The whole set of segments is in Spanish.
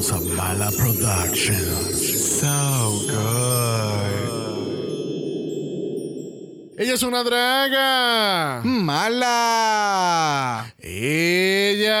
house of Mala Productions. So good. Ella es una draga. Mala. Ella.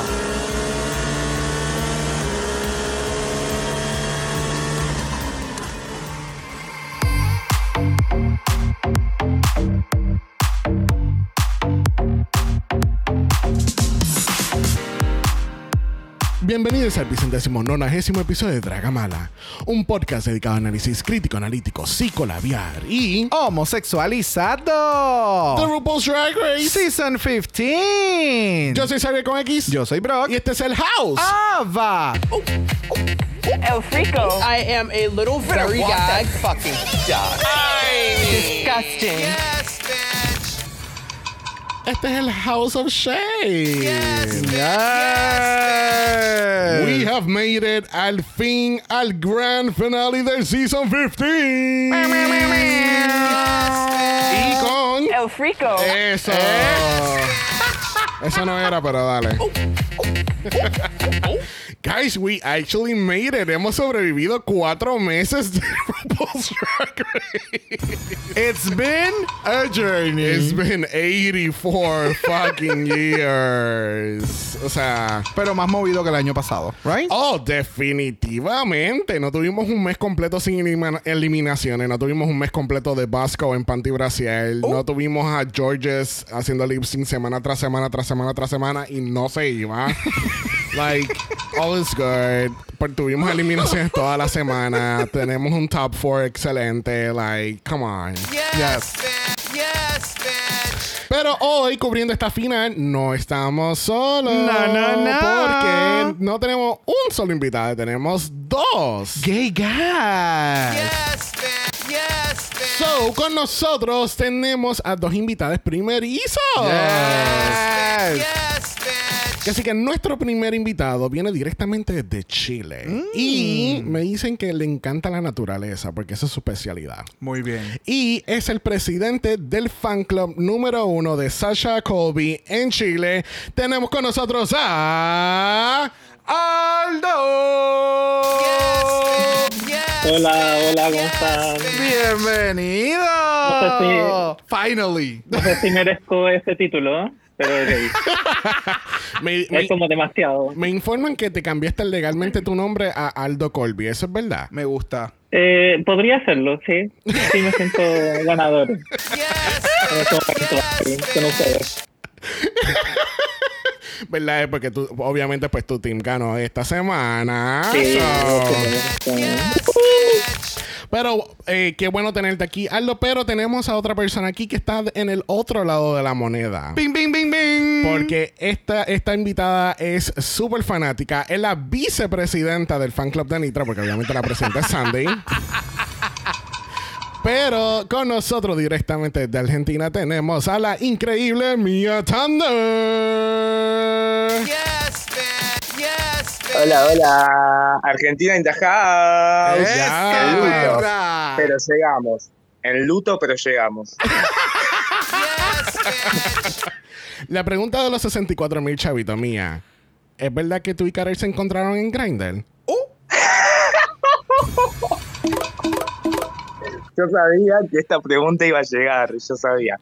Bienvenidos al vicentésimo nonagésimo episodio de Dragamala, un podcast dedicado a análisis crítico, analítico, psicolabiar y homosexualizado. The RuPaul's Drag Race Season 15. Yo soy Xavier con X. Yo soy Brock. Y este es el House. Ava. El Frico. I am a little very gag. fucking dog. Disgusting. Este es el House of Shade. Yes. We have made it al fin al grand finale del season 15. y con El Frico. eso. Eso no era, pero dale. Guys, we actually made it. Hemos sobrevivido cuatro meses de RuPaul's Drag Race. It's been a journey. It's been 84 fucking years. O sea, pero más movido que el año pasado, right? Oh, definitivamente. No tuvimos un mes completo sin eliminaciones. No tuvimos un mes completo de Vasco en Panty Brasil. No tuvimos a Georges haciendo lip sync semana tras semana, tras semana, tras semana y no se iba. like, all is good. Pero tuvimos eliminaciones toda la semana. Tenemos un top four excelente. Like, come on. Yes. Pero hoy, cubriendo esta final, no estamos solos. No, no, no. Porque no tenemos un solo invitado, tenemos dos. Gay guy. So, con nosotros tenemos a dos invitadas primerizos. Yes. Así que nuestro primer invitado viene directamente de Chile. Y me dicen que le encanta la naturaleza, porque esa es su especialidad. Muy bien. Y es el presidente del fan club número uno de Sasha Colby en Chile. Tenemos con nosotros a Aldo. Hola, hola, ¿cómo están? Bienvenido. No Finally. No sé si merezco ese título, pero me, me- es como demasiado. me informan que te cambiaste legalmente tu nombre a Aldo Colby. ¿Eso es verdad? Me gusta. Eh, podría hacerlo, sí. Sí me siento ganador. En este momento, sí, con ustedes. ¿Verdad? Porque tú, obviamente, pues tu team ganó esta semana. Sí, So-. Pero eh, qué bueno tenerte aquí, Aldo. Pero tenemos a otra persona aquí que está en el otro lado de la moneda. Bing, bing, bing, bing. Porque esta, esta invitada es súper fanática. Es la vicepresidenta del fan club de Nitra, porque obviamente la presidenta es Sandy. Pero con nosotros directamente de Argentina tenemos a la increíble Mia Thunder. Hola, hola. Argentina in the house. Eso, Ya. En luto. perra. Pero llegamos. En luto, pero llegamos. La pregunta de los 64 mil chavitos, Mía. ¿Es verdad que tú y Karel se encontraron en Grindr? Yo sabía que esta pregunta iba a llegar. Yo sabía.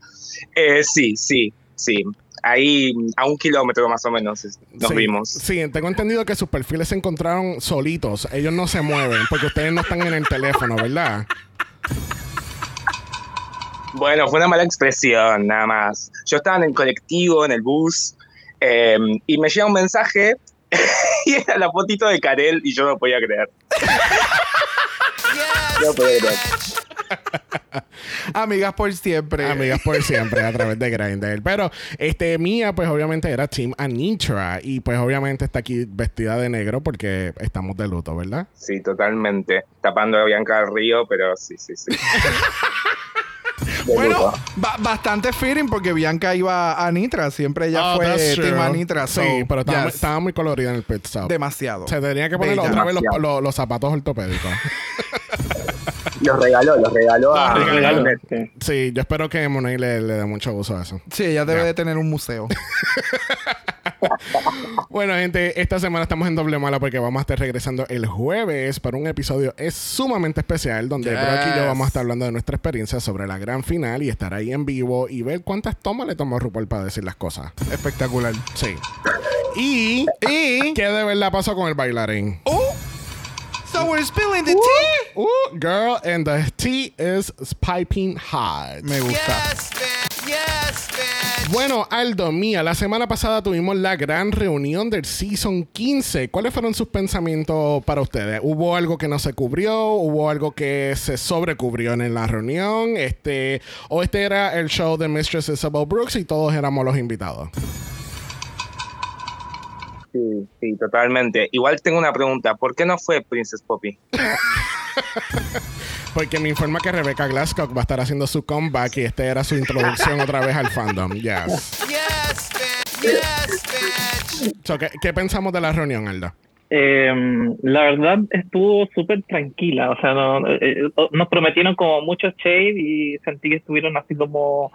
Eh, sí, sí, sí. Ahí a un kilómetro más o menos nos Sí, vimos. Sí, tengo entendido que sus perfiles se encontraron solitos. Ellos no se mueven porque ustedes no están en el teléfono, ¿verdad? Bueno, fue una mala expresión, nada más. Yo estaba en el colectivo, en el bus, eh, y me llega un mensaje y era la fotito de Karel y yo no podía creer. no podía creer. Amigas por siempre. Amigas por siempre a través de Grindr. Pero este Mía, pues obviamente era Team Anitra. Y pues obviamente está aquí vestida de negro porque estamos de luto, ¿verdad? Sí, totalmente. Tapando a Bianca del Río, pero sí, sí, sí. Bueno, ba- bastante fitting porque Bianca iba a Nitra. Siempre ella Oh, fue. Team Anitra. Sí, so, pero estaba, muy, yes, estaba muy colorida en el pit stop. demasiado. Se tenía que poner Bella. otra vez los, los- los zapatos ortopédicos. Los regaló, los regaló a. Los regaló. a- Sí. yo espero que Monet le, le dé mucho uso a eso. Sí, ella debe Ya. de tener un museo. Bueno, gente, esta semana estamos en doble mala porque vamos a estar regresando el jueves para un episodio es sumamente especial donde Yes. Brock y yo vamos a estar hablando de nuestra experiencia sobre la gran final y estar ahí en vivo y ver cuántas tomas le tomó RuPaul para decir las cosas. Espectacular. Sí. Y, Y. ¿qué de verdad pasó con el bailarín? Oh, so we're spilling the tea. Uh, girl, and the tea is piping hot. Me gusta. Bueno, Aldo, mía, la semana pasada tuvimos la gran reunión del Season 15. ¿Cuáles fueron sus pensamientos para ustedes? ¿Hubo algo que no se cubrió? ¿Hubo algo que se sobrecubrió en la reunión? Este, ¿O este era el show de Mistress Isabel Brooks y todos éramos los invitados? Sí, sí, totalmente. Igual tengo una pregunta. ¿Por qué no fue Princess Poppy? Porque me informa que Rebecca Glasscock va a estar haciendo su comeback y esta era su introducción otra vez al fandom. Yes. So, ¿qué, qué pensamos de la reunión, Aldo? Eh, la verdad estuvo súper tranquila, o sea, no, eh, eh, nos prometieron como mucho shade y sentí que estuvieron así como,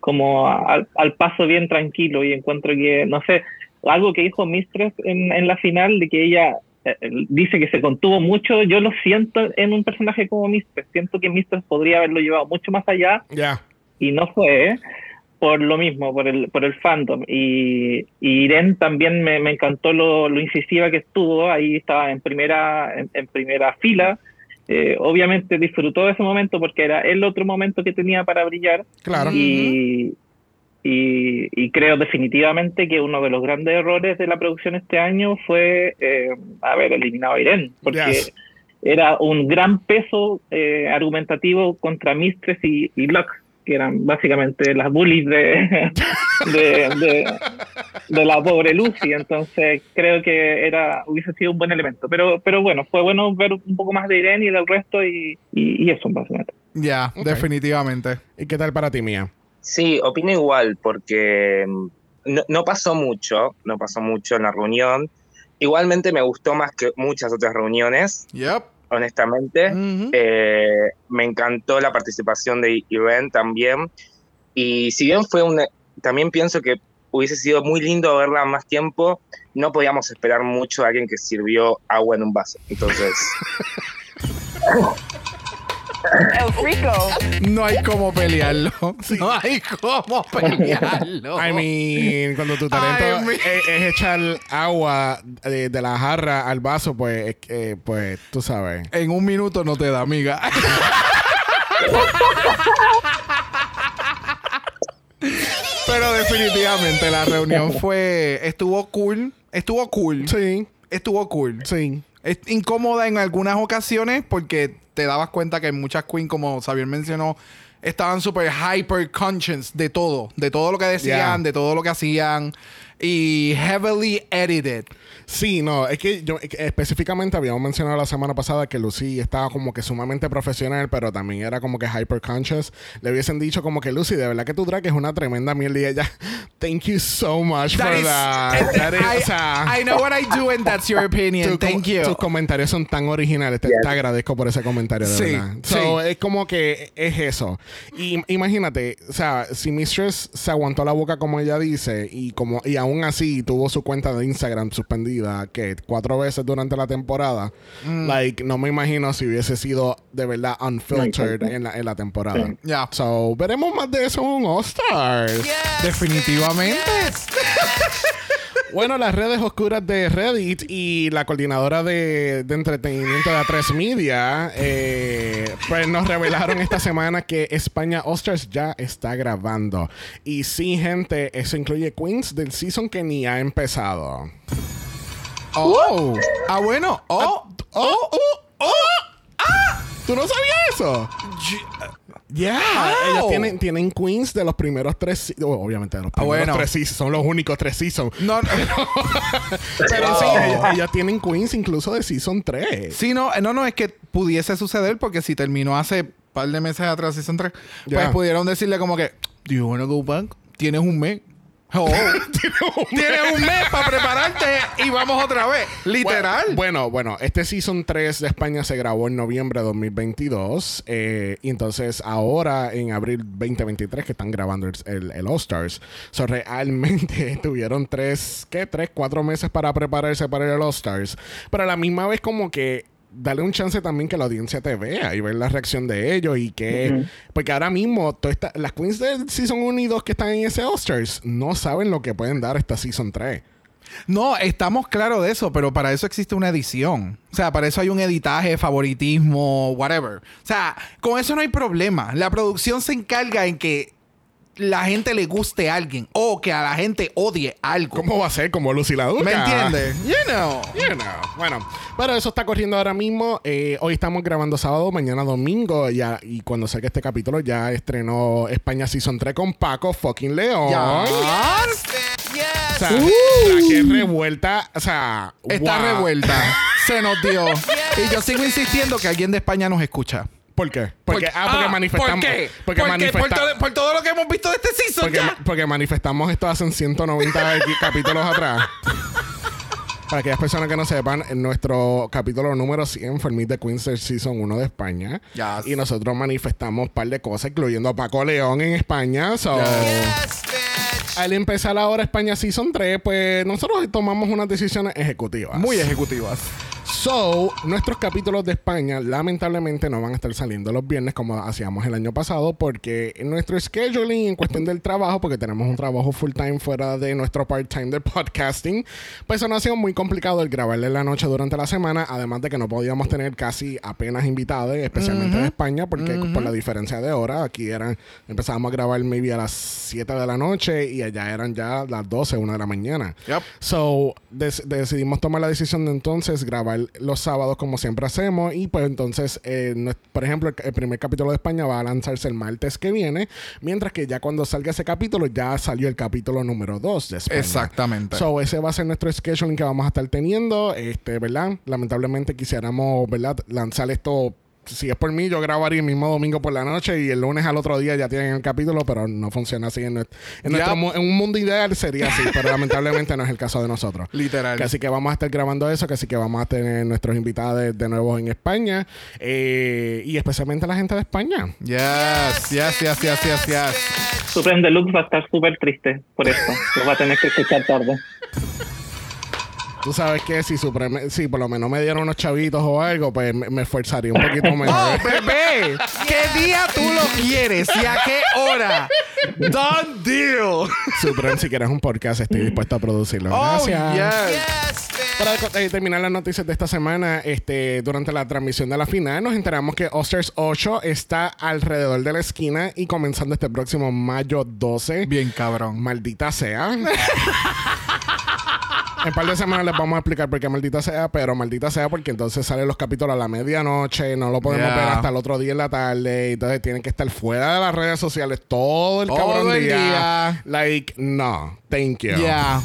como al, al paso bien tranquilo y encuentro que, no sé, algo que dijo Mistress en, en la final de que ella eh, eh, dice que se contuvo mucho, yo lo siento en un personaje como Mistress, siento que Mistress podría haberlo llevado mucho más allá Ya. y no fue por lo mismo, por el, por el fandom. Y, y Irene también me, me encantó lo, lo incisiva que estuvo, ahí estaba en primera, en, en primera fila. Eh, obviamente disfrutó de ese momento porque era el otro momento que tenía para brillar Claro. y, y, y creo definitivamente que uno de los grandes errores de la producción este año fue eh, haber eliminado a Irene, porque Yes. era un gran peso eh, argumentativo contra Mistress y, y Lux, que eran básicamente las bullies de, de, de, de la pobre Lucy. Entonces creo que era hubiese sido un buen elemento. Pero, pero bueno, fue bueno ver un poco más de Irene y del resto y, y, y eso básicamente. Ya, definitivamente. ¿Y qué tal para ti, Mía? Sí, opino igual, porque mm, no, no pasó mucho, no pasó mucho en la reunión. Igualmente me gustó más que muchas otras reuniones, Yep. honestamente. Eh, me encantó la participación de Irene también. Y si bien fue una. También pienso que hubiese sido muy lindo verla más tiempo, no podíamos esperar mucho a alguien que sirvió agua en un vaso. Entonces, El Frico. No hay cómo pelearlo. No hay cómo pelearlo. I mean, cuando tu talento Ay, mi- es, es echar agua de, de la jarra al vaso, pues, pues, tú sabes. En un minuto no te da, amiga. Pero definitivamente la reunión fue. Estuvo cool. Estuvo cool. Sí, Estuvo cool. sí. Es incómoda en algunas ocasiones porque te dabas cuenta que muchas queens, como Xavier mencionó, estaban súper hyper conscious de todo, de todo lo que decían, Yeah. de todo lo que hacían y heavily edited. Sí, no, es que yo es que específicamente habíamos mencionado la semana pasada que Lucy estaba como que sumamente profesional, pero también era como que hyper conscious. Le hubiesen dicho como que Lucy, de verdad que tu drag es una tremenda mierda y ella, thank you so much That for is- that. That is- I, o sea, I know what I do and that's your opinion. tu- Thank you. Tus comentarios son tan originales. Te, te agradezco por ese comentario, de Sí, verdad. sí. So, es como que es eso. Y imagínate, o sea, si Mistress se aguantó la boca como ella dice y como y aún así tuvo su cuenta de Instagram suspendida que cuatro veces durante la temporada, Mm. like no me imagino si hubiese sido de verdad unfiltered en la, en la temporada. Sí. Ya. So, veremos más de eso en un All Stars. Definitivamente. Bueno, las redes oscuras de Reddit y la coordinadora de, de entretenimiento de A3 Media eh, pues nos revelaron esta semana que España Oscars ya está grabando. Y sí, gente, eso incluye Queens del season que ni ha empezado. Oh. Ah, bueno. Oh. ¡Oh! ¡Oh! ¡Oh! ¡Ah! ¿Tú no sabías eso? How? ellos tienen, tienen Queens de los primeros tres, oh, obviamente de los Ah, primeros bueno. tres seasons, son los únicos tres seasons. No, no. Pero sí, ellos, ellos tienen Queens incluso de season 3. Sí, no, no, no, es que pudiese suceder porque si terminó hace un par de meses atrás Season 3, Ya. pues pudieron decirle como que, Do you wanna go back? Tienes un mes. Oh. Tienes un mes para prepararte y vamos otra vez. Literal. Bueno, bueno, este Season 3 de España se grabó en noviembre de 2022. eh, y entonces ahora en abril 2023 que están grabando el, el, el All Stars. So, realmente tuvieron tres, ¿qué? Tres, cuatro meses para prepararse para el All Stars. Pero a la misma vez como que darle un chance también que la audiencia te vea y ver la reacción de ellos y que... Porque ahora mismo toda esta- las queens de Season 1 y 2 que están en ese All Stars no saben lo que pueden dar esta Season 3. No, estamos claros de eso, pero para eso existe una edición. O sea, para eso hay un editaje, favoritismo, whatever. O sea, con eso no hay problema. La producción se encarga en que la gente le guste a alguien o que a la gente odie algo. ¿Cómo va a ser? Como Lucy la Duca. ¿Me entiendes? You know. You know. Bueno, pero eso está corriendo ahora mismo. Eh, hoy estamos grabando sábado, mañana domingo. Ya, y cuando salga este capítulo, ya estrenó España Season 3 con Paco fucking León. Ya. O sea, que revuelta. O sea, Está wow. revuelta. Se nos dio. Y yo sigo insistiendo que alguien de España nos escucha. ¿Por qué? Porque, Por- ah, porque ah, manifestamos. ¿Por qué? Porque, Porque manifesta- por, todo, por todo lo que hemos visto de este season porque, ya. porque manifestamos esto hace 190 aquí- capítulos atrás. Para aquellas personas que no sepan, en nuestro capítulo número 100 fue el Meet the Queens del Season 1 de España. Yes. Y nosotros manifestamos un par de cosas, incluyendo a Paco León en España. So, Al empezar ahora España Season 3, pues nosotros tomamos unas decisiones ejecutivas. Muy ejecutivas. So, nuestros capítulos de España lamentablemente no van a estar saliendo los viernes como hacíamos el año pasado porque en nuestro scheduling en cuestión del trabajo, porque tenemos un trabajo full time fuera de nuestro part time de podcasting, pues eso no ha sido muy complicado el grabarle la noche durante la semana, además de que no podíamos tener casi apenas invitados, especialmente de España, porque por la diferencia de hora, aquí eran, empezábamos a grabar maybe a las 7 de la noche y allá eran ya las 12, 1 de la mañana. Yep. So, des- decidimos tomar la decisión de entonces grabar los sábados como siempre hacemos y pues entonces, eh, no- por ejemplo, el, el primer capítulo de España va a lanzarse el martes que viene, mientras que ya cuando salga ese capítulo ya salió el capítulo número 2 de España. Exactamente. So, ese va a ser nuestro scheduling que vamos a estar teniendo, este, ¿verdad? Lamentablemente quisiéramos, ¿verdad? Lanzar esto... Si es por mí, yo grabaría el mismo domingo por la noche y el lunes al otro día ya tienen el capítulo, pero no funciona así. En, nues- en, nuestro mu- en un mundo ideal sería así, pero lamentablemente no es el caso de nosotros. Literal. Que así que vamos a estar grabando eso, que así que vamos a tener nuestros invitados de, de nuevo en España eh, y especialmente la gente de España. Yes, yes, yes, yes, yes, yes. Supreme Deluxe va a estar súper triste por esto. Lo va a tener que escuchar tarde. Tú sabes que si, Supreme- si por lo menos me dieron unos chavitos o algo, pues me, me esforzaría un poquito ¡Oh, mejor. bebé! ¿Qué día tú lo quieres y a qué hora? Done deal. Supreme, si quieres un podcast, estoy dispuesto a producirlo. Oh, Gracias. yes. Para eh, terminar las noticias de esta semana, este, durante la transmisión de la final, nos enteramos que Osters 8 está alrededor de la esquina y comenzando este próximo mayo 12. Bien cabrón. Maldita sea. En par de semanas les vamos a explicar por qué maldita sea, pero maldita sea porque entonces salen los capítulos a la medianoche, no lo podemos Yeah. ver hasta el otro día en la tarde, entonces tienen que estar fuera de las redes sociales todo el Todo cabrón el día. día. Like, no, thank you. Yeah.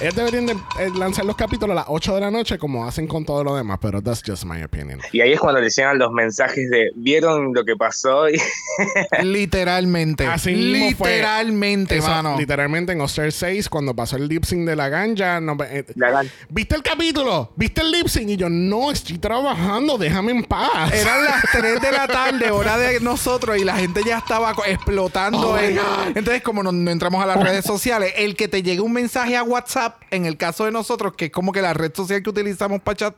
Ellos deberían de, eh, lanzar los capítulos a las 8 de la noche como hacen con todo lo demás, pero that's just my opinion. Y ahí es cuando le llegan los mensajes de ¿vieron lo que pasó? Y Literalmente. Así mismo fue. Literalmente, Eso, mano. Literalmente en Oster 6, cuando pasó el lip sync de la ganja, no, eh, La gan- ¿viste el capítulo? ¿Viste el lip sync? Y yo, no, estoy trabajando, déjame en paz. Eran las 3 de la tarde, hora de nosotros, y la gente ya estaba explotando. Oh. Entonces, como no, no entramos a las redes sociales, el que te llegue un mensaje a WhatsApp, en el caso de nosotros, que es como que la red social que utilizamos para chat,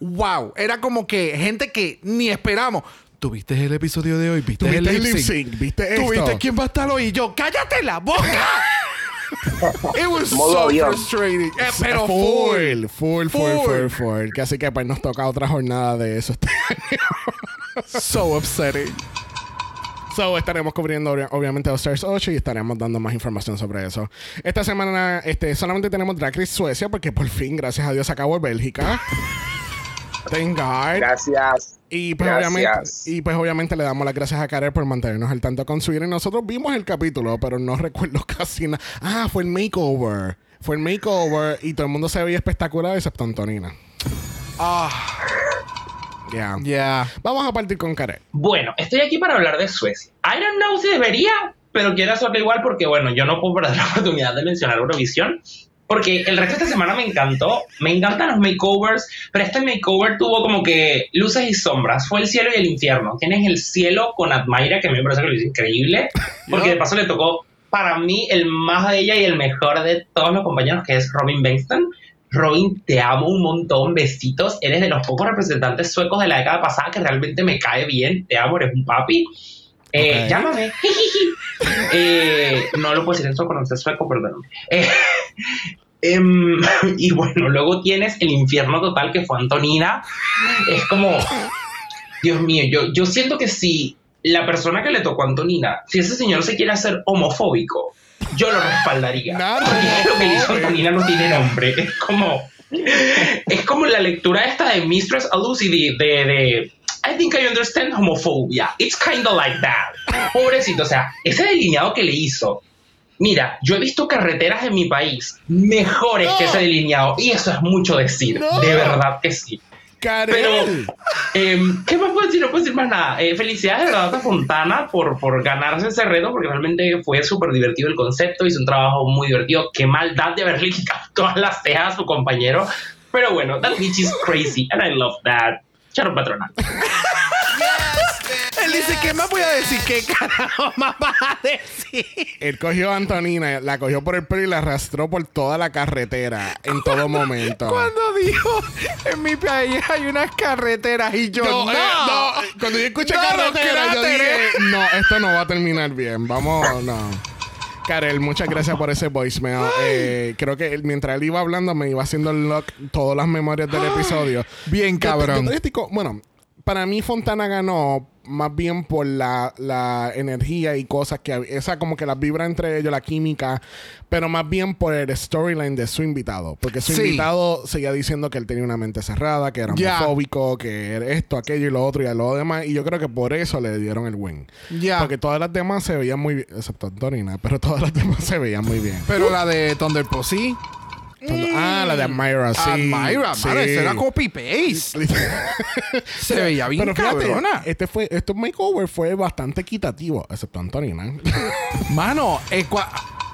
wow, era como que gente que ni esperamos. ¿Tuviste el episodio de hoy? ¿Viste, ¿Tuviste el lip sync? ¿Viste esto? ¿Tuviste quién va a estar hoy? Y yo, ¡cállate la boca! It was Modo so avión. frustrating. Eh, pero full, full, full, full, Full. así que pues nos toca otra jornada de eso este año. So upsetting. So, estaremos cubriendo obvia- obviamente All Stars 8 y estaremos dando más información sobre eso. Esta semana este, solamente tenemos Drag Race Suecia porque por fin, gracias a Dios, acabó Bélgica. Thank God. Gracias. Y pues, Gracias. obviamente, y pues obviamente le damos las gracias a Karel por mantenernos al tanto con su vida. Y nosotros vimos el capítulo, pero no recuerdo casi nada. Ah, fue el makeover. Fue el makeover y todo el mundo se veía espectacular excepto Antonina. Ah, Ya. yeah. Vamos a partir con Karel. Bueno, estoy aquí para hablar de Suecia. I don't know si debería, pero quiero hacerlo igual porque, bueno, yo no puedo perder la oportunidad de mencionar Eurovisión. Porque el resto de esta semana me encantó. Me encantan los makeovers, pero este makeover tuvo como que luces y sombras. Fue el cielo y el infierno. Tienes el cielo con Admaira, que a mí me parece que lo hizo increíble. Porque de paso le tocó para mí el más de ella y el mejor de todos los compañeros, que es Robin Bengtsson. Robin, te amo un montón, besitos. Eres de los pocos representantes suecos de la década pasada que realmente me cae bien. Te amo, eres un papi. Eh. Llámame. Eh, no lo puedo decir eso con sueco, perdón. Eh, em, y bueno, luego tienes el infierno total que fue Antonina. Es como, Dios mío, yo, yo siento que si la persona que le tocó a Antonina, si ese señor se quiere hacer homofóbico, yo lo respaldaría. Porque lo que le hizo Antonina no tiene nombre. Es como, es como la lectura esta de Mistress Alucidi de, de I think I understand homophobia. It's kind of like that. Pobrecito, o sea, ese delineado que le hizo. Mira, yo he visto carreteras en mi país mejores que ese delineado y eso es mucho decir, No. de verdad que sí. Karel. Pero, em, ¿qué más puedo decir? No puedo decir más nada. Eh, felicidades a Fontana por, por ganarse ese reto, porque realmente fue súper divertido el concepto, hizo un trabajo muy divertido. Qué maldad de haberle quitado todas las cejas a su compañero. Pero bueno, that bitch is crazy, and I love that. Charo Patrona. Él dice, ¿qué más voy a decir? ¿Qué carajo más vas a decir? Él cogió a Antonina, la cogió por el pelo y la arrastró por toda la carretera en todo momento. Cuando dijo, en mi país hay unas carreteras y yo, No, no, eh, no, cuando yo escuché No, carretera, yo dije, no, esto no va a terminar bien. Vamos, no. Karel, muchas gracias por ese voicemail. Eh, creo que él- mientras él iba hablando, me iba haciendo el lock todas las memorias del episodio. Bien Yo- yo- cabrón. bueno, para mí Fontana ganó más bien por la, la energía y cosas que esa como que la vibra entre ellos, la química, pero más bien por el storyline de su invitado, porque su Sí. invitado seguía diciendo que él tenía una mente cerrada, que era Ya. homofóbico, que era esto, aquello y lo otro y lo demás, y yo creo que por eso le dieron el win. Porque todas las demás se veían muy bien, excepto Antonina, pero todas las demás se veían muy bien. Pero la de Thunder Pussy. Ah, la de Admira, sí. Admira, sí. era copy-paste. Se veía bien Pero fíjate, cabrona. este fue, este makeover fue bastante equitativo, excepto Antonina. Mano, eh,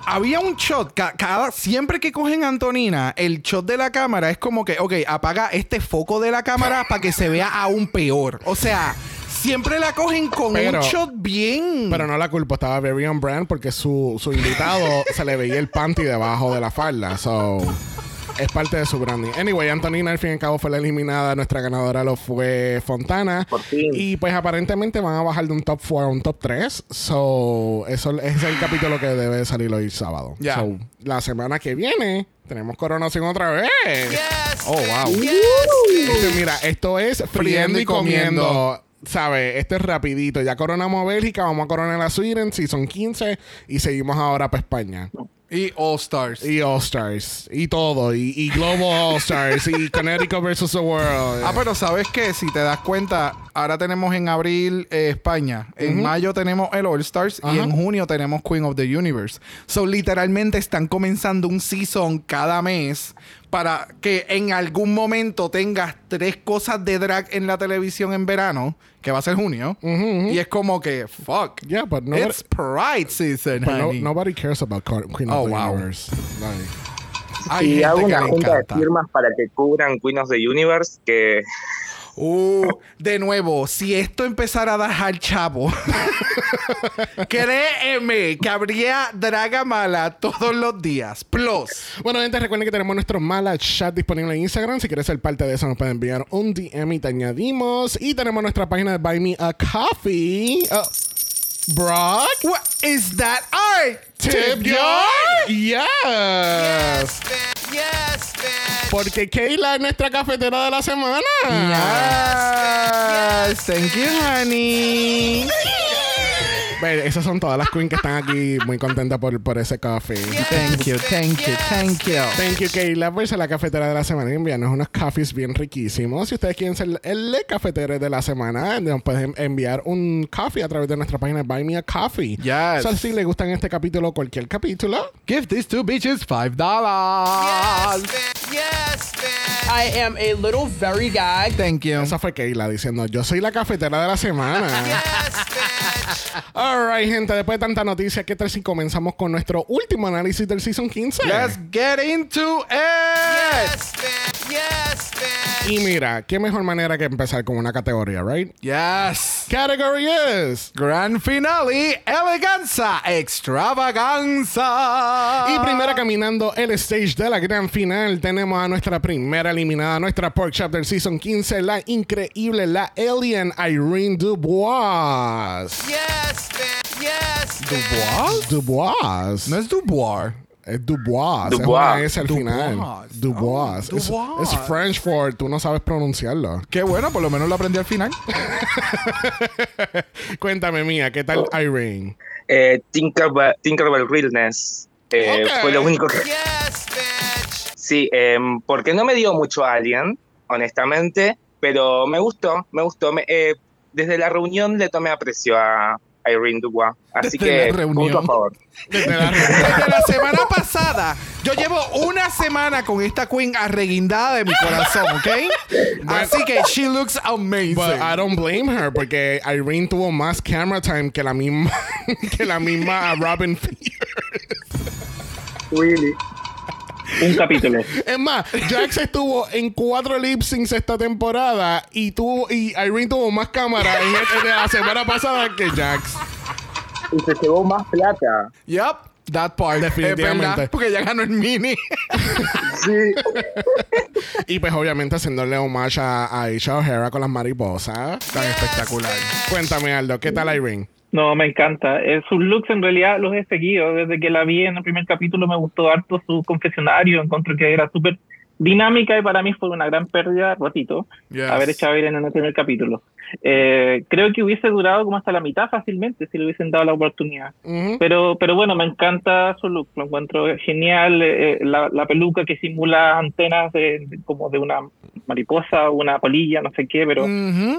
había un shot, ca- cada, siempre que cogen a Antonina, el shot de la cámara es como que, ok, apaga este foco de la cámara para que se vea aún peor. O sea, siempre la cogen con Pero- un shot bien. Pero no la culpo, estaba very on brand porque su, su invitado se le veía el panty debajo de la falda. So, es parte de su branding. Anyway, Antonina al fin y al cabo fue la eliminada. Nuestra ganadora lo fue Fontana. Por fin. Y pues aparentemente van a bajar de un top 4 a un top 3. So, eso ese es el capítulo que debe salir hoy sábado. Ya. So, la semana que viene tenemos coronación otra vez. Oh, wow. Este, mira, esto es friendo y comiendo. comiendo. ¿Sabes? Esto es rapidito. Ya coronamos a Bélgica, vamos a coronar a Sweden, si son 15, y seguimos ahora para España. Y All Stars. Y All Stars, y todo, y, y Global All Stars, y Connecticut versus the World. Ah, pero ¿sabes qué? Si te das cuenta, ahora tenemos en abril eh, España, en mayo tenemos el All Stars y en junio tenemos Queen of the Universe. So, literalmente están comenzando un season cada mes para que en algún momento tengas tres cosas de drag en la televisión en verano, que va a ser junio. Y es como que, fuck. Yeah, but nobody, It's Pride season, but no- honey. nobody cares about Queen Oh, of the wow. Universe. Like, Hay y hago una junta encanta. de firmas para que cubran Queen of the Universe, que Uh, de nuevo, si esto empezara a dejar chavo, créeme que habría draga mala todos los días. Plus, Bueno, gente, recuerden que tenemos nuestro mala chat disponible en Instagram. Si quieres ser parte de eso, nos pueden enviar un DM y te añadimos. Y tenemos nuestra página de Buy Me a Coffee. Uh, Brock, what is that art? tip jar. Yes. Porque Kayla es nuestra cafetera de la semana. Yes. Thank you, honey. Esas son todas las queens que están aquí muy contentas por, por ese coffee. Thank you, thank you, thank you. Thank you, Kayla, por ser la cafetera de la semana y enviarnos unos coffees bien riquísimos. Si ustedes quieren ser el cafetero de la semana, nos pueden enviar un coffee a través de nuestra página Buy Me a Coffee. Yes. So, si les gustan este capítulo, cualquier capítulo, Give these two bitches five dollars. I am a little very gag. Thank you. Esa fue Keila diciendo, yo soy la cafetera de la semana. Alright, gente, después de tanta noticia, ¿qué tal si comenzamos con nuestro último análisis del Season 15? Let's get into it. Y mira, qué mejor manera que empezar con una categoría, right? Yes. Category is... Grand finale, eleganza, extravaganza. Y primera caminando el stage de la gran final, tenemos a nuestra primera eliminada, nuestra Pork Chop del Season 15, la increíble, la alien Irene Dubois. Dubois. Dubois. No es Dubois. Es Dubois. Dubois. Es una S al Dubois. final. Dubois. Oh, Es- Dubois. Es, French for tú no sabes pronunciarlo. Qué bueno, por lo menos lo aprendí al final. Cuéntame, mía, ¿qué tal Irene? Eh, Tinkerbell, Tinkerbell Realness. eh, Ok. Fue lo único que. Sí, em, porque no me dio mucho Alien, honestamente, pero me gustó, me gustó. Me- eh, desde la reunión le tomé aprecio a Irene Dubois. Así Desde que, la reunión. punto a favor. Desde la Desde la semana pasada, yo llevo una semana con esta queen arreguindada de mi corazón, ¿ok? Así que she looks amazing. But I don't blame her porque Irene tuvo más camera time que la misma que la misma Robin Fears. Really. Un capítulo. Es más, Jax estuvo en cuatro lip syncs esta temporada y tuvo y Irene tuvo más cámara en, en la semana pasada que Jax. Y se llevó más plata. Yep, that part. Definitivamente. Es verdad, porque ya ganó el mini. Sí. Y pues obviamente haciéndole homage a, a Aisha O'Hara con las mariposas. Tan espectacular. Cuéntame, Aldo, ¿qué tal Irene? No, me encanta. Eh, sus looks en realidad los he seguido. Desde que la vi en el primer capítulo me gustó harto su confesionario. Encontré que era súper dinámica y para mí fue una gran pérdida, ratito, Yes. haber echado a Irene en el primer capítulo. Eh, creo que hubiese durado como hasta la mitad fácilmente si le hubiesen dado la oportunidad. Pero, pero bueno, me encanta su look, lo encuentro genial. eh, la, la peluca que simula antenas de, de- como de una mariposa o una polilla, no sé qué, pero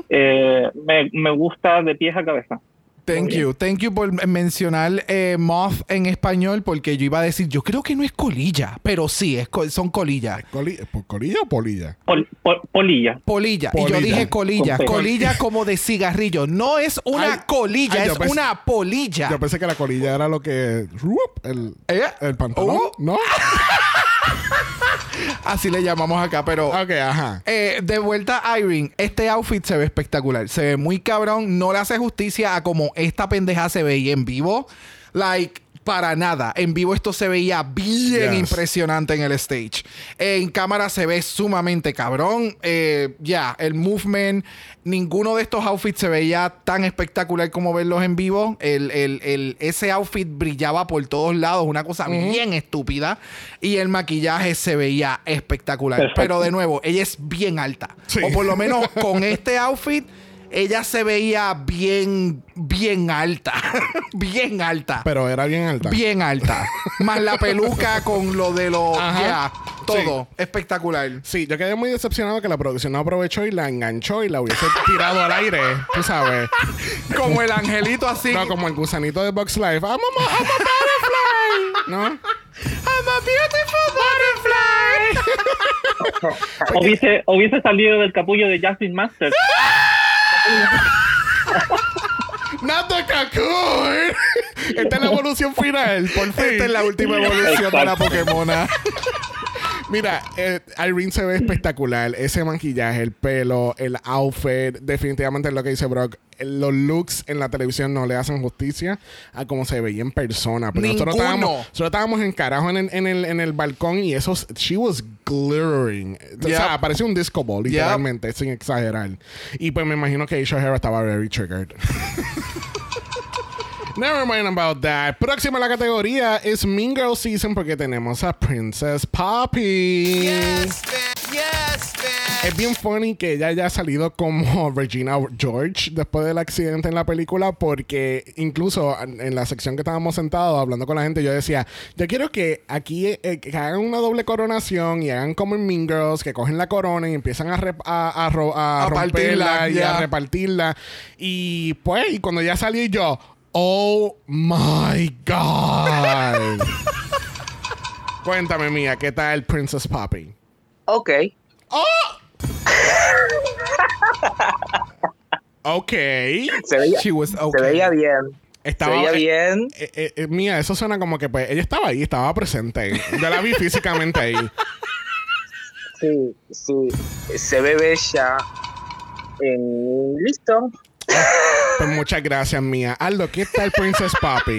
eh, me, me gusta de pies a cabeza. Thank you. Thank you por mencionar eh, moth en español porque yo iba a decir, yo creo que no es colilla, pero sí, es co- son colillas. Coli- ¿por ¿Colilla o polilla? Pol- pol- polilla. Polilla. Y yo dije colilla. Con. Colilla como de cigarrillo. No es una Ay, colilla, ay, es pensé- una polilla. Yo pensé que la colilla era lo que... El, Eh, el pantalón. oh. ¿No? Así le llamamos acá, pero... Ok, ajá. Eh, de vuelta a Irene, este outfit se ve espectacular. Se ve muy cabrón. No le hace justicia a como esta pendeja se veía en vivo. Like, para nada. En vivo esto se veía bien Yes. impresionante en el stage. En cámara se ve sumamente cabrón. Eh, ya, el movement. Ninguno de estos outfits se veía tan espectacular como verlos en vivo. El, el- el- ese outfit brillaba por todos lados. Una cosa bien estúpida. Y el maquillaje se veía espectacular. Perfecto. Pero de nuevo, ella es bien alta. Sí. O por lo menos con este outfit, ella se veía bien, bien alta. bien alta. Pero era bien alta. Bien alta. Más la peluca con lo de los. Todo. Espectacular. Sí, yo quedé muy decepcionado que la producción no aprovechó y la enganchó y la hubiese tirado al aire, tú sabes. Como el angelito así. No, como el gusanito de Box Life. I'm a, I'm a butterfly. ¿No? I'm a beautiful butterfly. Hubiese, hubiese salido del capullo de Jasmine Masters. Not the cocoon. Esta es la evolución final, por fin. Esta es la última evolución de la. Pokémona. Mira, eh, Irene se ve espectacular. Ese maquillaje, el pelo, el outfit. Definitivamente es lo que dice Brock. Los looks en la televisión no le hacen justicia a cómo se veía en persona. Pero nosotros estábamos, nosotros estábamos en carajo en el, en, el, en el balcón y eso, she was glittering. O Yep. sea, parecía un disco ball, literalmente, sin exagerar. Y pues me imagino que Aisha O'Hara estaba very triggered. Never mind about that. Próxima a la categoría es Mean Girl Season porque tenemos a Princess Poppy. Es bien funny que ella haya salido como Regina George después del accidente en la película porque incluso en la sección que estábamos sentados hablando con la gente yo decía, yo quiero que aquí eh, que hagan una doble coronación y hagan como en Mean Girls, que cogen la corona y empiezan a, rep- a, a ro- a romperla y ya. a repartirla. Y pues, y cuando ya salí yo, oh my God. Cuéntame, mía, ¿qué tal Princess Poppy? Ok. Ok. Se veía, She was se okay. veía bien. Estaba se veía eh, bien. eh, eh, eh, mía, eso suena como que pues ella estaba ahí, estaba presente. Yo la vi físicamente ahí. Sí, sí. Se ve bella. Eh, Listo. Pues muchas gracias, mía. Aldo, ¿qué tal Princess Poppy?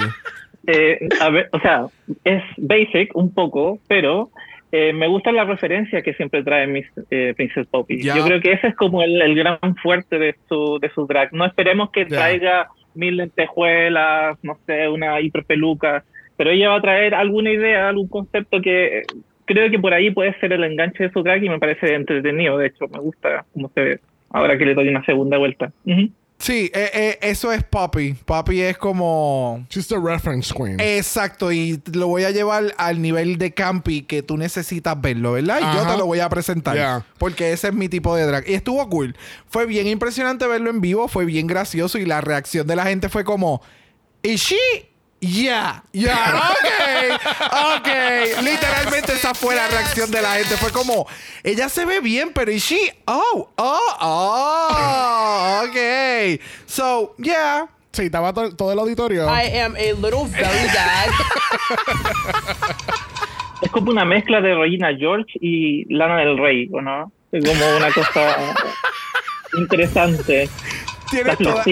Eh, a ver, o sea, es basic un poco, pero eh, me gusta la referencia que siempre trae Miss eh, Princess Poppy. Yo creo que ese es como el, el gran fuerte de su, de su drag. No esperemos que Ya. traiga mil lentejuelas, no sé, una hiperpeluca, pero ella va a traer alguna idea, algún concepto que creo que por ahí puede ser el enganche de su drag y me parece entretenido. De hecho, me gusta cómo se ve ahora que le doy una segunda vuelta. Ujú. Sí, eh, eh, eso es Poppy. Poppy es como... She's the reference queen. Exacto, y lo voy a llevar al nivel de campi que tú necesitas verlo, ¿verdad? Y yo te lo voy a presentar. Yeah. Porque ese es mi tipo de drag. Y estuvo cool. Fue bien impresionante verlo en vivo, fue bien gracioso y la reacción de la gente fue como, ¿Is she? Yeah, yeah, ok, ok. Literalmente esa fue la reacción de la gente. Fue como, ella se ve bien, pero ¿is she? Oh, oh, oh, ok. So, yeah. Sí, estaba to- todo el auditorio. I am a little very bad. Es como una mezcla de Regina George y Lana del Rey, ¿o no? Es como una cosa interesante. Tienes Las toda-.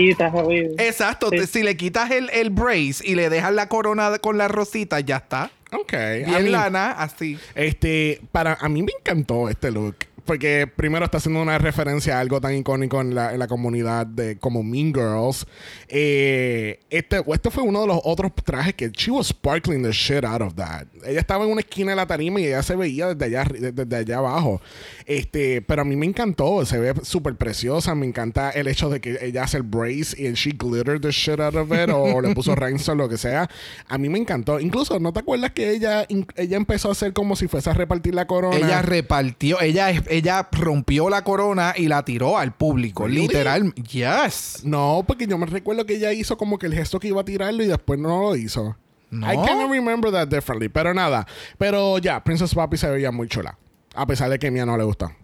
Exacto, Sí. si le quitas el, el brace y le dejas la corona con la rosita, ya está. Ok. Bien mean, lana, así. Este, para a mí me encantó este look. Porque primero está haciendo una referencia a algo tan icónico en la, en la comunidad de como Mean Girls. Eh, este, este fue uno de los otros trajes que she was sparkling the shit out of that. Ella estaba en una esquina de la tarima y ella se veía desde allá, desde allá abajo. Este, pero a mí me encantó. Se ve súper preciosa. Me encanta el hecho de que ella hace el brace y she glittered the shit out of it o le puso rhinestone, lo que sea. A mí me encantó. Incluso, ¿no te acuerdas que ella, ella empezó a hacer como si fuese a repartir la corona? Ella repartió, ella, ella rompió la corona y la tiró al público. Really? Literal. Yes. No, porque yo me recuerdo que ella hizo como que el gesto que iba a tirarlo y después no lo hizo. ¿No? I can't remember that differently. Pero nada. Pero ya, Princess Poppy se veía muy chula. A pesar de que a mí no le gusta.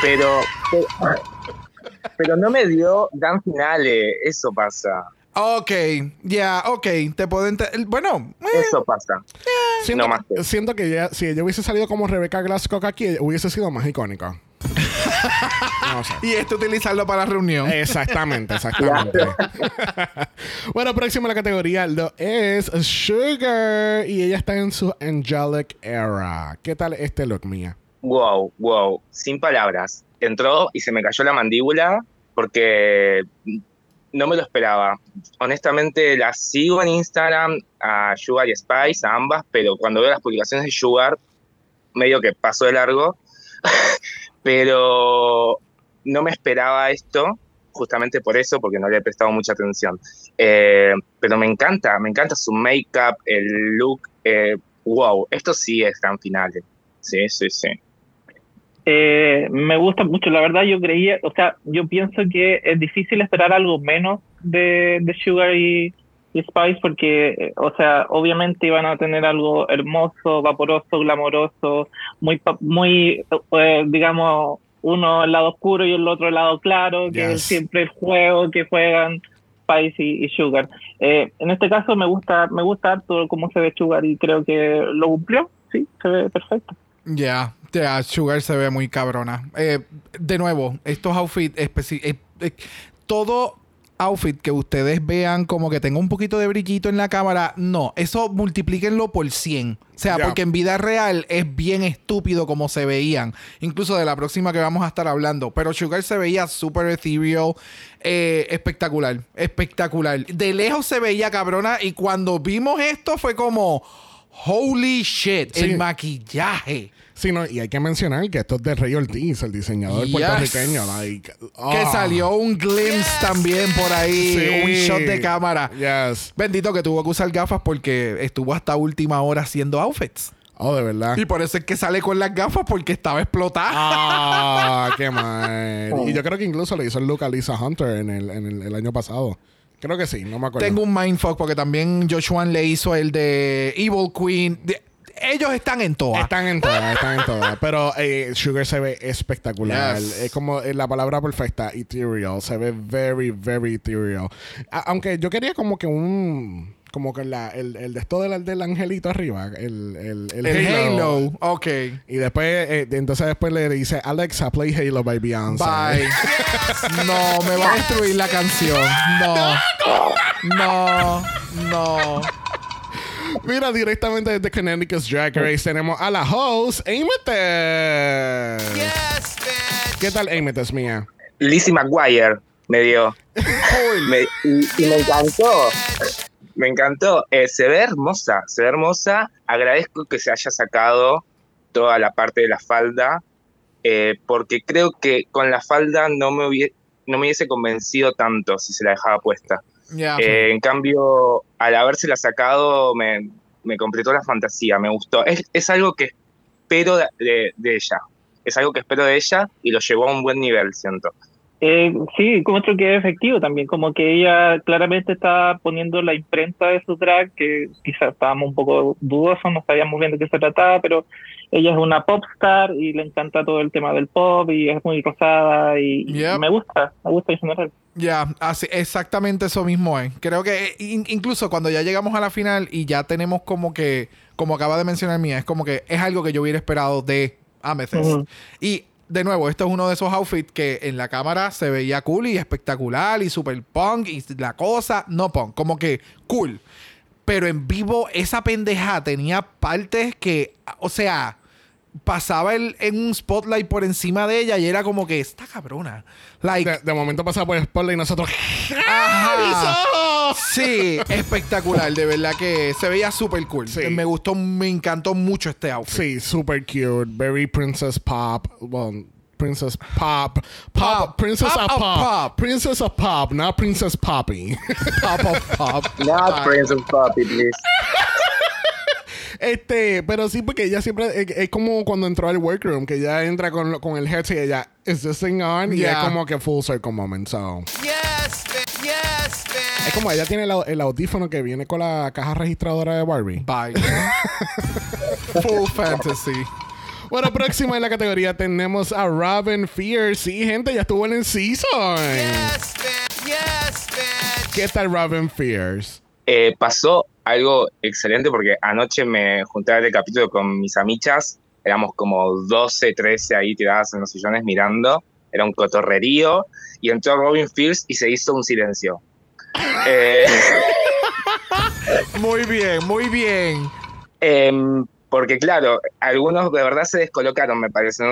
Pero, pero, pero no me dio dan finales. Eso pasa. Ok, ya, ok. Te puedo entender. Bueno, eh, Eso pasa. Siento, No más que- siento que ella- si ella hubiese salido como Rebecca Glasscock aquí, hubiese sido más icónica. no sé. y esto utilizarlo para la reunión. Exactamente, exactamente. bueno, próximo a la categoría lo es Sugar. Y ella está en su Angelic Era. ¿Qué tal este look, mía? Wow, wow. Sin palabras. Entró y se me cayó la mandíbula porque no me lo esperaba. Honestamente, la sigo en Instagram a Sugar y Spice, a ambas, pero cuando veo las publicaciones de Sugar, medio que pasó de largo. pero no me esperaba esto, justamente por eso, porque no le he prestado mucha atención. Eh, pero me encanta, me encanta su make-up, el look. eh, wow, esto sí es gran finales. Sí, sí, sí. Eh, me gusta mucho, la verdad yo creía, o sea, yo pienso que es difícil esperar algo menos de, de Sugar y, y Spice porque, eh, o sea, obviamente iban a tener algo hermoso, vaporoso, glamoroso, muy, muy eh, digamos, uno el lado oscuro y el otro el lado claro, que Yes. es siempre el juego que juegan Spice y, y Sugar. Eh, en este caso me gusta, me gusta harto cómo se ve Sugar y creo que lo cumplió, sí, se ve perfecto. Ya, ya, Sugar se ve muy cabrona. Eh, de nuevo, estos outfits eh, eh, todo outfit que ustedes vean como que tenga un poquito de brillito en la cámara, no, eso multiplíquenlo por 100. O sea, porque en vida real es bien estúpido como se veían. Incluso de la próxima que vamos a estar hablando. Pero Sugar se veía súper ethereal. eh, espectacular. Espectacular. De lejos se veía cabrona. Y cuando vimos esto fue como... Holy shit. Sí. El maquillaje. Sí, no, y hay que mencionar que esto es de Rey Ortiz, el diseñador Yes. puertorriqueño. like, Que ah. salió un glimpse también por ahí. Sí. Un shot de cámara. Yes. Bendito que tuvo que usar gafas porque estuvo hasta última hora haciendo outfits. Oh, de verdad. Y por eso es que sale con las gafas porque estaba explotada. Ah, qué mal. Y yo creo que incluso le hizo el look a Lisa Hunter en el, en el, el año pasado. Creo que sí, no me acuerdo. Tengo un mindfuck porque también Joshua le hizo el de Evil Queen. De- ellos están en todas. Están en todas, están en todas. Pero eh, Sugar se ve espectacular. Yes. Es como eh, la palabra perfecta, ethereal. Se ve very, very ethereal. A- aunque yo quería como que un... Como que la, el, el de esto del, del angelito arriba. El, el, el, el Halo. Halo. Ok. Y después, eh, entonces después le dice, Alexa, play Halo by Beyoncé. Bye. no, me va a destruir la canción. No. No. No. Mira, directamente desde Connecticut's Drag Race tenemos a la host, Amethyst. ¿Qué tal, Amethyst, mía? Lizzie McGuire me dio. Me- y, y me encantó. Me encantó. Eh, se ve hermosa, se ve hermosa. Agradezco que se haya sacado toda la parte de la falda, eh, porque creo que con la falda no me, hubie- no me hubiese convencido tanto si se la dejaba puesta. Eh, en cambio, al habérsela sacado, me, me completó la fantasía, me gustó. Es, es algo que espero de, de- de ella. Es algo que espero de ella y lo llevó a un buen nivel, siento. Eh, sí, encuentro que es efectivo también, como que ella claramente está poniendo la imprenta de su drag, que quizás estábamos un poco dudosos, no sabíamos bien de qué se trataba, pero ella es una pop star y le encanta todo el tema del pop y es muy rosada y, y Yep. me gusta, me gusta en general. Ya, así, exactamente eso mismo es. Creo que eh, in- incluso cuando ya llegamos a la final y ya tenemos como que, como acaba de mencionar Mía, es como que es algo que yo hubiera esperado de Amethyst. Ujú. Y de nuevo, esto es uno de esos outfits que en la cámara se veía cool y espectacular y super punk y la cosa, no punk, como que cool. Pero en vivo esa pendeja tenía partes que, o sea, pasaba el, en un spotlight por encima de ella y era como que, esta cabrona. Like, De, de momento pasaba por el spotlight y nosotros... Sí, espectacular, de verdad que se veía súper cool. Sí. Me gustó, me encantó mucho este outfit. Sí, super cute. Very princess pop. Well, princess pop. Pop. Pop. Princess Pop of of pop. pop. Princess of pop, not princess poppy. Pop, pop, pop. Not Princess Puppy, please. este, pero sí, porque ella siempre... Es, es como cuando entró al workroom, que ella entra con, con el headset y ella... ¿Is this thing on? Y es como que full circle moment, so... Es como ella tiene el, au- el audífono que viene con la caja registradora de Barbie. Bye. Full fantasy. Bueno, próximo en la categoría tenemos a Robin Fierce. Sí, gente, ya estuvo en el season. ¿Qué tal Robin Fierce? Eh, pasó algo excelente porque anoche me junté a ver el capítulo con mis amichas. Éramos como 12, 13 ahí tiradas en los sillones mirando. Era un cotorrerío. Y entró Robin Fierce y se hizo un silencio. Eh, Muy bien, muy bien. em, porque claro, algunos de verdad se descolocaron, me parece.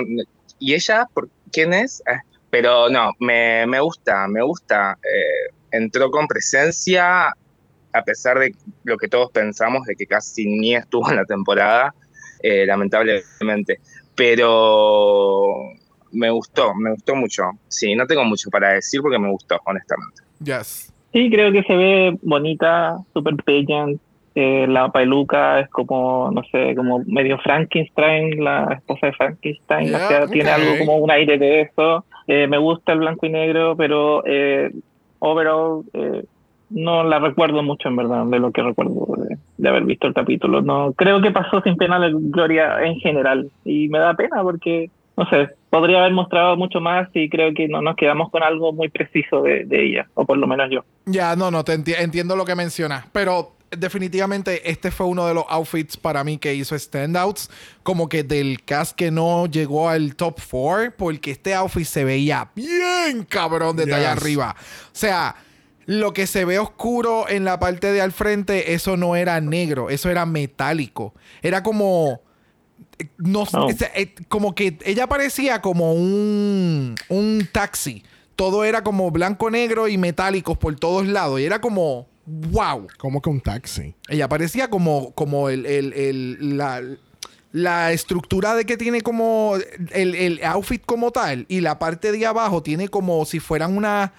¿Y ella? ¿Por ¿Quién es? Eh, pero no, me, me gusta, me gusta. Eh, entró con presencia, a pesar de lo que todos pensamos, de que casi ni estuvo en la temporada, eh, lamentablemente. Pero me gustó, me gustó mucho. Sí, no tengo mucho para decir porque me gustó, honestamente. Yes. Sí, creo que se ve bonita, super bella. Eh, la peluca es como, no sé, como medio Frankenstein, la esposa de Frankenstein. Yeah, o sea, tiene algo como un aire de eso. Eh, me gusta el blanco y negro, pero eh, overall eh, no la recuerdo mucho, en verdad, de lo que recuerdo de, de haber visto el capítulo. No Creo que pasó sin pena la gloria en general. Y me da pena porque, no sé, podría haber mostrado mucho más y creo que no nos quedamos con algo muy preciso de, de ella, o por lo menos yo. Ya, no, no, te enti- entiendo lo que mencionas. Pero definitivamente este fue uno de los outfits para mí que hizo standouts. Como que del cast que no llegó al top 4. Porque este outfit se veía bien cabrón desde allá Yes. arriba. O sea, lo que se ve oscuro en la parte de al frente, eso no era negro, eso era metálico. Era como. No, Oh. eh, como que ella parecía como un, un taxi. Todo era como blanco, negro y metálicos por todos lados. Y era como, wow. Como que un taxi. Ella parecía como, como el, el- el- la, la estructura de que tiene como el, el outfit como tal. Y la parte de abajo tiene como si fueran una.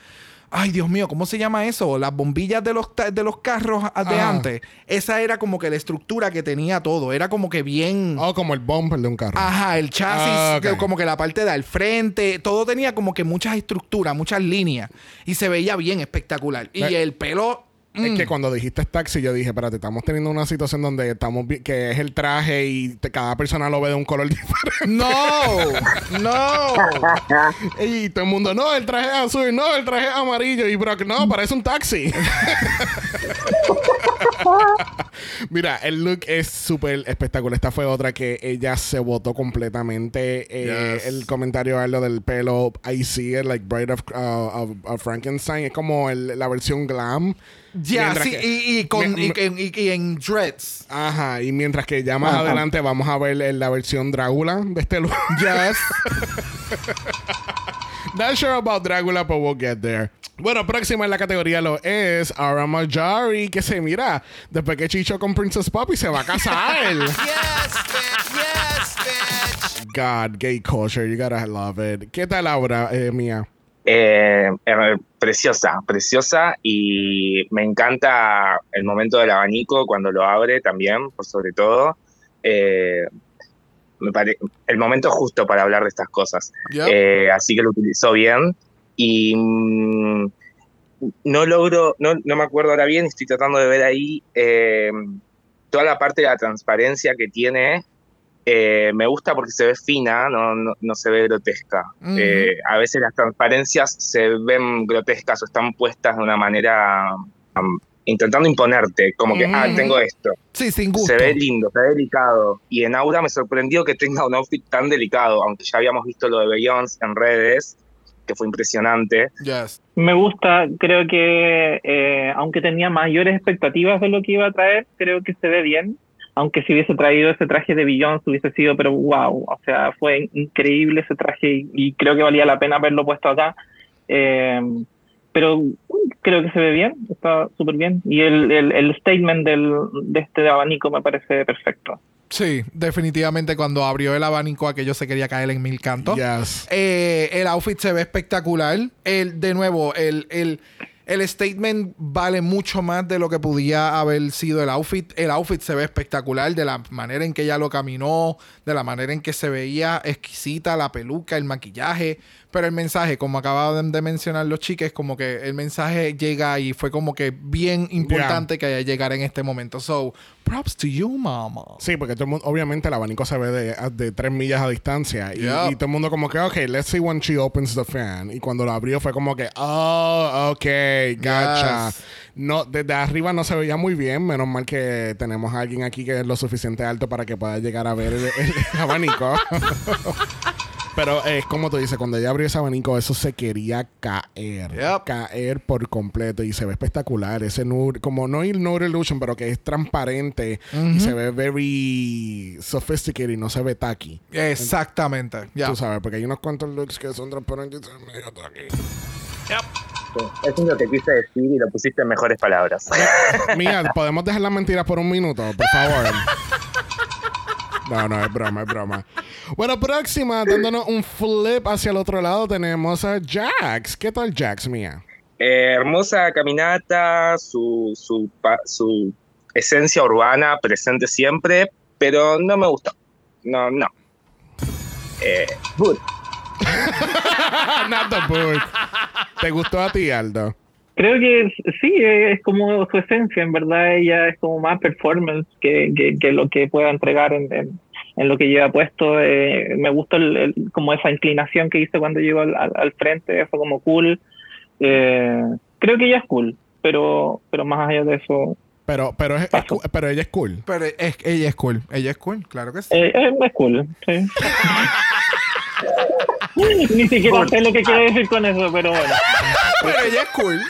Ay, Dios mío, ¿cómo se llama eso? Las bombillas de los, de los carros de Ajá. antes. Esa era como que la estructura que tenía todo. Era como que bien. Oh, como el bumper de un carro. Ajá, el chasis, Ah, que- como que la parte de al frente, todo tenía como que muchas estructuras, muchas líneas y se veía bien espectacular. Y Eh, el pelo... Es mm, que cuando dijiste taxi, yo dije, espérate, estamos teniendo una situación donde estamos vi- que es el traje y te- cada persona lo ve de un color diferente. No, no. Y todo el mundo, no, el traje es azul, no, el traje es amarillo. Y Brock, no, parece un taxi. Mira, el look es súper espectacular. Esta fue otra que ella se votó completamente. Eh, Yes. El comentario a lo del pelo, I see it, like Bride of, uh, of- of Frankenstein. Es como el- la versión glam. Ya, Mientras sí, que- y, y con, me- y, en dreads. Ajá, y mientras que ya más adelante vamos a ver el- la versión Drácula de este look. Yes. Not sure about Drácula, but we'll get there. Bueno, próxima en la categoría lo es Ara Majari, que se mira, después que Chicho con Princess Poppy se va a casar. God, gay culture, you gotta love it. ¿Qué tal, Laura, eh, mía? Eh, eh, preciosa, preciosa y me encanta el momento del abanico cuando lo abre también, por sobre todo. Eh, me pare- el momento justo para hablar de estas cosas. Yep. Eh, así que lo utilizó bien. Y mm, no logro, no, no me acuerdo ahora bien, estoy tratando de ver ahí eh, toda la parte de la transparencia que tiene. eh, me gusta porque se ve fina, no, no, no se ve grotesca. Eh, a veces las transparencias se ven grotescas o están puestas de una manera um, intentando imponerte, como que, ah, tengo esto. sí, sin gusto. Se ve lindo, se ve delicado. Y en Aura me sorprendió que tenga un outfit tan delicado, aunque ya habíamos visto lo de Beyoncé en redes, que fue impresionante. Yes. Me gusta, creo que eh, aunque tenía mayores expectativas de lo que iba a traer, creo que se ve bien. Aunque si hubiese traído ese traje de Beyoncé hubiese sido, pero wow, o sea, fue increíble ese traje y, y creo que valía la pena haberlo puesto acá. Eh, pero creo que se ve bien, está súper bien. Y el, el, el statement del, de este abanico me parece perfecto. Sí, definitivamente cuando abrió el abanico aquello se quería caer en mil cantos. Yes. Eh, el outfit se ve espectacular. El, de nuevo, el, el, el statement vale mucho más de lo que podía haber sido el outfit. El outfit se ve espectacular de la manera en que ella lo caminó, de la manera en que se veía exquisita la peluca, el maquillaje. Pero el mensaje, como acababan de mencionar los chiques, como que el mensaje llega y fue como que bien importante que haya llegar en este momento. So, props to you, mama. Sí, porque todo el mundo, obviamente el abanico se ve de, de tres millas a distancia. Y, y todo el mundo como que, ok, let's see when she opens the fan. Y cuando lo abrió fue como que, oh, ok, gotcha. Yes. No, desde arriba no se veía muy bien. Menos mal que tenemos a alguien aquí que es lo suficiente alto para que pueda llegar a ver el, el abanico. Pero es como tú dices, cuando ella abrió ese abanico, eso se quería caer. Yep. Caer por completo. Y se ve espectacular. Ese nude, como no el nude illusion, pero que es transparente. Y se ve very sophisticated y no se ve tacky. Exactamente. Ya. Tú sabes, porque hay unos cuantos looks que son transparentes y se medio tacky. Eso es lo que quise decir y lo pusiste en mejores palabras. Mía, ¿podemos dejar las mentiras por un minuto, por favor? No, no, es broma, es broma. Bueno, próxima, dándonos un flip hacia el otro lado, tenemos a Jax. ¿Qué tal Jax, mía? Eh, hermosa caminata, su, su, su esencia urbana presente siempre, pero no me gustó. No, no. Eh. Not the book. ¿Te gustó a ti, Aldo? Creo que sí, es como su esencia, en verdad ella es como más performance que, que, que lo que pueda entregar en, en, en lo que lleva puesto. Eh, me gusta el, el- como esa inclinación que hizo cuando llegó al, al, al frente, fue como cool. Eh, creo que ella es cool, pero, pero más allá de eso, Pero, pero, es, es pero ella es cool. Pero es, ella es cool. Ella es cool, claro que sí. eh, es, es cool, sí. Ni siquiera sé lo que quiere decir con eso, pero bueno. Pero ella es cool.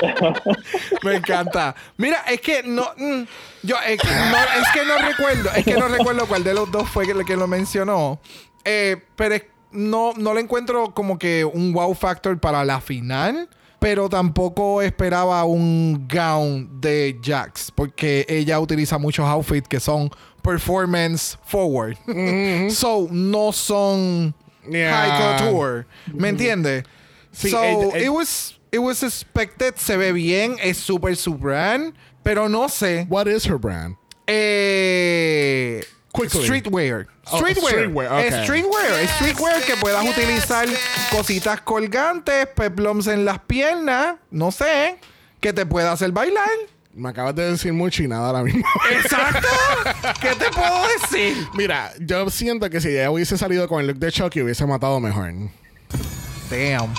Me encanta. Mira, es que no. mm, yo, es, que no, es que no recuerdo. Es que no recuerdo cuál de los dos fue el que lo mencionó. Eh, pero es- no, no le encuentro como que un wow factor para la final. Pero tampoco esperaba un gown de Jax. Porque ella utiliza muchos outfits que son performance forward. so, no son Yeah. high couture. ¿Me entiendes? Sí, so, it was it was expected, se ve bien, es súper su brand, pero no sé. What is her brand? Eh, Quickly. streetwear. Oh, Streetwear. streetwear, ok. Es streetwear. Es streetwear que puedas utilizar cositas colgantes, peplums en las piernas, no sé, que te pueda hacer bailar. Me acabas de decir mucho y nada ahora mismo. Exacto. ¿Qué te puedo decir? Mira, yo siento que si ella hubiese salido con el look de Chucky hubiese matado mejor. Damn.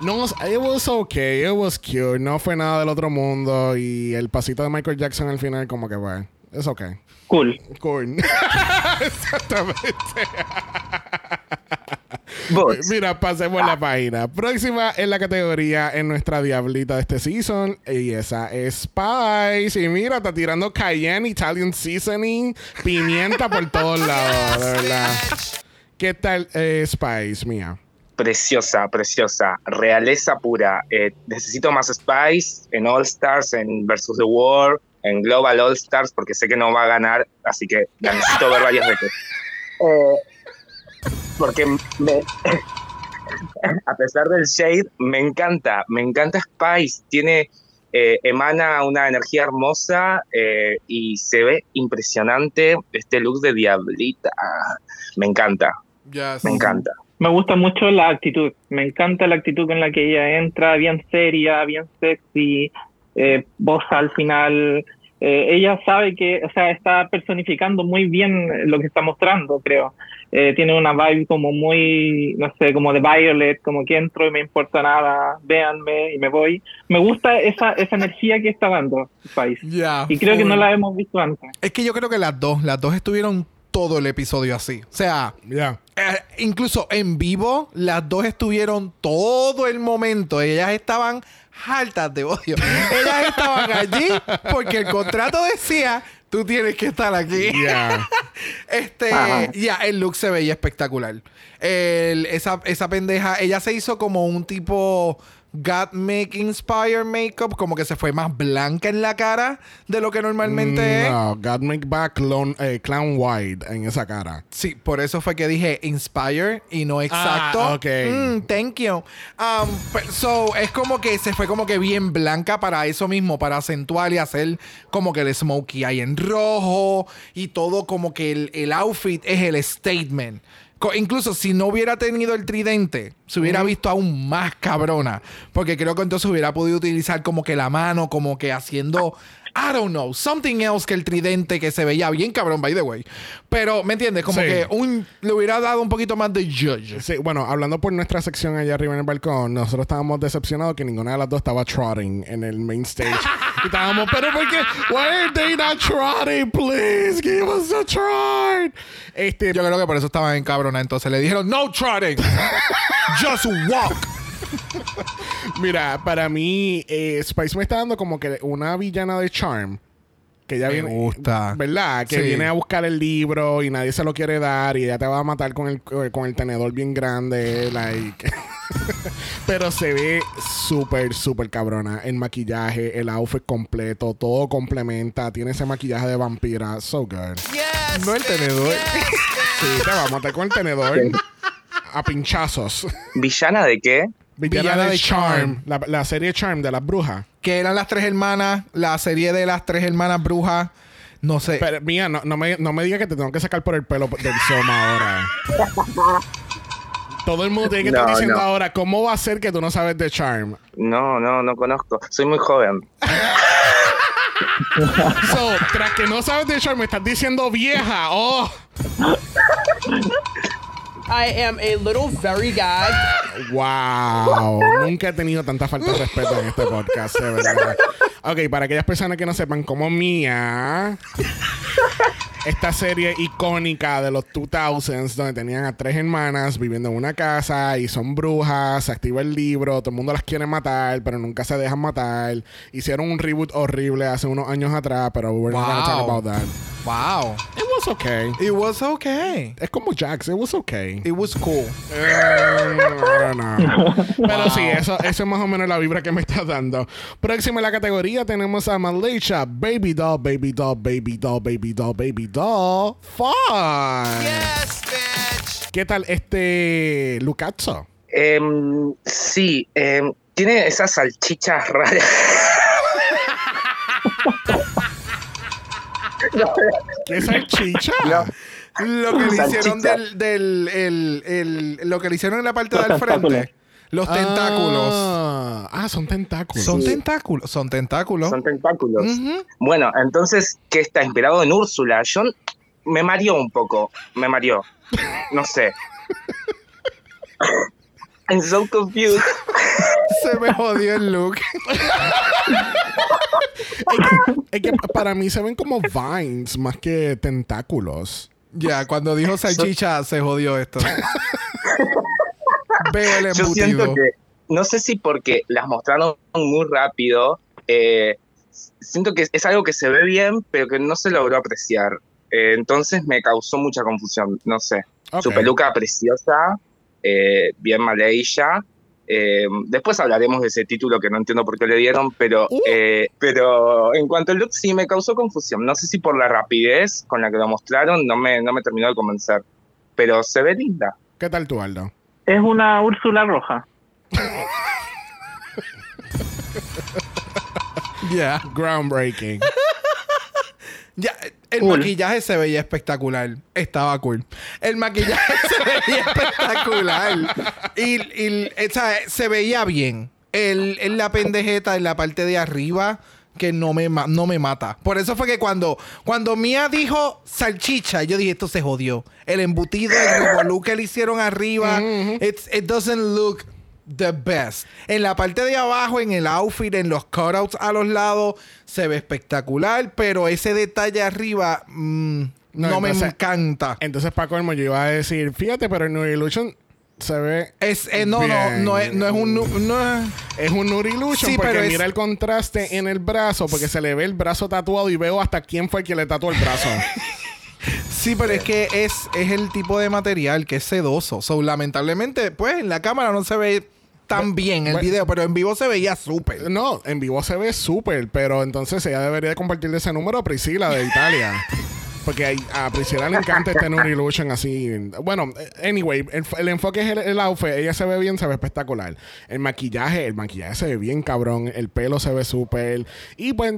No, it was okay, it was cute, no fue nada del otro mundo y el pasito de Michael Jackson al final como que bueno, es okay. Cool. Cool. Exactamente. Bots. Mira, pasemos la página. Próxima en la categoría en nuestra diablita de este season. Y esa es Spice. Y mira, está tirando cayenne, Italian seasoning, pimienta por todos lados, de verdad. ¿Qué tal eh, Spice, mía? Preciosa, preciosa. Realeza pura. Eh, necesito más Spice en All Stars, en Versus the World, en Global All Stars, porque sé que no va a ganar, así que la necesito ver varias veces. Eh, porque me- a pesar del shade, me encanta, me encanta Spice. Tiene, eh, emana una energía hermosa eh, y se ve impresionante este look de Diablita. Me encanta, Yes. me encanta. Me gusta mucho la actitud. Me encanta la actitud con la que ella entra, bien seria, bien sexy, eh, voz al final. Eh, ella sabe que, o sea, está personificando muy bien lo que está mostrando, creo. Eh, tiene una vibe como muy, no sé, como de Violet, como que entro y me importa nada, véanme y me voy. Me gusta esa, esa energía que está dando Spice. Ya, Y creo que full. no la hemos visto antes. Es que yo creo que las dos, las dos estuvieron todo el episodio así. O sea, Ya. eh, incluso en vivo, las dos estuvieron todo el momento. Ellas estaban hartas de odio. Ellas estaban allí porque el contrato decía, tú tienes que estar aquí. Ya. Este, ya, el look se veía espectacular. El- esa, esa pendeja, ella se hizo como un tipo God Make Inspire Makeup, como que se fue más blanca en la cara de lo que normalmente es. No, God make back clown, eh, clown white en esa cara. Sí, por eso fue que dije inspire y no exacto. Ah, ok. Mm, thank you. Um, so, es como que se fue como que bien blanca para eso mismo, para acentuar y hacer como que el smokey eye en rojo y todo como que el, el outfit es el statement. Incluso si no hubiera tenido el tridente, se hubiera visto aún más cabrona. Porque creo que entonces hubiera podido utilizar como que la mano, como que haciendo, I don't know, something else que el tridente que se veía bien cabrón, by the way. Pero, ¿me entiendes? Como Sí. que un, le hubiera dado un poquito más de judge. Sí, bueno, hablando por nuestra sección allá arriba en el balcón, nosotros estábamos decepcionados que ninguna de las dos estaba trotting en el main stage. y estábamos, pero ¿por qué? Why are they not trotting? Please give us a trot. Este, Yo creo que por eso estaban en cabrona. Entonces le dijeron, no trotting. Just walk. mira, para mí, eh, Spice me está dando como que una villana de charm. Que ya Me viene. gusta. ¿Verdad? Que Sí. viene a buscar el libro y nadie se lo quiere dar y ella te va a matar con el, con el tenedor bien grande. Like. Pero se ve súper, súper cabrona. El maquillaje, el outfit completo, todo complementa. Tiene ese maquillaje de vampira. So good. No el tenedor. Sí, te va a matar con el tenedor a pinchazos. ¿Villana de qué? Villana, Villana de, Charm. Charm. La, la serie Charm de las brujas. que eran las tres hermanas, la serie de las tres hermanas brujas. No sé. Pero, mía, no, no me, no me digas que te tengo que sacar por el pelo del soma ahora. Todo el mundo tiene que estar diciendo no. ahora, ¿cómo va a ser que tú no sabes de Charm? No, no, no conozco. Soy muy joven. So, tras que no sabes de Charm, me estás diciendo vieja. Oh, I am a little very gagged. wow. Nunca he tenido tanta falta de respeto en este podcast, de verdad. Ok, para aquellas personas que no sepan, como Mía esta serie icónica de los 2000s donde tenían a tres hermanas viviendo en una casa y son brujas, se activa el libro, todo el mundo las quiere matar, pero nunca se dejan matar. Hicieron un reboot horrible hace unos años atrás, pero we're not gonna talk Wow. about that. Wow. It was okay. It was okay. Es como Jax, it was okay. It was cool. Know. Pero sí, eso, eso es más o menos la vibra que me está dando. Próxima en la categoría tenemos a Malaysia. Baby doll, baby doll, baby doll, baby doll, baby doll. Fun. ¿Qué tal este Lucazzo? Em, sí, em, tiene esas salchichas raras. ¿Qué salchicha? No. Lo que le hicieron del, del el, el- lo que le hicieron en la parte Los del frente. tentáculos. Los tentáculos. Ah, ah, son tentáculos. Son tentáculos. Son tentáculos. Son tentáculos. Bueno, entonces, ¿qué está inspirado en Úrsula? Yo me mareó un poco, me mareó. No sé. I'm so confused. Se me jodió el look. Es que, es que para mí se ven como vines más que tentáculos. Ya, cuando dijo salchicha, se jodió esto. Veo el Yo siento embutido. que, no sé si porque las mostraron muy rápido, eh, siento que es algo que se ve bien, pero que no se logró apreciar. Eh, entonces me causó mucha confusión, no sé. Su peluca preciosa, eh, bien Malaysia. Eh, después hablaremos de ese título que no entiendo por qué le dieron, pero, eh, pero en cuanto al look sí me causó confusión. No sé si por la rapidez con la que lo mostraron no me, no me terminó de convencer, pero se ve linda. ¿Qué tal tú, Aldo? Es una Úrsula roja. Ya. Groundbreaking. Ya, el Cool. maquillaje se veía espectacular. Estaba cool. El maquillaje se veía espectacular. Y, y, o sea, se veía bien. El, la pendejeta, en la parte de arriba, que no me, no me mata. Por eso fue que cuando, cuando Mia dijo salchicha, yo dije, esto se jodió. El embutido, el revolú que le hicieron arriba, it doesn't look the best. En la parte de abajo, en el outfit, en los cutouts a los lados, se ve espectacular, pero ese detalle arriba mm, no, No, me encanta. Entonces, para colmo, yo iba a decir, fíjate, pero el Nude Illusion se ve. Es, eh, no, no, bien. no es, no es un... No es- Es un Sí, porque pero es- mira el contraste en el brazo, porque se le ve el brazo tatuado y veo hasta quién fue el que le tatuó el brazo. Sí, pero es que es, es el tipo de material que es sedoso. So, lamentablemente, pues en la cámara no se ve tan bien el video, pero en vivo se veía súper. no, en vivo se ve súper, pero entonces ella debería de compartirle ese número a Priscila de Italia. Porque a- Priscila le encanta este Nude Illusion así. Bueno, anyway, el, el enfoque es el, el outfit. Ella se ve bien, se ve espectacular. El maquillaje, el maquillaje se ve bien cabrón. El pelo se ve súper. Y pues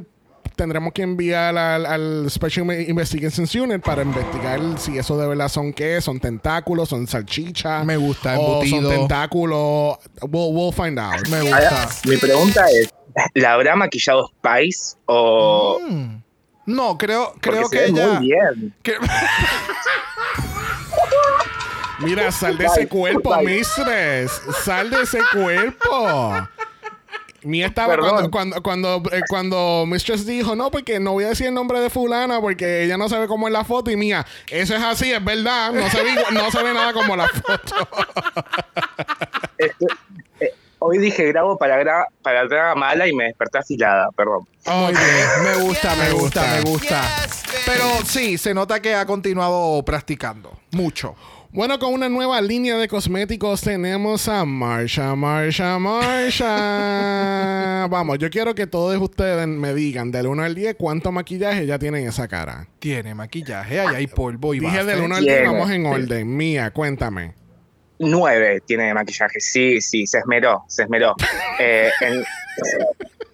tendremos que enviar al, al Special Investigations Unit para investigar si eso de verdad son qué, son tentáculos, son salchichas. Me gusta, o son embutido. tentáculos. We'll, we'll find out. Me Ahora, gusta. mi pregunta es, ¿la habrá maquillado Spice o...? Mm. No, creo, porque creo se que ve ella... muy bien. que- Mira, sal de ese cuerpo, mistress. Sal de ese cuerpo. Mía estaba Perdón. cuando, cuando, cuando, eh, cuando Mistress dijo, no, porque no voy a decir el nombre de fulana porque ella no sabe cómo es la foto. Y mía, eso es así, es verdad. No se ve, no se ve nada como la foto. Este, eh, hoy dije grabo para, gra para draga mala y me desperté afilada, perdón. Muy bien, me gusta, me Me gusta, gusta. me gusta. Pero sí, se nota que ha continuado practicando. Mucho. Bueno, con una nueva línea de cosméticos tenemos a Marsha, Marsha, Marsha. Vamos, yo quiero que todos ustedes me digan del 1 al 10 cuánto maquillaje ya tienen en esa cara. Tiene maquillaje, ahí hay polvo y Dije base. del 1 al 10, Tiene. vamos en orden. Mía, cuéntame. Nueve tiene de maquillaje, sí, sí, se esmeró, se esmeró. Eh, en-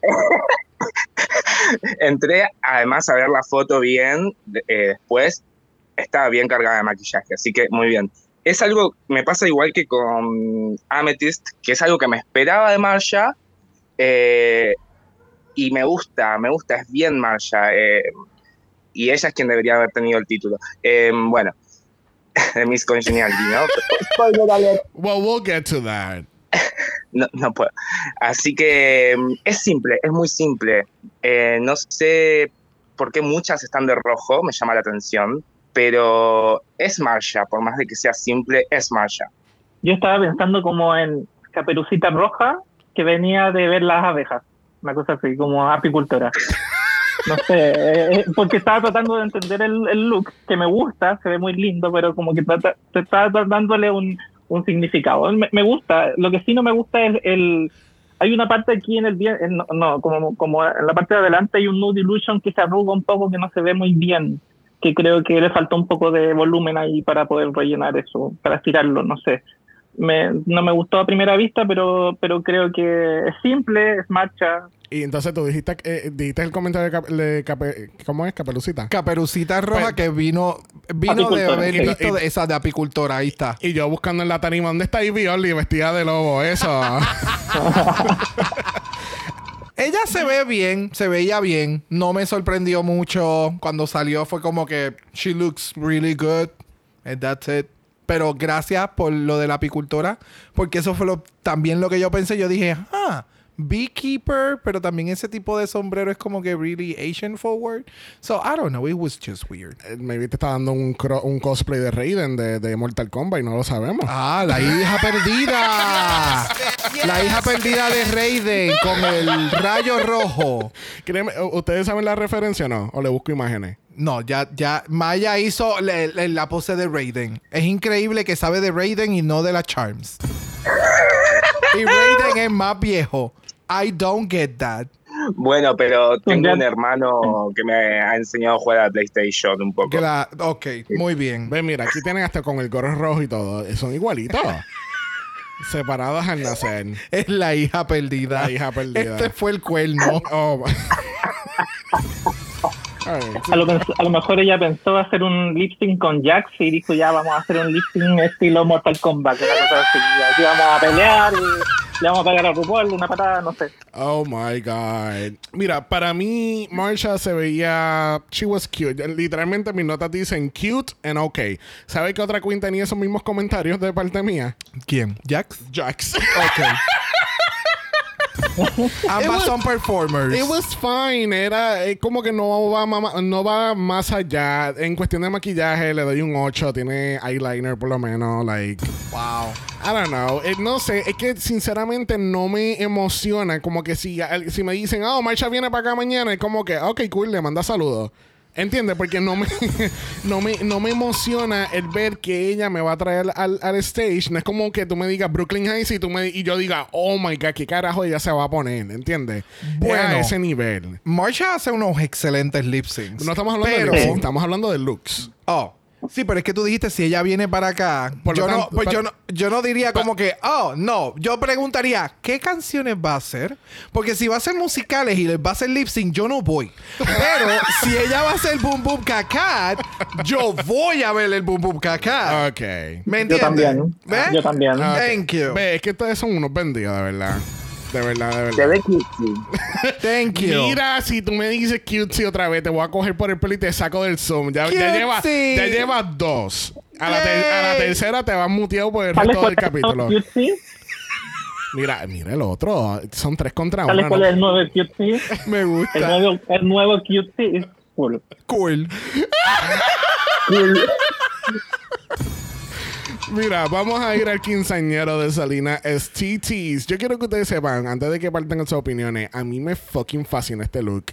Entré además a ver la foto bien eh, después, estaba bien cargada de maquillaje, así que muy bien. Es algo, me pasa igual que con Amethyst, que es algo que me esperaba de Marsha, eh, y me gusta, me gusta, es bien Marsha, eh, y ella es quien debería haber tenido el título. Eh, bueno, de Miss Congeniality, ¿no? Well, we'll get to that. No, no puedo. Así que mm, es simple, es muy simple. Eh, no sé por qué muchas están de rojo, me llama la atención, pero es Marsha, por más de que sea simple, es Marsha. Yo estaba pensando como en Caperucita Roja, que venía de ver las abejas, una cosa así, como apicultora. No sé, eh, porque estaba tratando de entender el, look, que me gusta, se ve muy lindo, pero como que trata, estaba dándole un, significado. Me, gusta, lo que sí no me gusta es el... Hay una parte aquí en el bien, en- no, no, como, como en la parte de adelante hay un nude illusion que se arruga un poco, que no se ve muy bien, que creo que le faltó un poco de volumen ahí para poder rellenar eso, para estirarlo, no sé. Me, no me gustó a primera vista, pero, pero creo que es simple, es marcha. Y entonces tú dijiste, eh, dijiste el comentario de, Cap- de Cape- ¿cómo es? Caperucita. Caperucita roja Pues- que vino, vino de haber visto y- de esa de apicultora. Ahí está. Y yo buscando en la tarima, ¿dónde está Ivy Orly vestida de lobo? Eso. Ella se ve bien, se veía bien. No me sorprendió mucho. Cuando salió fue como que she looks really good. And that's it. Pero gracias por lo de la apicultora. Porque eso fue lo, también lo que yo pensé. Yo dije, ah, beekeeper. Pero también ese tipo de sombrero es como que really Asian forward. So I don't know. It was just weird. Eh, Maybe te está dando un, un cosplay de Raiden de, de Mortal Kombat y no lo sabemos. Ah, la hija perdida. La hija perdida de Raiden con el rayo rojo. Créeme, ¿u- ¿Ustedes saben la referencia o no? ¿O le busco imágenes? No, ya, ya, Maya hizo le- le- la pose de Raiden. Es increíble que sabe de Raiden y no de la Charms. y Raiden es más viejo. I don't get that. Bueno, pero tengo un hermano que me ha enseñado a jugar a la PlayStation un poco. La- ok, muy bien. Ve, mira, aquí tienen hasta con el gorro rojo y todo. Son igualitos. Separados al nacer. Es la hija perdida. La hija perdida. Este fue el cuerno. Oh. A lo, pens- a lo mejor ella pensó hacer un lip sync con Jax y dijo ya vamos a hacer un lip sync estilo Mortal Kombat, una cosa así. Y aquí vamos a pelear y le vamos a pegar a RuPaul una patada, no sé. Oh my God. Mira, para mí, Marsha se veía. She was cute. Literalmente mis notas dicen cute and okay. ¿Sabe qué otra queen tenía esos mismos comentarios de parte mía? ¿Quién? ¿Jax? Jax. Ok. Ambas son performers. It was fine. Era eh, como que no va, ma- no va más allá. En cuestión de maquillaje, le doy un 8. Tiene eyeliner por lo menos. Like. Wow. I don't know. Eh, no sé, es que sinceramente no me emociona. Como que si, si me dicen, oh, Marcha viene para acá mañana, es como que, ok, cool, le manda saludos. ¿Entiendes? Porque no me, no, me, no me emociona el ver que ella me va a traer al, al stage. No es como que tú me digas Brooklyn Heights y, tú me, y yo diga, oh my god, ¿qué carajo ella se va a poner? ¿Entiendes? Bueno. Es a ese nivel. Marsha hace unos excelentes lip syncs. No estamos hablando pero, de looks, estamos hablando de looks. Oh. Sí, pero es que tú dijiste si ella viene para acá. Por yo, no, pues yo, no, yo no diría como que, oh, no. Yo preguntaría, ¿qué canciones va a hacer? Porque si va a ser musicales y les va a hacer lip sync, yo no voy. Pero si ella va a hacer Boom Boom Cacat, yo voy a ver el Boom Boom Cacat. Ok. ¿Me Yo entiendes? también. ¿Ves? Yo también. Ah, ok. Thank you. Ve, es que ustedes son unos vendidos, de verdad. De verdad, de verdad. Se ve cute. Thank you. Mira, si tú me dices cutesy otra vez, te voy a coger por el pelo y te saco del Zoom. Ya, ya, Cutesy. llevas, ya llevas dos. A la, ter- a la Yay. tercera te vas muteado por el ¿Sabes resto cuál del es el capítulo. Cutesy? Mira, mira el otro. Son tres contra ¿Sabes uno. cuál ¿no? es el nuevo Cutesy? Me El gusta. nuevo, el nuevo Cutesy es cool. Cool. Mira, vamos a ir al quinceañero de Salina STTs. Yo quiero que ustedes sepan, antes de que partan sus opiniones, a mí me fucking fascina este look.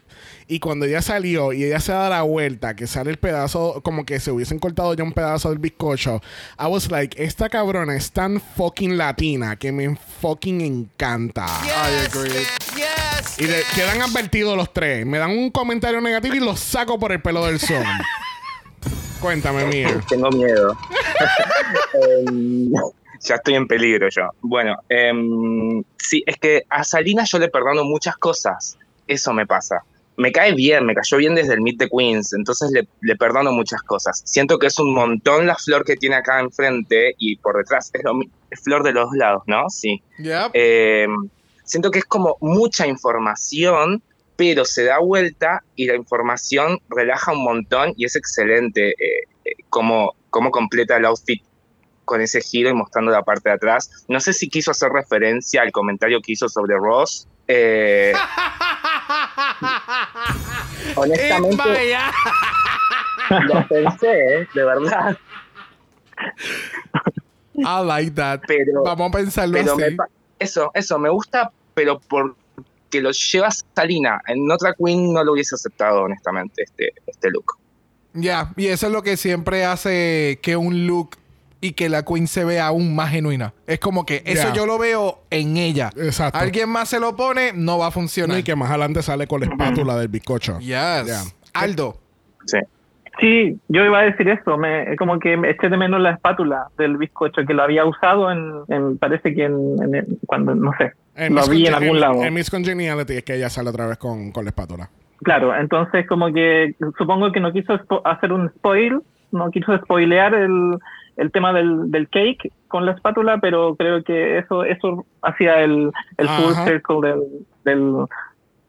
Y cuando ella salió y ella se da la vuelta, que sale el pedazo, como que se hubiesen cortado ya un pedazo del bizcocho, I was like, esta cabrona es tan fucking latina que me fucking encanta. I agree. Y le- quedan advertidos los tres. Me dan un comentario negativo y los saco por el pelo del Zoom. Cuéntame, mía. Tengo miedo. Em, ya estoy en peligro yo. Bueno, em, sí, es que a Salina yo le perdono muchas cosas. Eso me pasa. Me cae bien, me cayó bien desde el Meet the Queens, entonces le, le perdono muchas cosas. Siento que es un montón la flor que tiene acá enfrente y por detrás es, lo mi- es flor de los lados, ¿no? Sí. Yep. Eh, siento que es como mucha información, pero se da vuelta y la información relaja un montón y es excelente eh, eh, cómo, cómo completa el outfit con ese giro y mostrando la parte de atrás. No sé si quiso hacer referencia al comentario que hizo sobre Ross. eh, honestamente, lo pensé, ¿eh? de verdad. I like that. Pero- Vamos a pensarlo Pero así. eso, eso, me gusta, pero porque lo lleva Salina. En otra Queen no lo hubiese aceptado, honestamente, este, este look. Ya, y eso es lo que siempre hace que un look y que la Queen se vea aún más genuina. Es como que eso yo lo veo en ella. Exacto. Alguien más se lo pone, no va a funcionar. y que más adelante sale con la espátula del bizcocho. Yes. Ya. Aldo. Sí. Sí, yo iba a decir eso, me, como que me eché de menos la espátula del bizcocho, que lo había usado en, en- parece que en, en- cuando, no sé, En lo Miss vi en algún lado. En Miss Congeniality es que ella sale otra vez con, con la espátula. Claro, entonces como que supongo que no quiso hacer un spoil, no quiso spoilear el, el tema del, del cake con la espátula, pero creo que eso eso hacía el, el full circle del, del,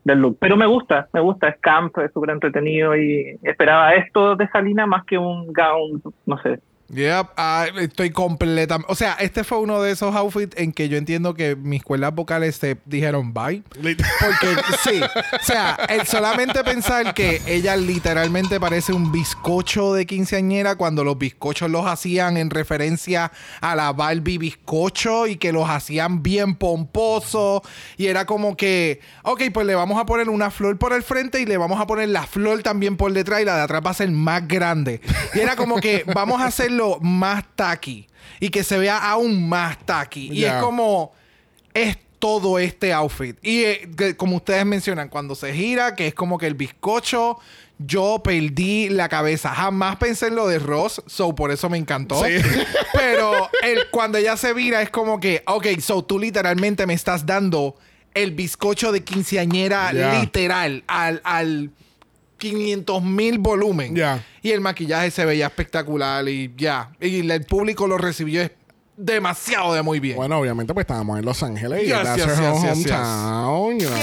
del look. Pero me gusta, me gusta, es camp, es súper entretenido y esperaba esto de Salina más que un gown, no sé. Yep, ah, estoy completamente. O sea, este fue uno de esos outfits en que yo entiendo que mis cuerdas vocales se dijeron bye. Porque sí, o sea, el solamente pensar que ella literalmente parece un bizcocho de quinceañera cuando los bizcochos los hacían en referencia a la Barbie bizcocho y que los hacían bien pomposos y era como que, ok, pues le vamos a poner una flor por el frente y le vamos a poner la flor también por detrás y la de atrás va a ser más grande. Y era como que vamos a hacerlo más tacky y que se vea aún más tacky. Y es como es todo este outfit. Y eh, que- como ustedes mencionan, cuando se gira, que es como que el bizcocho, yo perdí la cabeza. Jamás pensé en lo de Ross, so por eso me encantó. Sí. Pero el, cuando ella se vira, es como que, ok, so tú literalmente me estás dando el bizcocho de quinceañera literal al, al 500 mil volumen. Y el maquillaje se veía espectacular y ya. Y el público lo recibió demasiado de muy bien. Bueno, obviamente, pues estábamos en Los Ángeles y Yes, yes, yes, hometown, you know.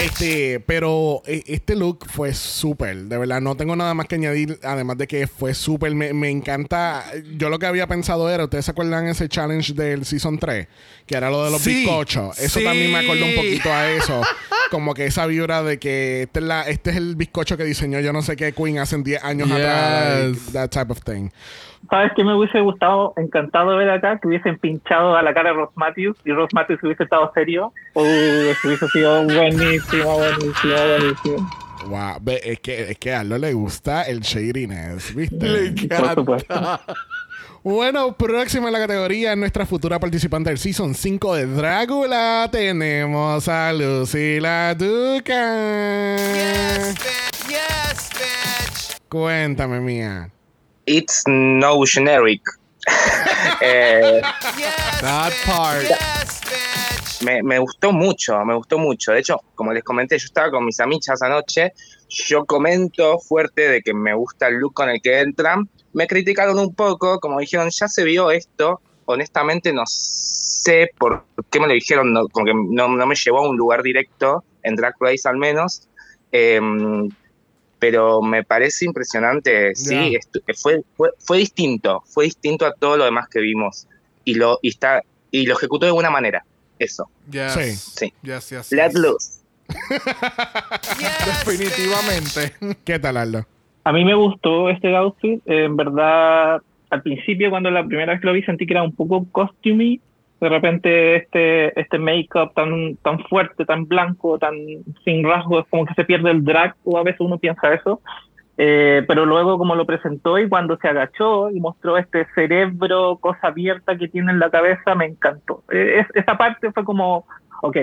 Este, pero eh, este look fue súper, de verdad, no tengo nada más que añadir, además de que fue súper, me, me encanta, yo lo que había pensado era, ¿ustedes se acuerdan ese challenge del Season 3? Que era lo de los Sí, bizcochos, eso sí. también me acordó un poquito a eso, como que esa vibra de que este es, la, este es el bizcocho que diseñó yo no sé qué Queen hace 10 años Yes. atrás, like, that type of thing. ¿Sabes qué me hubiese gustado, encantado ver acá? Que hubiesen pinchado a la cara de Ross Matthews y Ross Matthews hubiese estado serio. Uy, eso hubiese sido buenísimo, buenísimo, buenísimo. Wow, ve, es que, es que a Aldo le gusta el shadiness, ¿viste? Le Por encanta. supuesto. Bueno, próxima en la categoría, nuestra futura participante del Season 5 de Drácula, tenemos a Lucy la Duca. Cuéntame, mía. It's no generic. Eh, That part. me, me gustó mucho, me gustó mucho. De hecho, como les comenté, yo estaba con mis amichas anoche. Yo comento fuerte de que me gusta el look con el que entran. Me criticaron un poco, como dijeron, ya se vio esto. Honestamente, no sé por qué me lo dijeron, no, como que no, no me llevó a un lugar directo, en Drag Race al menos. Em, pero me parece impresionante. Sí, fue, fue, fue distinto, fue distinto a todo lo demás que vimos. Y lo, y está, y lo ejecutó de buena manera. Eso. Yes. Sí. Sí. Yes, yes, Let yes. loose. Definitivamente. ¿Qué tal, Aldo? A mí me gustó este outfit. en verdad, al principio, cuando la primera vez que lo vi, sentí que era un poco costumey. De repente, este, este make-up tan, tan fuerte, tan blanco, tan sin rasgos, como que se pierde el drag, o a veces uno piensa eso. Eh, pero luego, como lo presentó y cuando se agachó y mostró este cerebro, cosa abierta que tiene en la cabeza, me encantó. Eh, es- esa parte fue como, ok,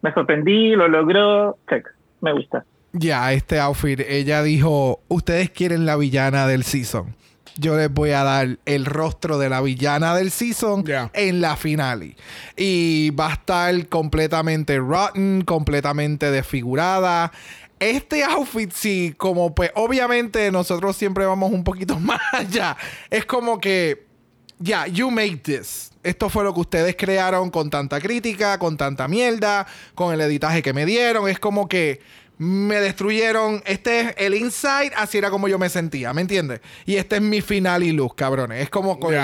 me sorprendí, lo logró, check, me gusta. Ya, este outfit, ella dijo, ustedes quieren la villana del season. Yo les voy a dar el rostro de la villana del season en la finale. Y va a estar completamente rotten, completamente desfigurada. Este outfit, sí, como pues obviamente nosotros siempre vamos un poquito más allá. Es como que ya, you made this. Esto fue lo que ustedes crearon con tanta crítica, con tanta mierda, con el editaje que me dieron. Es como que me destruyeron. Este es el inside, así era como yo me sentía, ¿me entiendes? Y este es mi final y luz, cabrones. Es como, con-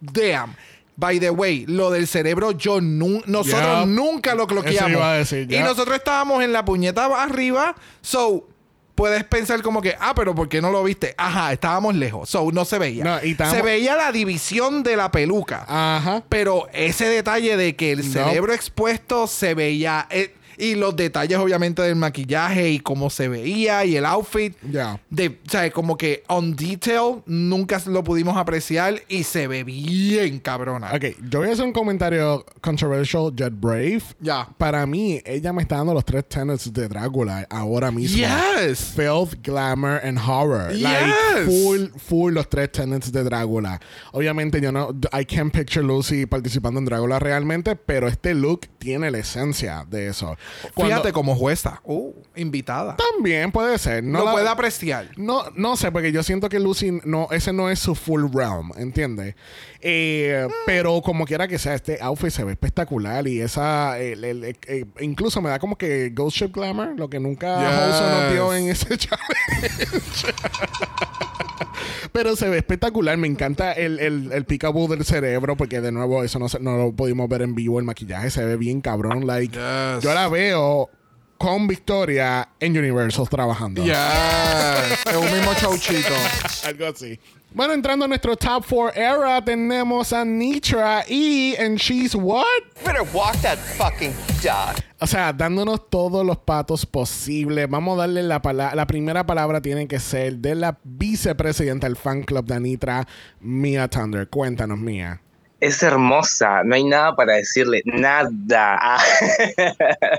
damn. By the way, lo del cerebro, yo nu- nosotros Yep. nunca lo cloqueamos. Eso iba a decir, y nosotros estábamos en la puñeta arriba. So, puedes pensar como que, ah, pero ¿por qué no lo viste? Ajá, estábamos lejos. So, no se veía. No, y Se veía la división de la peluca. Ajá. Pero ese detalle de que el No. cerebro expuesto se veía. eh, y los detalles, obviamente, del maquillaje y cómo se veía y el outfit. Ya. De, o sea, como que on detail nunca lo pudimos apreciar y se ve bien cabrona. Ok, yo voy a hacer un comentario controversial. Jet Brave. Ya. Para mí, ella me está dando los tres tenets de Drácula ahora mismo. Yes. Filth, glamour, and horror. Like, Yes. full, full los tres tenets de Drácula. Obviamente, yo no, I can't picture Lucy participando en Drácula realmente, pero este look tiene la esencia de eso. Cuando- Fíjate como jueza. Uh, invitada. También puede ser. No lo la- puede apreciar. No, no sé, porque yo siento que Lucy no, ese no es su full realm, ¿entiendes? Eh, Pero como quiera que sea, este outfit se ve espectacular y esa, el- el- el- eh, incluso me da como que Ghost Ship Glamour, lo que nunca Yes. Nos dio en ese challenge. Pero se ve espectacular, me encanta el, el, el peekaboo del cerebro, porque de nuevo eso no, se- no lo pudimos ver en vivo, el maquillaje se ve bien cabrón, like, Yes. yo la veo con Victoria en Universal trabajando. Ya. es un mismo chauchito. Algo así. Bueno, entrando a nuestro top 4 era, tenemos a Nitra y en She's What? Better walk that fucking dog. O sea, dándonos todos los patos posibles. Vamos a darle la palabra. La primera palabra tiene que ser de la vicepresidenta del fan club de Anitra, Mia Thunder. Cuéntanos, Mia. Es hermosa, no hay nada para decirle, nada.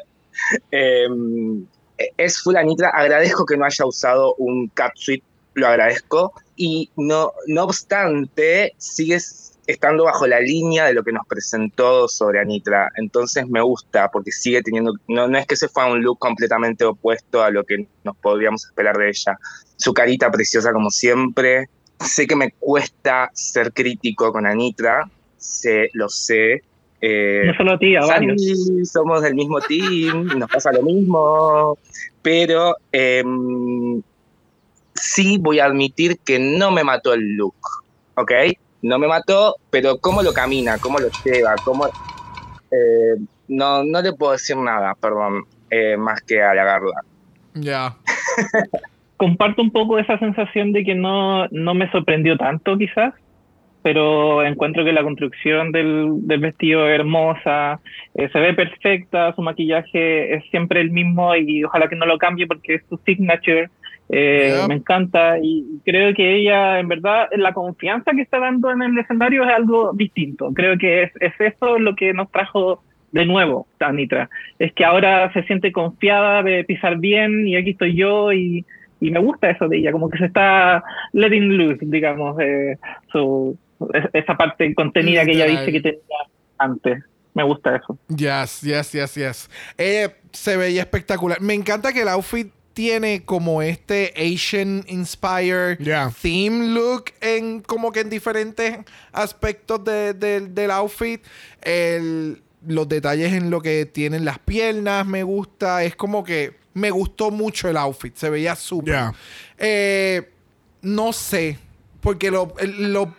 Em, es full Anitra, agradezco que no haya usado un catsuit, lo agradezco. Y no, no obstante, sigues estando bajo la línea de lo que nos presentó sobre Anitra. Entonces me gusta porque sigue teniendo, no, no es que se fue a un look completamente opuesto a lo que nos podríamos esperar de ella. Su carita preciosa como siempre. Sé que me cuesta ser crítico con Anitra, sé, lo sé. Eh, No solo a ti, a varios. Sí, somos del mismo team, nos pasa lo mismo, pero em, sí voy a admitir que no me mató el look, ¿ok? No me mató, pero cómo lo camina, cómo lo lleva, cómo... eh, no, no le puedo decir nada, perdón, eh, más que halagarla. Ya. comparto un poco esa sensación de que no, no me sorprendió tanto quizás, pero encuentro que la construcción del, del vestido es hermosa, eh, se ve perfecta, su maquillaje es siempre el mismo y ojalá que no lo cambie porque es su signature. Eh. Me encanta y creo que ella, en verdad, la confianza que está dando en el escenario es algo distinto. Creo que es, es eso lo que nos trajo de nuevo Tanitra. Es que ahora se siente confiada de pisar bien y aquí estoy yo y, y me gusta eso de ella, como que se está letting loose, digamos, eh, su, esa parte contenida que ella dice que tenía antes. Me gusta eso. Yes, yes, yes, yes. Eh, se veía espectacular. Me encanta que el outfit tiene como este Asian inspired Yeah. theme look en como que en diferentes aspectos de- de- del outfit. El- los detalles en lo que tienen las piernas me gusta. Es como que me gustó mucho el outfit. Se veía súper. Yeah. Eh, no sé. Porque lo,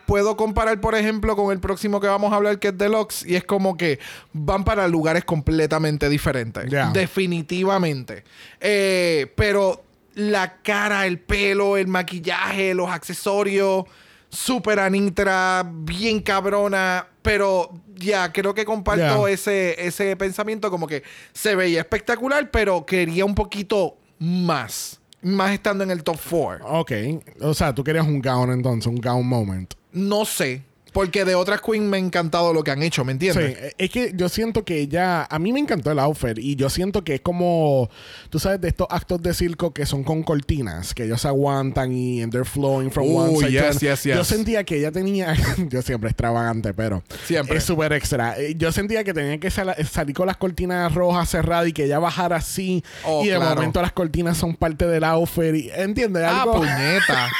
puedo comparar, por ejemplo, con el próximo que vamos a hablar, que es Deluxe. Y es como que van para lugares completamente diferentes. Definitivamente. Eh, pero la cara, el pelo, el maquillaje, los accesorios, súper anitra, bien cabrona. Pero ya, creo que comparto ese pensamiento como que se veía espectacular, pero quería un poquito más. Más estando en el top 4. Ok. O sea, tú querías un gown entonces, un gown moment. No sé. Porque de otras Queen me ha encantado lo que han hecho, ¿me Sí, entiendes? eh, es que yo siento que ella, a mí me encantó el outfit y yo siento que es como, tú sabes, de estos actos de circo que son con cortinas, que ellos aguantan y and they're flowing from Uh, one side yes, yes, yes. Yo sentía que ella tenía, yo siempre extravagante, pero Siempre. es súper extra. Eh, Yo sentía que tenía que sal- salir con las cortinas rojas cerradas y que ella bajara así Oh, y de claro. momento las cortinas son parte del outfit, y, ¿entiendes? Ah, Algo- puñeta.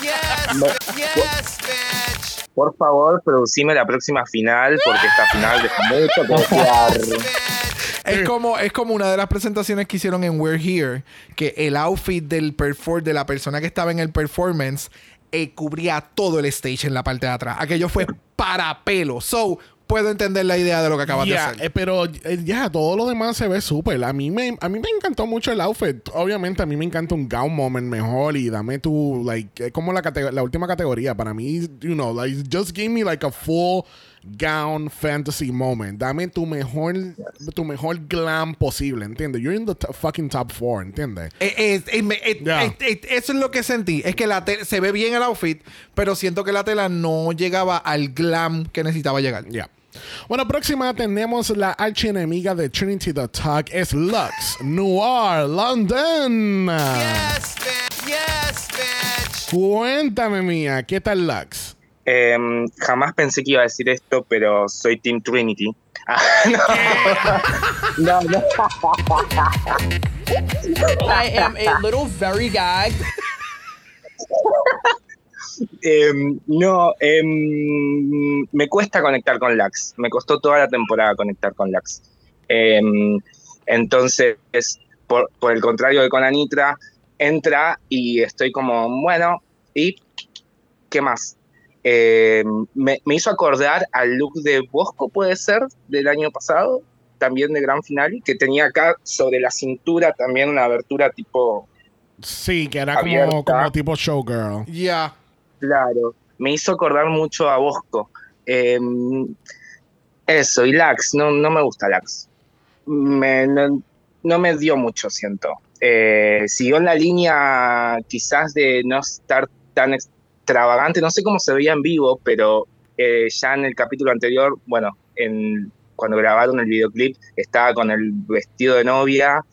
Yes, yes, bitch. Por favor, producime la próxima final, porque esta final deja mucho que desear. es, como, es como una de las presentaciones que hicieron en We're Here, que el outfit del perfor de la persona que estaba en el performance eh, cubría todo el stage en la parte de atrás. Aquello fue para pelo. So, puedo entender la idea de lo que acabas de hacer. eh, pero eh, ya, todo lo demás se ve súper. A mí, me, a mí me encantó mucho el outfit. Obviamente, a mí me encanta un gown moment mejor y dame tu, like, es como la, la última categoría. Para mí, you know, like, just give me like a full gown fantasy moment. Dame tu mejor, tu mejor glam posible, ¿entiendes? You're in the fucking top four, ¿entiendes? Eh, eso es lo que sentí. Es que la se ve bien el outfit, pero siento que la tela no llegaba al glam que necesitaba llegar. Ya. Bueno, próxima tenemos la archienemiga de Trinity the Talk. Es Lux Noir London. Yes, bitch. Yes, bitch. Cuéntame, mía, ¿qué tal Lux? Em, jamás pensé que iba a decir esto, pero soy Team Trinity. Ah, no. no, no. I am a little very gagged. Em, no, em, me cuesta conectar con Lax. Me costó toda la temporada conectar con Lax. Em, entonces, por, por el contrario de con Anitra, entra y estoy como, bueno, ¿y qué más? Me, me hizo acordar al look de Bosco, puede ser, del año pasado, también de Gran Finale, que tenía acá sobre la cintura también una abertura tipo Sí, que era como tipo showgirl. Ya. Claro, me hizo acordar mucho a Bosco. Em, eso, y Lax, no, no me gusta Lax. No, me dio mucho, siento. Eh, siguió en la línea quizás de no estar tan extravagante, no sé cómo se veía en vivo, pero eh, ya en el capítulo anterior, bueno, en, cuando grabaron el videoclip, estaba con el vestido de novia,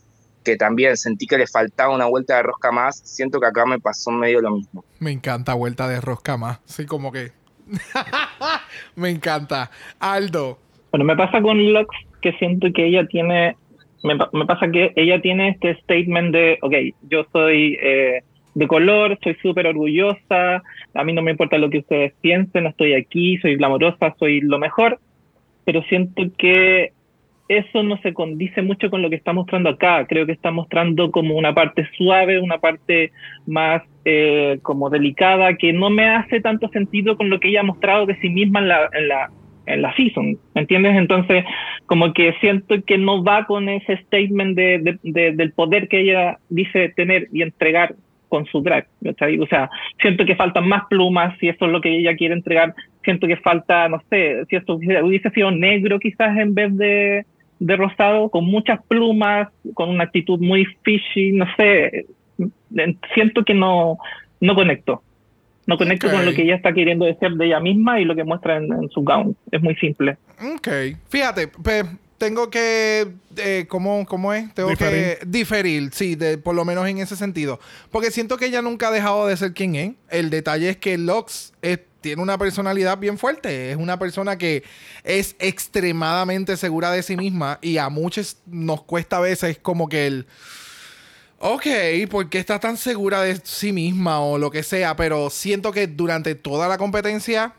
que también sentí que le faltaba una vuelta de rosca más. Siento que acá me pasó medio lo mismo. Me encanta vuelta de rosca más. Sí, como que. me encanta. Aldo. Bueno, me pasa con Lux que siento que ella tiene, me, me pasa que ella tiene este statement de, ok, yo soy eh, de color, soy súper orgullosa, a mí no me importa lo que ustedes piensen, estoy aquí, soy glamorosa, soy lo mejor, pero siento que eso no se condice mucho con lo que está mostrando acá. Creo que está mostrando como una parte suave, una parte más eh, como delicada, que no me hace tanto sentido con lo que ella ha mostrado de sí misma en la, en la, en la season, ¿me entiendes? Entonces, como que siento que no va con ese statement de, de- de- del poder que ella dice tener y entregar con su drag. O sea, siento que faltan más plumas, si eso es lo que ella quiere entregar, siento que falta, no sé, si esto hubiese sido negro quizás en vez de, de rosado, con muchas plumas, con una actitud muy fishy, no sé, siento que no, no conecto. No conecto Ok. con lo que ella está queriendo decir de ella misma y lo que muestra en, en su gown. Es muy simple. Ok. Fíjate, pe- tengo que. eh, ¿cómo, ¿Cómo es? Tengo que diferir, sí, de, por lo menos en ese sentido. Porque siento que ella nunca ha dejado de ser quien es. El detalle es que Lux es- tiene una personalidad bien fuerte. Es una persona que es extremadamente segura de sí misma y a muchos nos cuesta a veces como que el. Ok, ¿por qué está tan segura de sí misma o lo que sea? Pero siento que durante toda la competencia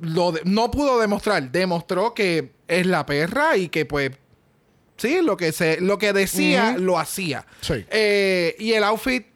lo no pudo demostrar. Demostró que es la perra y que pues... Sí, lo que, se, lo que decía, lo hacía. Sí. Eh, y el outfit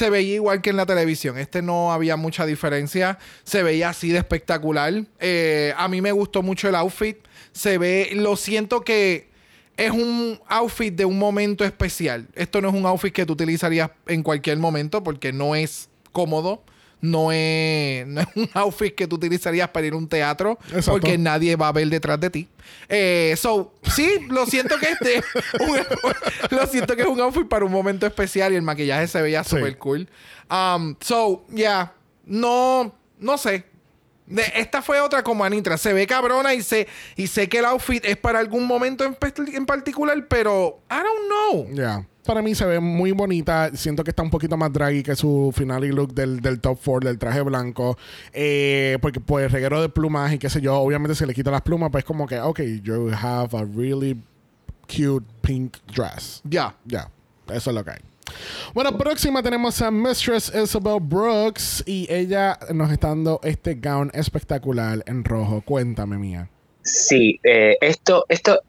se veía igual que en la televisión. Este no había mucha diferencia. Se veía así de espectacular. Eh, a mí me gustó mucho el outfit. Se ve, lo siento que es un outfit de un momento especial. Esto no es un outfit que tú utilizarías en cualquier momento porque no es cómodo. No es, no es un outfit que tú utilizarías para ir a un teatro Exacto. porque nadie va a ver detrás de ti. Eh, so, sí, lo siento que este un- lo siento que es un outfit para un momento especial y el maquillaje se veía Sí. súper cool. Um, so, yeah, no, no sé. De- esta fue otra como Anitra. Se ve cabrona y sé, y sé que el outfit es para algún momento en, en particular, pero I don't know. Ya. Para mí se ve muy bonita. Siento que está un poquito más draggy que su final y look del, del top 4 del traje blanco. Eh, porque pues reguero de plumas y qué sé yo. Obviamente si le quita las plumas, pues como que, ok, you have a really cute pink dress. Ya. Ya. Eso es lo que hay. Bueno, próxima tenemos a Mistress Isabel Brooks y ella nos está dando este gown espectacular en rojo. Cuéntame, mía. Sí, eh, esto, esto,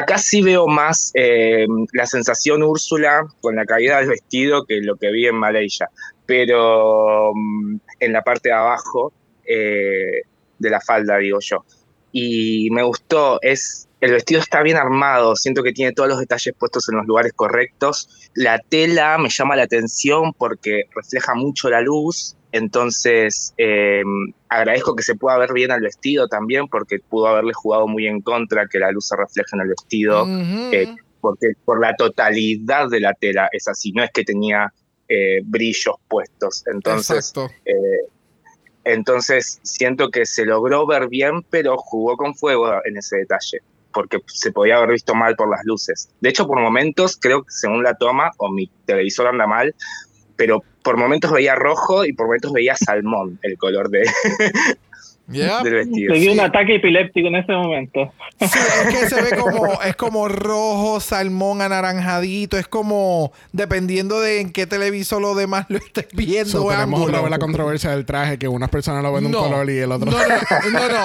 acá sí veo más eh, la sensación Úrsula con la caída del vestido que lo que vi en Malaysia, pero mm, en la parte de abajo eh, de la falda, digo yo. y me gustó. Es, el vestido está bien armado, siento que tiene todos los detalles puestos en los lugares correctos. La tela me llama la atención porque refleja mucho la luz, entonces eh, agradezco que se pueda ver bien al vestido también porque pudo haberle jugado muy en contra que la luz se refleje en el vestido, eh, porque por la totalidad de la tela es así, no es que tenía eh, brillos puestos. Entonces, entonces siento que se logró ver bien, pero jugó con fuego en ese detalle, porque se podía haber visto mal por las luces. De hecho, por momentos, creo que según la toma, o mi televisor anda mal, pero por momentos veía rojo y por momentos veía salmón el color de, Yeah. del vestido. Le dio un Sí. ataque epiléptico en ese momento. Sí, es que se ve como, es como rojo, salmón, anaranjadito. Es como dependiendo de en qué televisor lo demás lo estés viendo. So, tenemos otra vez la controversia del traje, que unas personas lo ven de un color y el otro. No, no, no, no.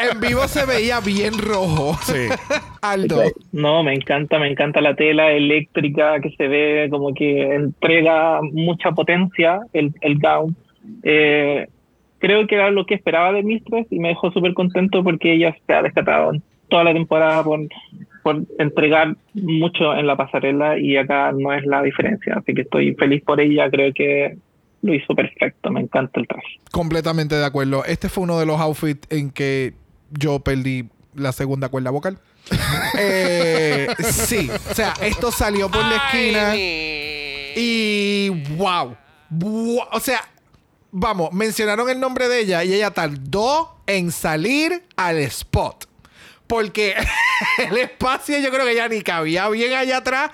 En, en vivo se veía bien rojo. Sí. Aldo. No, me encanta, me encanta la tela eléctrica que se ve como que entrega mucha potencia el, el gown. Eh, creo que era lo que esperaba de Mistress y me dejó súper contento porque ella se ha descatado en toda la temporada por, por entregar mucho en la pasarela y acá no es la diferencia. Así que estoy feliz por ella, creo que lo hizo perfecto, me encanta el traje. Completamente de acuerdo. Este fue uno de los outfits en que yo perdí la segunda cuerda vocal. Eh, sí, o sea, esto salió por la esquina y. Wow. O sea, vamos, mencionaron el nombre de ella y ella tardó en salir al spot. Porque el espacio yo creo que ya ni cabía bien allá atrás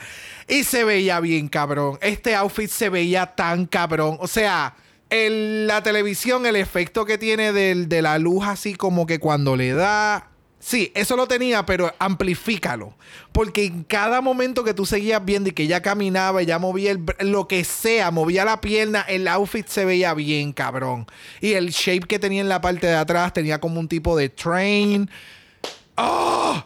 y se veía bien cabrón. Este outfit se veía tan cabrón. O sea, el- la televisión, el efecto que tiene de la luz así como que cuando le da... Sí, eso lo tenía, pero amplifícalo. Porque en cada momento que tú seguías viendo y que ella caminaba, ella movía el, lo que sea, movía la pierna, el outfit se veía bien, cabrón. Y el shape que tenía en la parte de atrás tenía como un tipo de train. ¡Oh!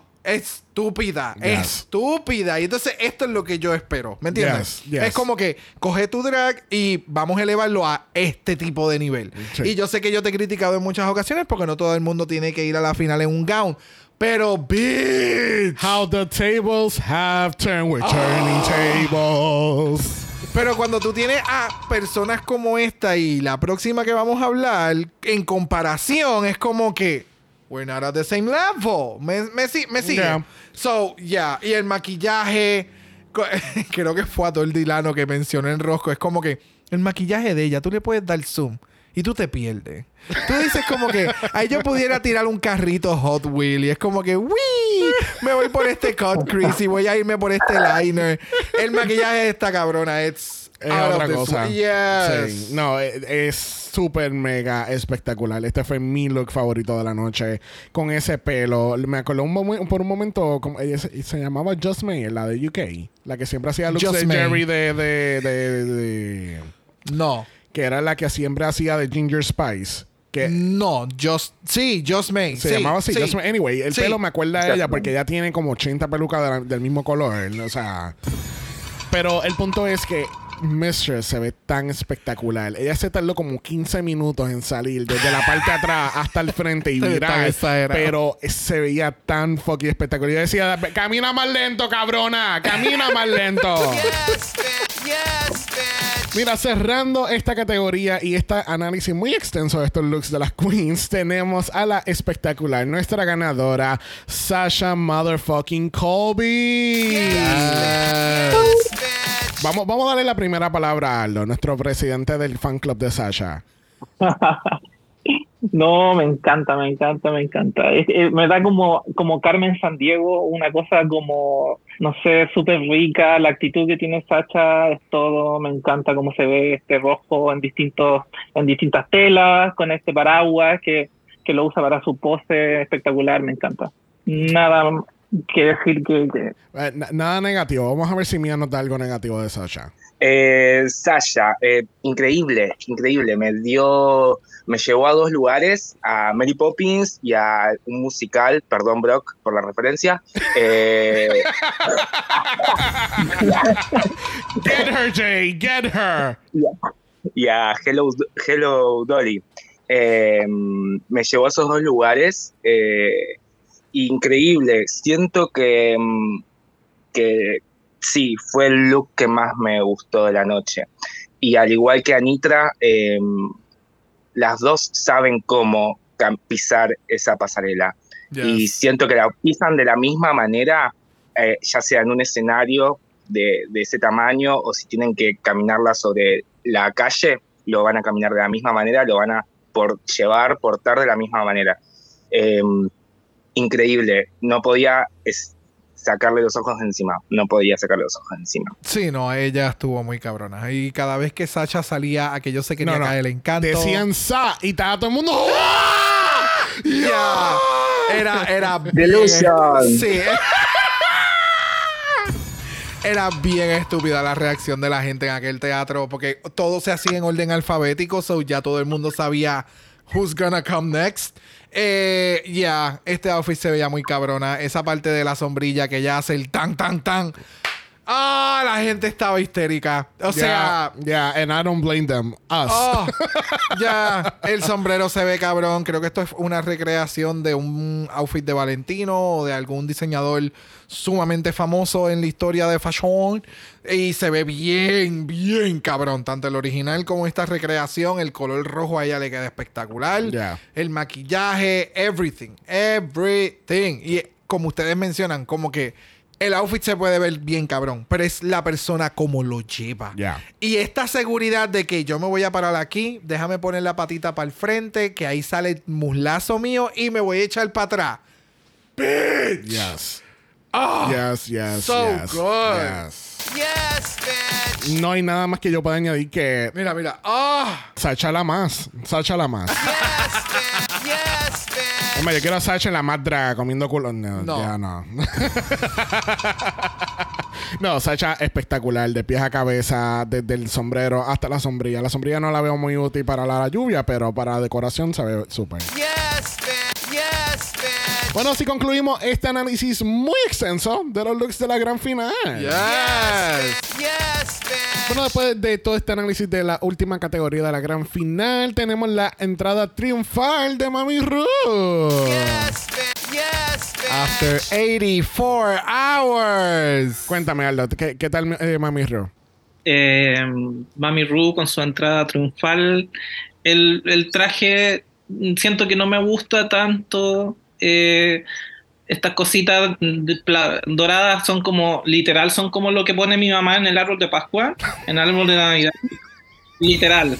Estúpida, Yes. estúpida. Y entonces esto es lo que yo espero. ¿Me entiendes? Yes, yes. Es como que coge tu drag y vamos a elevarlo a este tipo de nivel. Sí. Y yo sé que yo te he criticado en muchas ocasiones porque no todo el mundo tiene que ir a la final en un gown. Pero, bitch. How the tables have turned. We're turning tables. Pero cuando tú tienes a personas como esta y la próxima que vamos a hablar, en comparación, es como que we're not at the same level. Me, me, si- me sigue. Yeah. So, yeah. Y el maquillaje, creo que fue a todo el Dilano que mencionó en Rosco. Es como que el maquillaje de ella, tú le puedes dar zoom. Y tú te pierdes. Tú dices como que ahí yo pudiera tirar un carrito Hot Wheel y es como que ¡Wii! Me voy por este cut crease y voy a irme por este liner. El maquillaje de esta cabrona es Es out otra cosa. Yes. Sí. No, es- es súper mega espectacular. Este fue mi look favorito de la noche. Con ese pelo. Me acuerdo un momen- por un momento, como ella se, se llamaba Just May, la de UK. La que siempre hacía looks Just de May. Jerry de, de, de- de- No. Que era la que siempre hacía de Ginger Spice. Que No, just sí, Just May. se Sí, llamaba así. sí. Just May. Anyway, el Sí. pelo me acuerda de ella porque ella tiene como 80 pelucas de la- del mismo color. O sea. Pero el punto es que Mistress se ve tan espectacular. Ella se tardó como 15 minutos en salir desde la parte de atrás hasta el frente y virar. Pero se veía tan fucking espectacular. Yo decía, camina más lento, cabrona. Camina más lento. Yes, bitch. Yes, bitch. Mira, cerrando esta categoría y este análisis muy extenso de estos looks de las queens, tenemos a la espectacular, nuestra ganadora, Sasha Motherfucking Colby. Yes, bitch. Vamos, vamos a darle la primera palabra a Aldo, nuestro presidente del fan club de Sasha. No, me encanta, me encanta, me encanta. Me da como, como Carmen San Diego, una cosa como, no sé, súper rica. La actitud que tiene Sacha es todo. Me encanta cómo se ve este rojo en distintos, en distintas telas, con este paraguas que, que lo usa para su pose espectacular. Me encanta. Nada que decir que, que- Eh, na- nada negativo. Vamos a ver si Mía nos da algo negativo de Sasha. Eh, Sasha, eh, increíble, increíble. Me dio, me llevó a dos lugares, a Mary Poppins y a un musical, perdón Brock por la referencia. Eh, Get her, Jay, get her. y a Hello, Hello Dolly. Eh, me llevó a esos dos lugares. eh, increíble. Siento que, mm, que sí, fue el look que más me gustó de la noche. Y al igual que Anitra, eh, las dos saben cómo pisar esa pasarela. Y siento que la pisan de la misma manera, eh, ya sea en un escenario de, de ese tamaño o si tienen que caminarla sobre la calle, lo van a caminar de la misma manera, lo van a por llevar, portar de la misma manera. Eh, increíble, no podía es- sacarle los ojos encima, no podía sacarle los ojos encima. Sí, no, ella estuvo muy cabrona. Y cada vez que Sacha salía, aquello se quería No, no. caer el encanto. Decían sa y estaba todo el mundo. ¡Ah! Ya. Era, era bien- Delusion. Sí. Era bien estúpida la reacción de la gente en aquel teatro porque todo se hacía en orden alfabético, so ya todo el mundo sabía who's gonna come next. Eh, ya, este outfit se veía muy cabrona. Esa parte de la sombrilla que ya hace el tan, tan, tan. Ah, la gente estaba histérica. O sea, yeah, and I don't blame them. Us. Oh, ya, el sombrero se ve cabrón. Creo que esto es una recreación de un outfit de Valentino o de algún diseñador sumamente famoso en la historia de fashion. Y se ve bien, bien cabrón. Tanto el original como esta recreación. El color rojo a ella le queda espectacular. Yeah. El maquillaje, everything. Everything. Y como ustedes mencionan, como que el outfit se puede ver bien cabrón, pero es la persona como lo lleva. Yeah. Y esta seguridad de que yo me voy a parar aquí, déjame poner la patita para el frente, que ahí sale el muslazo mío y me voy a echar para atrás. Yes. Ah, Yes, yes, so yes. good. yes. Yes, bitch. No hay nada más que yo pueda añadir que Mira, mira. Ah, Sacha la más. Sacha la más. Yes, bitch. Yes, bitch. Hombre, yo quiero a Sacha en la más draga comiendo culo. No, No. ya no. no, Sacha espectacular, de pies a cabeza, desde el sombrero hasta la sombrilla. La sombrilla no la veo muy útil para la lluvia, pero para decoración se ve súper. Yes, bitch. Yes, bitch. Bueno, así concluimos este análisis muy extenso de los looks de la gran final. yes. Yes, bitch. Bueno, después de todo este análisis de la última categoría de la gran final, tenemos la entrada triunfal de Mami Ru. Yes. Yes. After 84 hours. Cuéntame, Aldo, ¿qué, qué tal eh, Mami Ru? eh, Mami Ru con su entrada triunfal. El, el traje mm, siento que no me gusta tanto. Eh, estas cositas doradas son como, literal, son como lo que pone mi mamá en el árbol de Pascua, en el árbol de Navidad. Literal.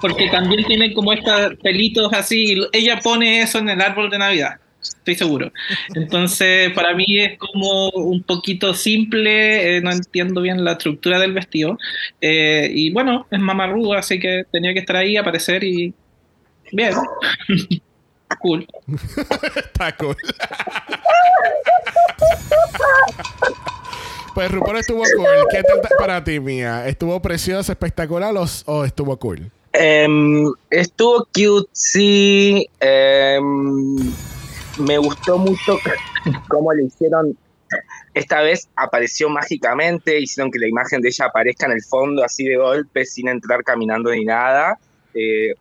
Porque también tiene como estos pelitos así. Ella pone eso en el árbol de Navidad. Estoy seguro. Entonces, para mí es como un poquito simple. eh, no entiendo bien la estructura del vestido. Eh, y bueno, es mamarrudo, así que tenía que estar ahí, aparecer y. Bien. cool. Está cool. pues RuPaul estuvo cool. ¿Qué tal ta- para ti, Mía? ¿Estuvo precioso, espectacular o, o estuvo cool? Em, estuvo cute, sí. em, me gustó mucho cómo le hicieron. Esta vez apareció mágicamente, hicieron que la imagen de ella aparezca en el fondo así de golpe, sin entrar caminando ni nada. Eh,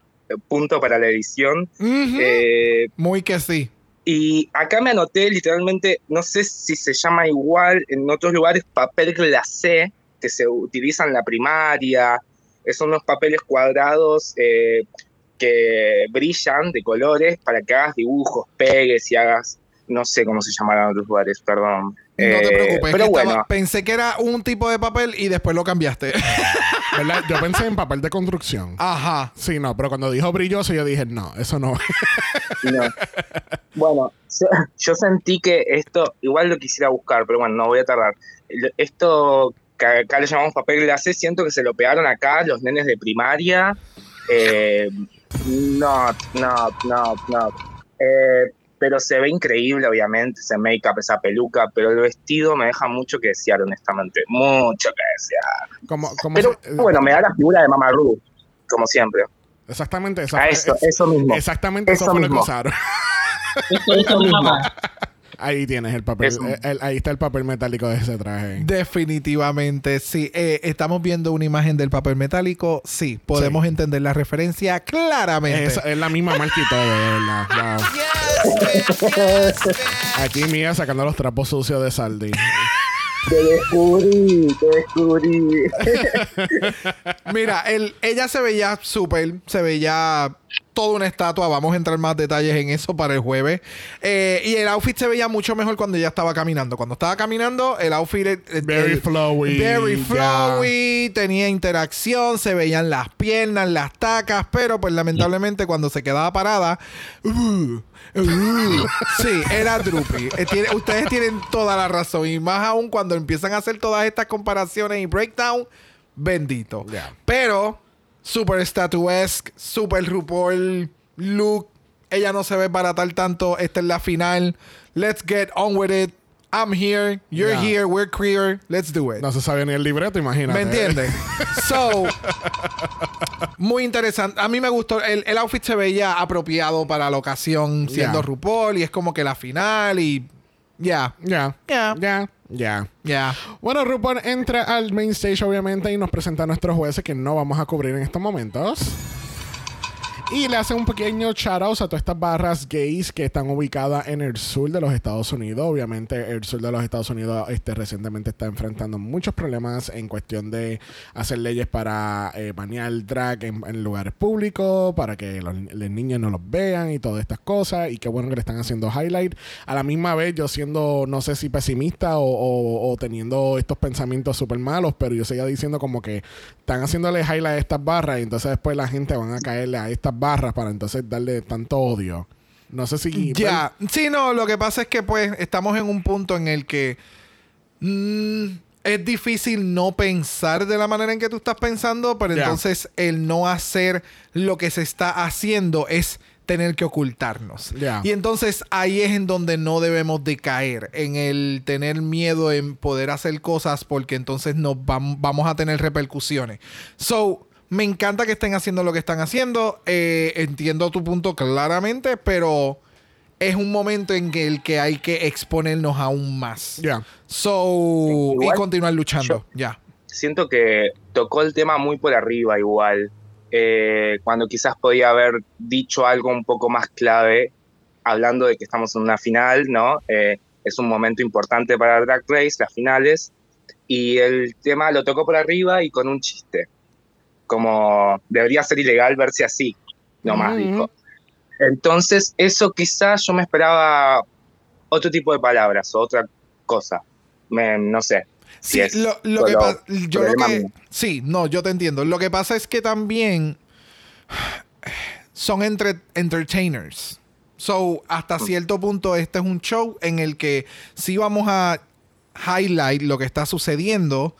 punto para la edición. Ujú. Eh, Muy que sí. y acá me anoté literalmente, no sé si se llama igual en otros lugares, papel glacé, que se utiliza en la primaria. Eh, Son unos papeles cuadrados eh, que brillan de colores para que hagas dibujos, pegues y hagas, no sé cómo se llamarán en otros lugares, perdón. No te Eh, preocupes. Pero que estaba- bueno, pensé que era un tipo de papel y después lo cambiaste. ¿Verdad? Yo pensé en papel de construcción. Ajá. Sí, no, pero cuando dijo brilloso, yo dije, no, eso no. no. Bueno, yo, yo sentí que esto, igual lo quisiera buscar, pero bueno, no voy a tardar. Esto que acá le llamamos papel glacé, siento que se lo pegaron acá los nenes de primaria. Eh, no, no, no, no. Eh, pero se ve increíble, obviamente, ese make-up, esa peluca, pero el vestido me deja mucho que desear, honestamente. Mucho que desear. Como, como Pero se- eh, bueno, me da la figura de Mama Ru, como siempre. Exactamente eso. A eso, es- eso mismo. Exactamente eso, Eso fue lo que mismo. usaron. Esto es mi mamá. Ahí tienes el papel. Es un- el- el- ahí está el papel metálico de ese traje. Definitivamente, sí. Eh, estamos viendo una imagen del papel metálico. Sí, podemos Sí. entender la referencia claramente. Es, es la misma marca y todo, de verdad. Wow. Yes. Aquí Mía sacando los trapos sucios de Saldi. Te descubrí, te descubrí. Mira, el, ella se veía súper, se veía toda una estatua. Vamos a entrar más detalles en eso para el jueves. Eh, y el outfit se veía mucho mejor cuando ella estaba caminando. Cuando estaba caminando, el outfit. eh, eh, Very el- flowy, Very flowy. Tenía interacción, se veían las piernas, las tacas. Pero, pues, lamentablemente, cuando se quedaba parada. uh, uh, sí, era droopy. Eh, tiene- ustedes tienen toda la razón. Y más aún cuando empiezan a hacer todas estas comparaciones y breakdown. Bendito. Pero, super statuesque, super RuPaul look. Ella no se ve baratar tanto. Esta es la final. Let's get on with it. I'm here. You're here. We're queer. Let's do it. No se sabía ni el libreto, imagínate. ¿Me entiendes? so, muy interesante. A mí me gustó. El, el outfit se veía apropiado para la ocasión siendo. RuPaul y es como que la final y. Ya. Ya. Ya. Ya. Ya. Ya. Bueno, RuPaul entra al main stage, obviamente, y nos presenta a nuestros jueces que no vamos a cubrir en estos momentos. Y le hace un pequeño shout out a todas estas barras gays que están ubicadas en el sur de los Estados Unidos. Obviamente, el sur de los Estados Unidos este, recientemente está enfrentando muchos problemas en cuestión de hacer leyes para eh, banear drag en, lugares públicos, para que los, los niños no los vean y todas estas cosas. Y qué bueno que le están haciendo highlight. A la misma vez, yo siendo, no sé si pesimista o- o teniendo estos pensamientos súper malos, pero yo seguía diciendo como que están haciéndole highlight a estas barras y entonces después la gente van a caerle a estas barras para entonces darle tanto odio. No sé si... Ya. Sí, no, lo que pasa es que pues estamos en un punto en el que mm, es difícil no pensar de la manera en que tú estás pensando, pero entonces el no hacer lo que se está haciendo es tener que ocultarnos. Ya. Y entonces ahí es en donde no debemos de caer, en el tener miedo en poder hacer cosas porque entonces nos vam- vamos a tener repercusiones. So, me encanta que estén haciendo lo que están haciendo. Eh, entiendo tu punto claramente, pero es un momento en el que hay que exponernos aún más. Ya. So, y Igual, continuar luchando. ya. siento que tocó el tema muy por arriba igual, eh, cuando quizás podía haber dicho algo un poco más clave, hablando de que estamos en una final, ¿no? Eh, es un momento importante para Drag Race, las finales, y el tema lo tocó por arriba y con un chiste, como debería ser ilegal verse así, nomás Ujú. dijo. Entonces, eso quizás yo me esperaba otro tipo de palabras o otra cosa, Me- no sé. Sí, lo, lo que pasa. Yo que. Sí, no, yo te entiendo. Lo que pasa es que también son entre entertainers. So, hasta cierto punto, este es un show en el que sí vamos a highlight lo que está sucediendo,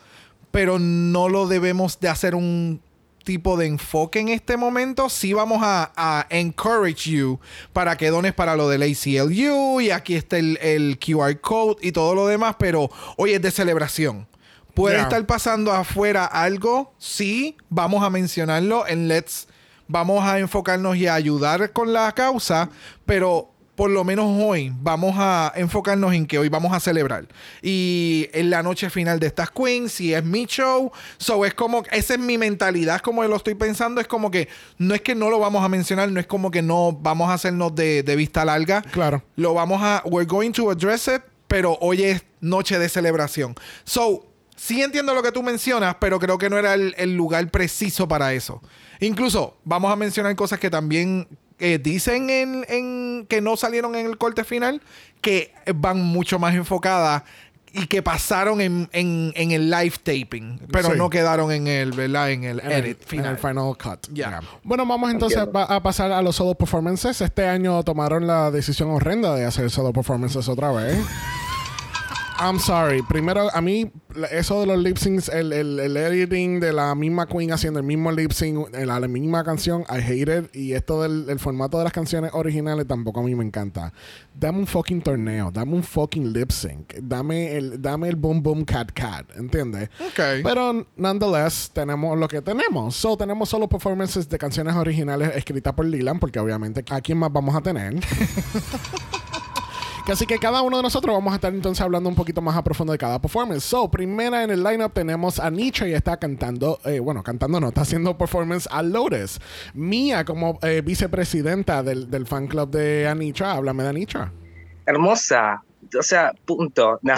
pero no lo debemos de hacer un tipo de enfoque en este momento. Sí vamos a, a encourage you para que dones para lo del ACLU y aquí está el, el QR code y todo lo demás, pero hoy es de celebración. ¿Puede estar pasando afuera algo? Sí, vamos a mencionarlo en Let's. Vamos a enfocarnos y a ayudar con la causa, pero por lo menos hoy vamos a enfocarnos en que hoy vamos a celebrar. Y en la noche final de estas queens, si es mi show, so es como, esa es mi mentalidad, como lo estoy pensando, es como que no es que no lo vamos a mencionar, no es como que no vamos a hacernos de, de vista larga. Claro. Lo vamos a, we're going to address it, pero hoy es noche de celebración. So, sí entiendo lo que tú mencionas, pero creo que no era el, el lugar preciso para eso. Incluso, vamos a mencionar cosas que también dicen en, en- que no salieron en el corte final, que van mucho más enfocadas y que pasaron en, en- en el live taping, pero Sí. no quedaron en el, ¿verdad? En el En el, edit en final. el final cut. Bueno, vamos entonces va- a pasar a los solo performances. Este año tomaron la decisión horrenda de hacer solo performances otra vez. I'm sorry. Primero, a mí, eso de los lip syncs, el, el, el editing de la misma Queen haciendo el mismo lip sync, en la, la misma canción, I hate it. Y esto del el formato de las canciones originales tampoco a mí me encanta. Dame un fucking torneo, dame un fucking lip sync, dame el, dame el boom boom cat cat, ¿entiendes? Ok. Pero nonetheless, tenemos lo que tenemos. So, tenemos solo performances de canciones originales escritas por Lilan, porque obviamente, ¿a quién más vamos a tener? Que Así que cada uno de nosotros vamos a estar entonces hablando un poquito más a profundo de cada performance. So, primera en el lineup tenemos a Nietzsche y está cantando, eh, bueno, cantando no, está haciendo performance a Lotus. Mía, como eh, vicepresidenta del, fan club de Anitra, háblame de Anitra. hermosa. O sea, punto. No,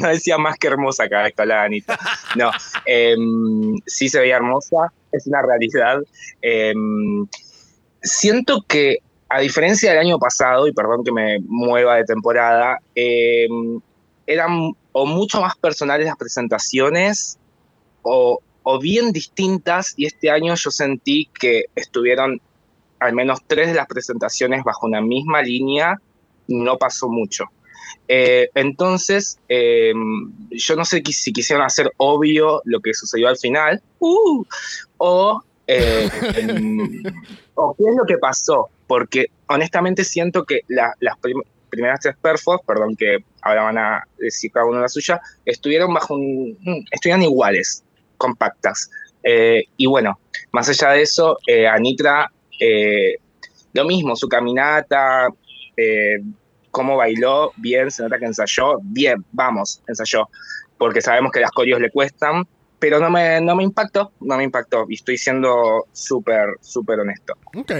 no decía más que hermosa cada vez que hablaba Anita. No, em, sí se veía hermosa, es una realidad. Em, siento que, a diferencia del año pasado, y perdón que me mueva de temporada, em, eran o mucho más personales las presentaciones o, o bien distintas, y este año yo sentí que estuvieron al menos tres de las presentaciones bajo una misma línea, no pasó mucho. Eh, entonces, eh, yo no sé si quisieron hacer obvio lo que sucedió al final, uh, o, eh, o qué es lo que pasó, porque honestamente siento que la- las prim- primeras tres perfos, perdón que ahora van a decir cada uno la suya, estuvieron bajo un, estuvieron iguales, compactas. Eh, y bueno, más allá de eso, eh, Anitra, eh, lo mismo, su caminata, cómo bailó, bien, se nota que ensayó, bien, vamos, ensayó, porque sabemos que las coreos le cuestan, pero no me, no me impactó, no me impactó, y estoy siendo súper, súper honesto. Ok,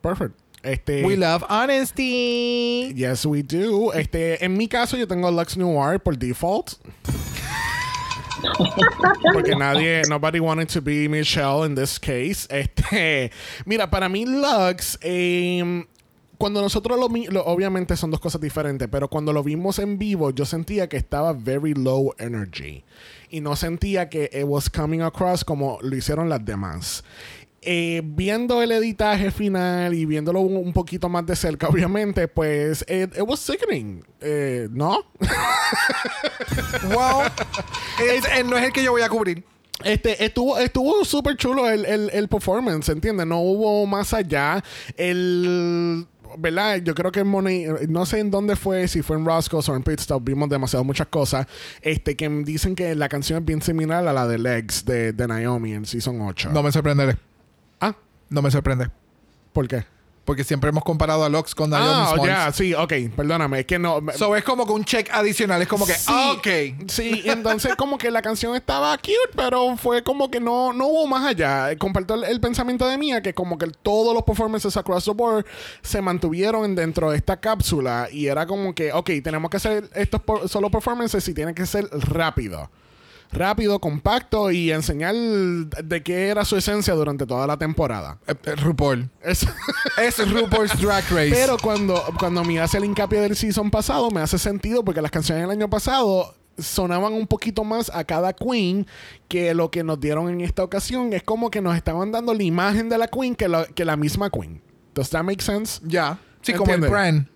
perfect. Este, We love honesty. Yes, we do. Este, en mi caso, yo tengo Lux Noir por default. Porque nadie, nobody wanted to be Michelle in this case. Este, mira, para mí Lux, em, cuando nosotros lo, lo- obviamente son dos cosas diferentes, pero cuando lo vimos en vivo, yo sentía que estaba very low energy y no sentía que it was coming across como lo hicieron las demás. Eh, viendo el editaje final y viéndolo un, un poquito más de cerca, obviamente, pues it, it was sickening, Eh, ¿no? Wow. Es- eh, no es el que yo voy a cubrir. Este, estuvo, estuvo súper chulo el, el, el performance, ¿entiendes? No hubo más allá. El. ¿Verdad? Yo creo que en Money, no sé en dónde fue, si fue en Roscoe's o en Pit Stop, vimos demasiado muchas cosas. Este, que dicen que la canción es bien similar a la de Legs de, de Naomi en Season 8. No me sorprenderé. Ah, No me sorprende. ¿por qué? Porque siempre hemos comparado a Lux con Naomi Ah, Smalls. ya, sí, ok, perdóname, es que no. So es como que un check adicional. Es como que, Sí, ah, ok. Sí, entonces como que la canción estaba cute, pero fue como que no, no hubo más allá. Comparto el, el pensamiento de Mía que como que todos los performances across the board se mantuvieron dentro de esta cápsula y era como que, ok, tenemos que hacer estos por- solo performances y tienen que ser rápido. Rápido, compacto y enseñar de qué era su esencia durante toda la temporada. Eh, eh, RuPaul. Es- Es RuPaul's Drag Race. Pero cuando, cuando me hace el hincapié del season pasado, me hace sentido porque las canciones del año pasado sonaban un poquito más a cada queen que lo que nos dieron en esta ocasión. Es como que nos estaban dando la imagen de la queen que, la- que la misma queen. Does that make sense? ya. Sí, como el brand.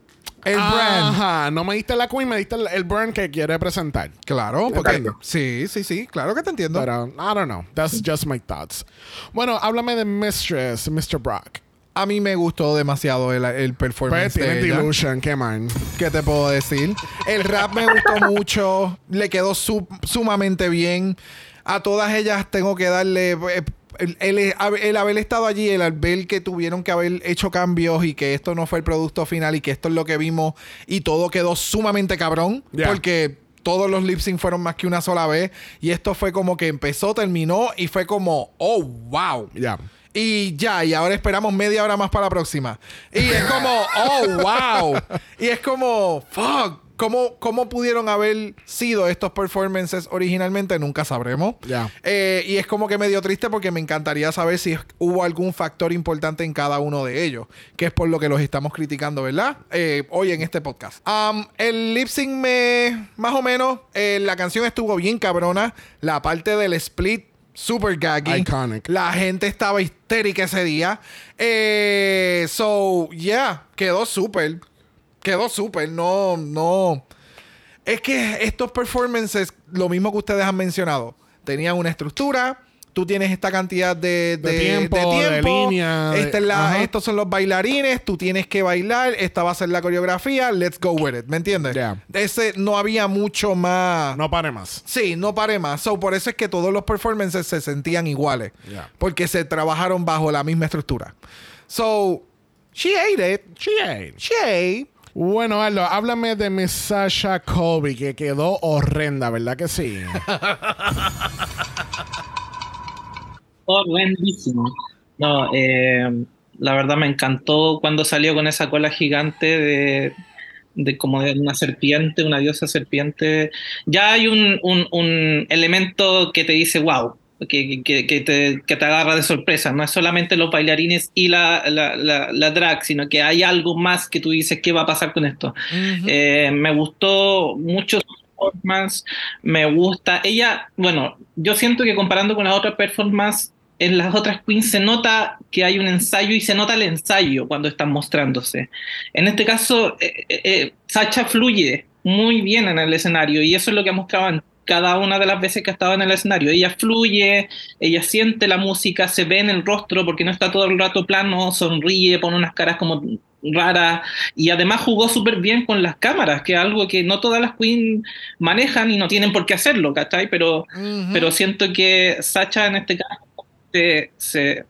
El brand. Ajá, no me diste la queen, me diste el, el brand que quiere presentar. Claro, porque. Entiendo. Sí, sí, sí. Claro que te entiendo. Pero, I don't know. That's just my thoughts. Bueno, háblame de Mistress, Mr. Brock. A mí me gustó demasiado el, el Pues performance tiene de ella. Delusion, qué man. ¿Qué te puedo decir? El rap me gustó mucho. Le quedó su- sumamente bien. A todas ellas tengo que darle. eh, El, el- el haber estado allí, el ver que tuvieron que haber hecho cambios y que esto no fue el producto final y que esto es lo que vimos y todo quedó sumamente cabrón. Porque todos los lip sync fueron más que una sola vez. Y esto fue como que empezó, terminó y fue como, oh, wow. Ya. Y ya, y ahora esperamos media hora más para la próxima. Y es como, oh, wow. Y es como, fuck. ¿Cómo, ¿Cómo pudieron haber sido estos performances originalmente? Nunca sabremos. Eh, y es como que medio triste porque me encantaría saber si hubo algún factor importante en cada uno de ellos, que es por lo que los estamos criticando, ¿verdad? Eh, hoy en este podcast. Um, el lip sync me, más o menos, eh, la canción estuvo bien cabrona. La parte del split, super gaggy. Iconic. La gente estaba histérica ese día. Eh, so, yeah, quedó súper. Quedó súper. No, no. Es que estos performances, lo mismo que ustedes han mencionado, tenían una estructura. Tú tienes esta cantidad de, De de- tiempo, de de tiempo. línea, de- Esta es la- ajá. estos son los bailarines. Tú tienes que bailar. Esta va a ser la coreografía. Let's go with it. ¿Me entiendes? Yeah. Ese no había mucho más. No pare más. Sí, no paré más. So, por eso es que todos los performances se sentían iguales. Yeah. Porque se trabajaron bajo la misma estructura. So, she ate it. She ain't. She ate. Bueno, Aldo, háblame de Miss Sasha Colby, que quedó horrenda, ¿verdad que sí? Horrendísimo. No, eh, la verdad me encantó cuando salió con esa cola gigante de, de como de una serpiente, una diosa serpiente. Ya hay un, un- un elemento que te dice, wow, que, que- que te, que te agarra de sorpresa. No es solamente los bailarines y la, la, la- la drag, sino que hay algo más que tú dices, ¿qué va a pasar con esto? Eh, me gustó mucho su performance, me gusta. Ella, bueno, yo siento que comparando con las otras performances, en las otras queens se nota que hay un ensayo y se nota el ensayo cuando están mostrándose. En este caso, eh, eh, eh, Sacha fluye muy bien en el escenario y eso es lo que ha mostrado en cada una de las veces que ha estado en el escenario. Ella fluye, ella siente la música, se ve en el rostro porque no está todo el rato plano, sonríe, pone unas caras como raras y además jugó súper bien con las cámaras, que es algo que no todas las queens manejan y no tienen por qué hacerlo, ¿cachai? Pero, pero siento que Sacha en este caso se, se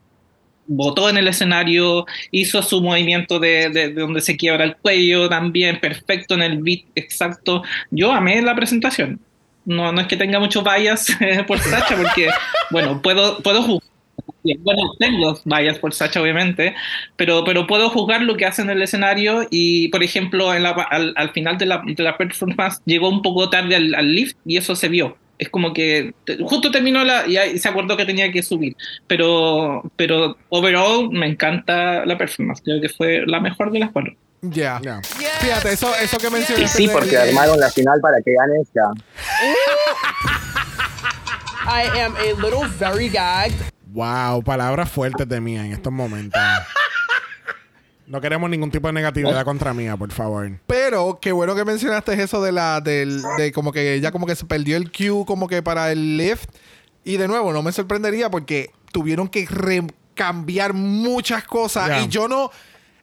botó en el escenario, hizo su movimiento de, de- de donde se quiebra el cuello también, perfecto en el beat exacto. Yo amé la presentación. No, no es que tenga muchos bias por Sacha, porque, bueno, puedo, puedo juzgar. Bueno, tengo bias por Sacha, obviamente, pero, pero puedo juzgar lo que hace en el escenario y, por ejemplo, en la- al, al final de la, de la performance llegó un poco tarde al, al lift y eso se vio. Es como que justo terminó la y se acordó que tenía que subir. Pero, pero overall me encanta la performance. Creo que fue la mejor de las cuatro. Ya. Ya. Fíjate, eso, eso que Y mencionaste. sí, de- porque de- armaron la final para que gane ella. I am a little very gagged. Wow, palabras fuertes de mía en estos momentos. No queremos ningún tipo de negatividad contra mía, por favor. Pero qué bueno que mencionaste eso de la del de como que ella como que se perdió el cue como que para el lift y de nuevo no me sorprendería porque tuvieron que cambiar muchas cosas Ya. y yo no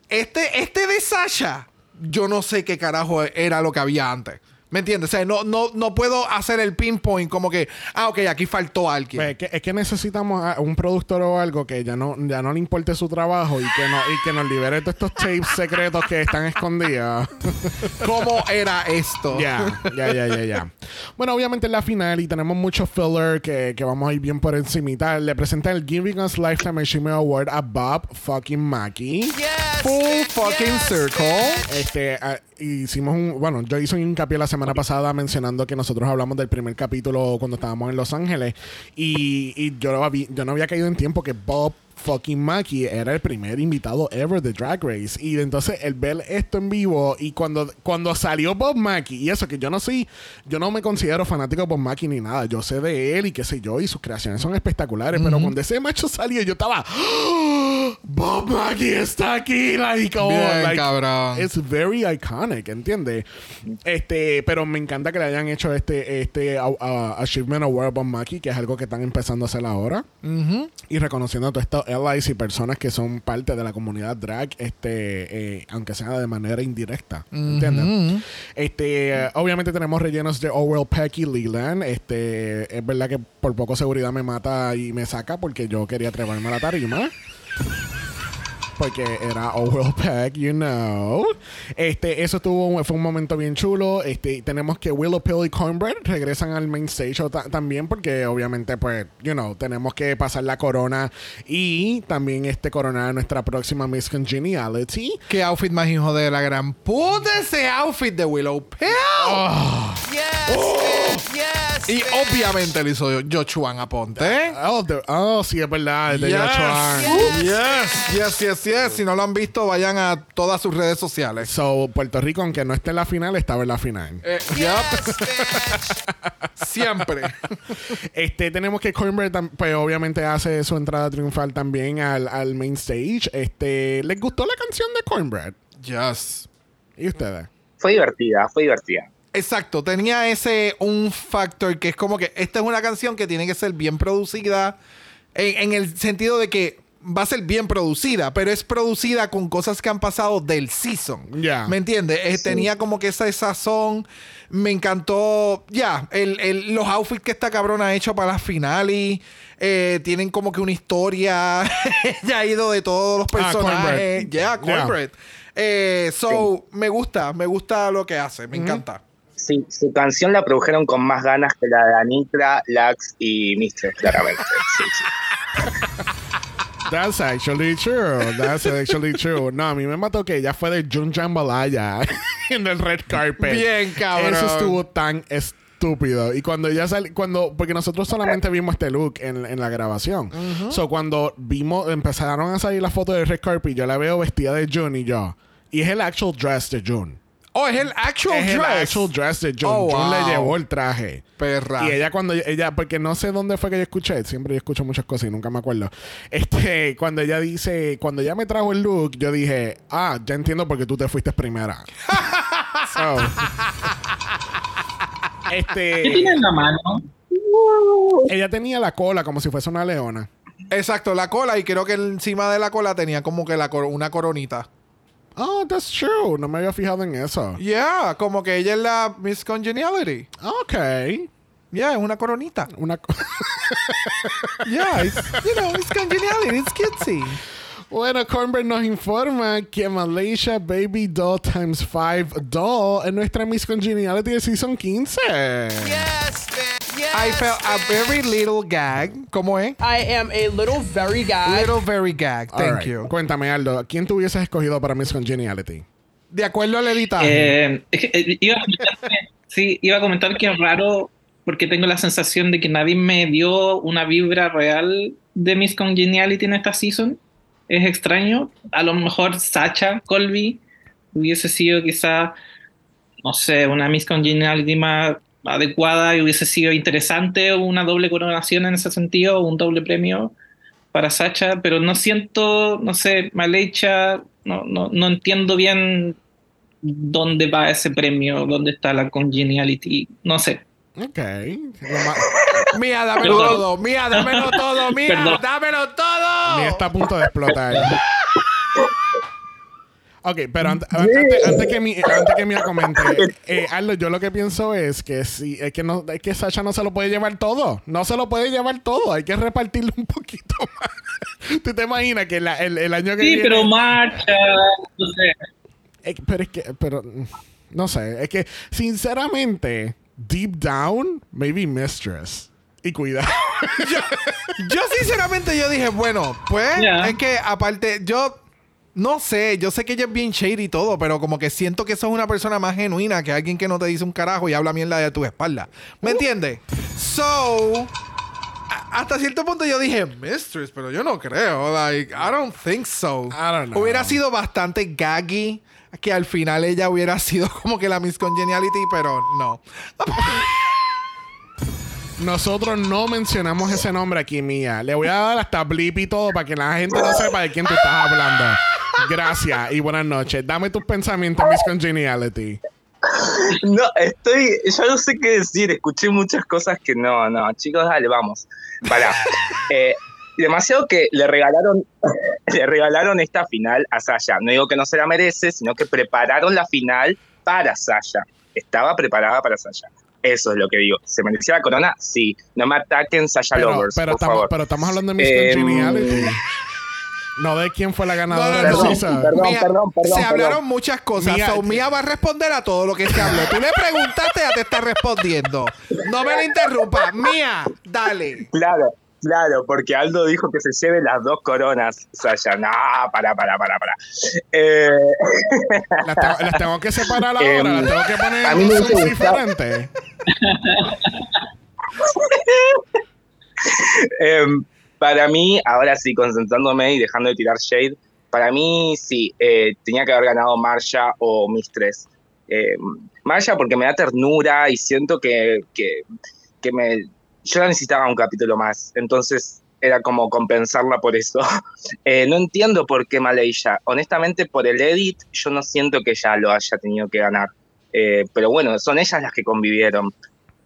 este este de Sasha yo no sé qué carajo era lo que había antes. ¿Me entiendes? O sea, no, no, no puedo hacer el pinpoint como que, ah, ok, aquí faltó alguien. Pues es, que, es que necesitamos a un productor o algo que ya no, ya no le importe su trabajo y que, no, y que nos libere de estos tapes secretos que están escondidos. ¿Cómo era esto? Ya, ya, ya, ya, ya. Bueno, obviamente en la final y tenemos mucho filler que, que vamos a ir bien por encimita. Le presentan el Giving Us Lifetime Achievement Award a Bob fucking Mackie. Full fucking circle. Este, ah, hicimos un, bueno, yo hice un hincapié la semana pasada mencionando que nosotros hablamos del primer capítulo cuando estábamos en Los Ángeles y, y yo, había, yo no había caído en tiempo que Bob fucking Mackie era el primer invitado ever de Drag Race y entonces el ver esto en vivo y cuando, cuando salió Bob Mackie y eso que yo no soy, yo no me considero fanático de Bob Mackie ni nada, yo sé de él y qué sé yo y sus creaciones son espectaculares, pero cuando ese macho salió yo estaba ¡Oh! Bob Mackie está aquí, like, oh, Bien, like, cabrón. it's very iconic, ¿entiendes? Este, pero me encanta que le hayan hecho este, este uh, uh, Achievement Award Bob Mackie, que es algo que están empezando a hacer ahora. Y reconociendo a todos estos allies y personas que son parte de la comunidad drag, este, eh, aunque sea de manera indirecta. ¿Entiendes? Este, eh, obviamente tenemos rellenos de Orwell Peck y Leland. Este, es verdad que por poco seguridad me mata y me saca porque yo quería treparme a la tarima. Porque era Orwell Peck, you know. Este, eso tuvo, fue un momento bien chulo. Este, tenemos que Willow Pill y Cornbread regresan al main stage también, porque obviamente, pues, you know, tenemos que pasar la corona y también este coronar a nuestra próxima Miss Congeniality. Qué outfit más hijo de la gran puta ese outfit de Willow Pill. Y obviamente lo hizo Jochuan Aponte. Oh, the- oh, sí, es verdad. es de Yes. Joshua. Yes, yes, yes, yes. Si no lo han visto, vayan a todas sus redes sociales. So, Puerto Rico, aunque no esté en la final, estaba en la final. Eh. Siempre. Este, tenemos que tam- pues obviamente hace su entrada triunfal también al, al main stage. Este, ¿les gustó la canción de Cornbread? Yes. ¿Y ustedes? Fue divertida, fue divertida. Exacto, tenía ese un factor que es como que esta es una canción que tiene que ser bien producida en, en el sentido de que va a ser bien producida, pero es producida con cosas que han pasado del season. Ya. ¿Me entiendes? Eh, Tenía como que esa sazón. Me encantó, ya, el, el- los outfits que esta cabrona ha hecho para las finales. eh, tienen como que una historia. ya ha ido de todos los Ah, personajes. Ya, Ya. Cornbread. Eh, so, me gusta, me gusta lo que hace, me encanta. Sí, su canción la produjeron con más ganas que la de Anitra, Lax y Mistress, claramente. Sí, sí. That's actually true. That's actually true. No, a mí me mató que ella fue de Jun Jambalaya en el red carpet. Bien, cabrón. Eso estuvo tan estúpido. Y cuando ella salió, cuando, porque nosotros solamente vimos este look en, en la grabación. So, cuando vimos, empezaron a salir las fotos de red carpet, yo la veo vestida de Jun y yo. Y es el actual dress de Jun. Oh, es el actual es dress. el actual dress de Jun. Oh, Jun le llevó el traje. Perra. Y ella cuando ella, porque no sé dónde fue que yo escuché, siempre yo escucho muchas cosas y nunca me acuerdo. Este, cuando ella dice, cuando ella me trajo el look, yo dije, ah, ya entiendo por qué tú te fuiste primera. So, ¿Qué este, tiene en la mano? ella tenía la cola como si fuese una leona. Exacto, la cola. Y creo que encima de la cola tenía como que la cor- una coronita. Oh, that's true. No me había fijado en eso. Yeah, como que ella es la Miss Congeniality. Ok. Yeah, es una coronita. Una co- Yeah, it's, you know, it's congeniality, it's cutesy. Bueno, Cornbread nos informa que Malaysia Baby Doll Times 5 Doll es nuestra Miss Congeniality de Season 15. Yes, man. Yes. I felt a very little gag. ¿Cómo es? I am a little very guy. Little very gag. Thank right. you. Cuéntame, Aldo, ¿quién te hubieses escogido para Miss Congeniality? De acuerdo al editaje. Eh, eh, iba, a comentar que- sí, iba a comentar que es raro porque tengo la sensación de que nadie me dio una vibra real de Miss Congeniality en esta season. Es extraño. A lo mejor Sacha Colby hubiese sido quizá, no sé, una Miss Congeniality más adecuada y hubiese sido interesante una doble coronación en ese sentido, un doble premio para Sacha, pero no siento, no sé, Maleicha, no, no, no entiendo bien dónde va ese premio, dónde está la congeniality, no sé. Ok. Mía, dámelo Perdón. todo. Mía, dámelo todo. Mía, Perdón. dámelo todo. Mía está a punto de explotar. Ok, pero ante- antes, antes que mi, antes que Mía comente, eh, Aldo, yo lo que pienso es que si es que no, es que Sasha no se lo puede llevar todo, no se lo puede llevar todo, hay que repartirlo un poquito más. ¿Tú te imaginas que la- el, el año que Sí, viene? pero marcha, no sé. Eh, pero es que, pero, no sé, es que, sinceramente, deep down, maybe Mistress. Y cuidado. Yo sinceramente yo dije, bueno, pues es que aparte yo no sé, yo sé que ella es bien shady y todo, pero como que siento que sos una persona más genuina que alguien que no te dice un carajo y habla mierda de tu espalda. ¿Me entiendes? So hasta cierto punto yo dije, Mistress, pero yo no creo. Like, I don't think so. I don't know. Hubiera sido bastante gaggy que al final ella hubiera sido como que la Miss Congeniality, pero no. Nosotros no mencionamos ese nombre aquí, Mía. Le voy a dar hasta blip y todo para que la gente no sepa de quién tú estás hablando. Gracias y buenas noches. Dame tus pensamientos, Miss Congeniality. No, estoy, ya no sé qué decir, escuché muchas cosas que no, no, chicos, dale, vamos. Para. demasiado que le regalaron, le regalaron esta final a Sasha. No digo que no se la merece, sino que prepararon la final para Sasha. Estaba preparada para Sasha. Eso es lo que digo. ¿Se merecía la corona? Sí. No me ataquen Sasha Pero, Lovers, pero, por estamos, favor. pero estamos hablando de Miss Em, Congeniality. No de quién fue la ganadora No, no. Perdón, Mía, perdón, perdón, Se perdón. hablaron muchas cosas. Mía- so, Mía va a responder a todo lo que se habló. Tú le preguntaste, ya te está respondiendo. No me la interrumpa. Mía, dale. Claro, claro, porque Aldo dijo que se lleve las dos coronas, Sasha. No, para, para, para, para. Eh, Las tengo, las tengo que separar ahora, Em, las tengo que poner a en mí zonas gustado- diferentes. Em, para mí, ahora sí, concentrándome y dejando de tirar shade, para mí sí, eh, tenía que haber ganado Marsha o Mistress. Eh, Marsha porque me da ternura y siento que, que, que me, yo la necesitaba un capítulo más, entonces era como compensarla por eso. Eh, no entiendo por qué Malaysia. Honestamente, por el edit, yo no siento que ella lo haya tenido que ganar. Eh, pero bueno, son ellas las que convivieron.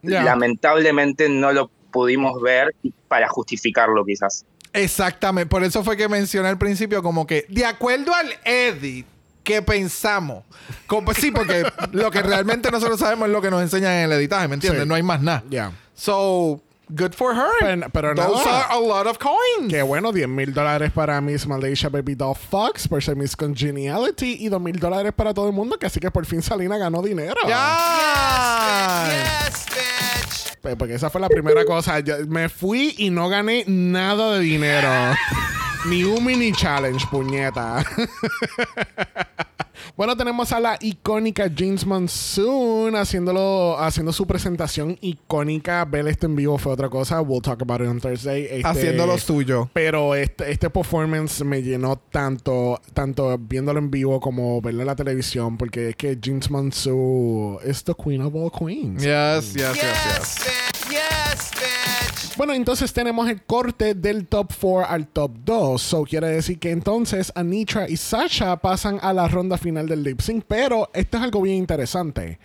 Lamentablemente no lo pudimos ver para justificarlo quizás. Exactamente. Por eso fue que mencioné al principio como que, de acuerdo al edit que pensamos. Como, sí, porque lo que realmente nosotros sabemos es lo que nos enseñan en el editaje, ¿me entiendes? Sí. No hay más nada. Ya. So, Good for her. Pero- pero Those nada. are a lot of coins. Que bueno, 10 mil dólares para Miss Malaysia Baby Doll Fox por ser Miss Congeniality y 2 mil dólares para todo el mundo, que así que por fin Salina ganó dinero. Ya. Yes. Pues, Porque esa fue la primera cosa. Yo me fui y no gané nada de dinero. ni un mini challenge, puñeta. bueno, tenemos a la icónica James Monsoon haciéndolo, haciendo su presentación icónica. Ver esto en vivo fue otra cosa. We'll talk about it on Thursday. Este- Haciendo lo suyo. pero este, este performance me llenó tanto, tanto viéndolo en vivo como verlo en la televisión, porque es que James Monsoon es the queen of all queens. Yes, yes, yes, yes. Yes. Yes. Bueno, entonces tenemos el corte del top 4 al top 2. So quiere decir que entonces Anitra y Sasha pasan a la ronda final del lip sync. Pero esto es algo bien interesante.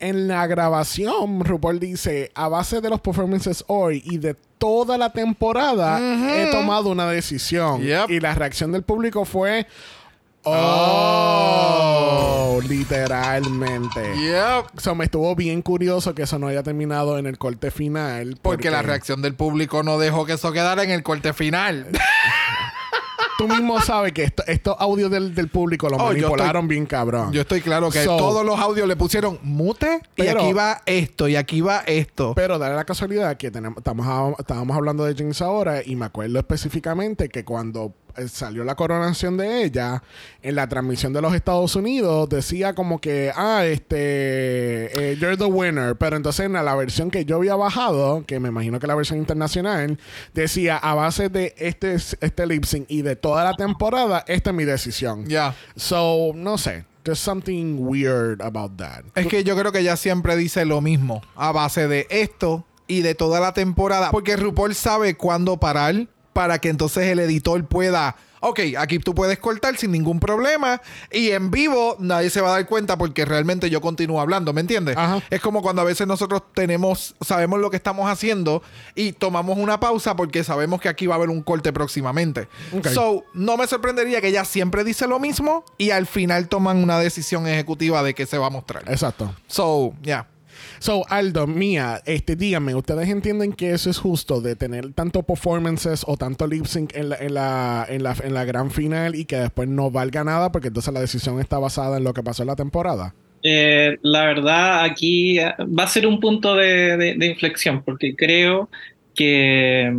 En la grabación, RuPaul dice: A base de los performances hoy y de toda la temporada, he tomado una decisión. Yep. Y la reacción del público fue. Oh, literalmente. Yep. So, me estuvo bien curioso que eso no haya terminado en el corte final. Porque la reacción del público no dejó que eso quedara en el corte final. Tú mismo sabes que esto- estos audios del, del público lo Oh, manipularon estoy- bien cabrón. Yo estoy claro que So- todos los audios le pusieron mute y Pero- aquí va esto y aquí va esto. Pero dale la casualidad que tenemos, estamos estábamos hablando de Jinx ahora y me acuerdo específicamente que cuando eh, salió la coronación de ella, en la transmisión de los Estados Unidos decía como que, ah, este, eh, you're the winner. Pero entonces en la, la versión que yo había bajado, que me imagino que la versión internacional, decía a base de este, este lip sync y de toda la temporada, esta es mi decisión. Ya. So, no sé. There's something weird about that. Es que yo creo que ella siempre dice lo mismo a base de esto y de toda la temporada. Porque RuPaul sabe cuándo parar para que entonces el editor pueda. Ok, aquí tú puedes cortar sin ningún problema. Y en vivo nadie se va a dar cuenta porque realmente yo continúo hablando, ¿me entiendes? Ajá. Es como cuando a veces nosotros tenemos, sabemos lo que estamos haciendo y tomamos una pausa porque sabemos que aquí va a haber un corte próximamente. So, no me sorprendería que ella siempre dice lo mismo y al final toman una decisión ejecutiva de qué se va a mostrar. Exacto. So, yeah. So, Aldo, Mía, este, díganme, ¿ustedes entienden que eso es justo de tener tanto performances o tanto lip sync en la, en la, en la, en la gran final y que después no valga nada porque entonces la decisión está basada en lo que pasó en la temporada? Eh, la verdad, aquí eh, va a ser un punto de, de- de inflexión, porque creo que,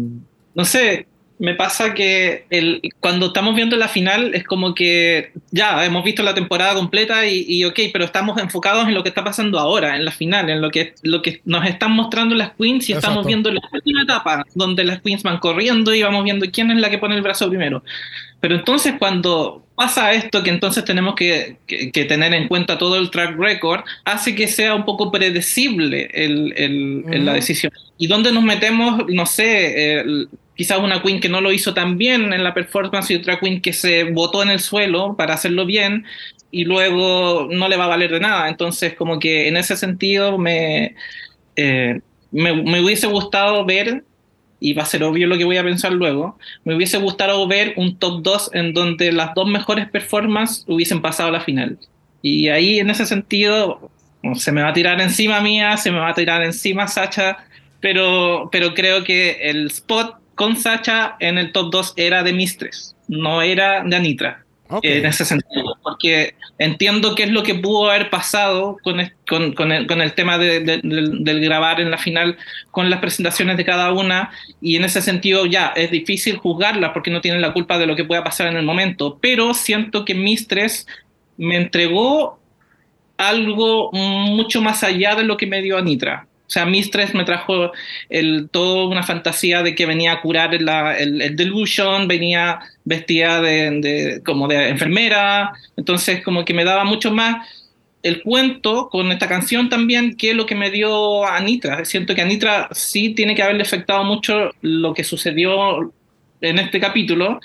no sé, me pasa que el, cuando estamos viendo la final es como que ya hemos visto la temporada completa y, y ok, pero estamos enfocados en lo que está pasando ahora, en la final, en lo que, lo que nos están mostrando las queens y estamos viendo la última etapa, donde las queens van corriendo y vamos viendo quién es la que pone el brazo primero. Pero entonces cuando pasa esto, que entonces tenemos que, que- que tener en cuenta todo el track record, hace que sea un poco predecible el, la decisión. ¿Y dónde nos metemos? No sé, quizás una queen que no lo hizo tan bien en la performance y otra queen que se botó en el suelo para hacerlo bien y luego no le va a valer de nada. Entonces como que en ese sentido me, eh, me, me hubiese gustado ver y va a ser obvio lo que voy a pensar luego, me hubiese gustado ver un top 2 en donde las dos mejores performances hubiesen pasado a la final. Y ahí en ese sentido se me va a tirar encima mía, se me va a tirar encima Sacha, pero, pero creo que el spot con Sacha en el top 2 era de Mistress, no era de Anitra. Ok. En ese sentido, porque entiendo qué es lo que pudo haber pasado con, es- con, con el, con el tema de- de- del, del grabar en la final con las presentaciones de cada una y en ese sentido ya es difícil juzgarla porque no tienen la culpa de lo que pueda pasar en el momento, pero siento que Mistress me entregó algo mucho más allá de lo que me dio Anitra. O sea, Mistress me trajo el, toda una fantasía de que venía a curar el, el delusion, venía vestida de, de- como de enfermera, entonces como que me daba mucho más el cuento con esta canción también que lo que me dio Anitra. Siento que Anitra sí tiene que haberle afectado mucho lo que sucedió en este capítulo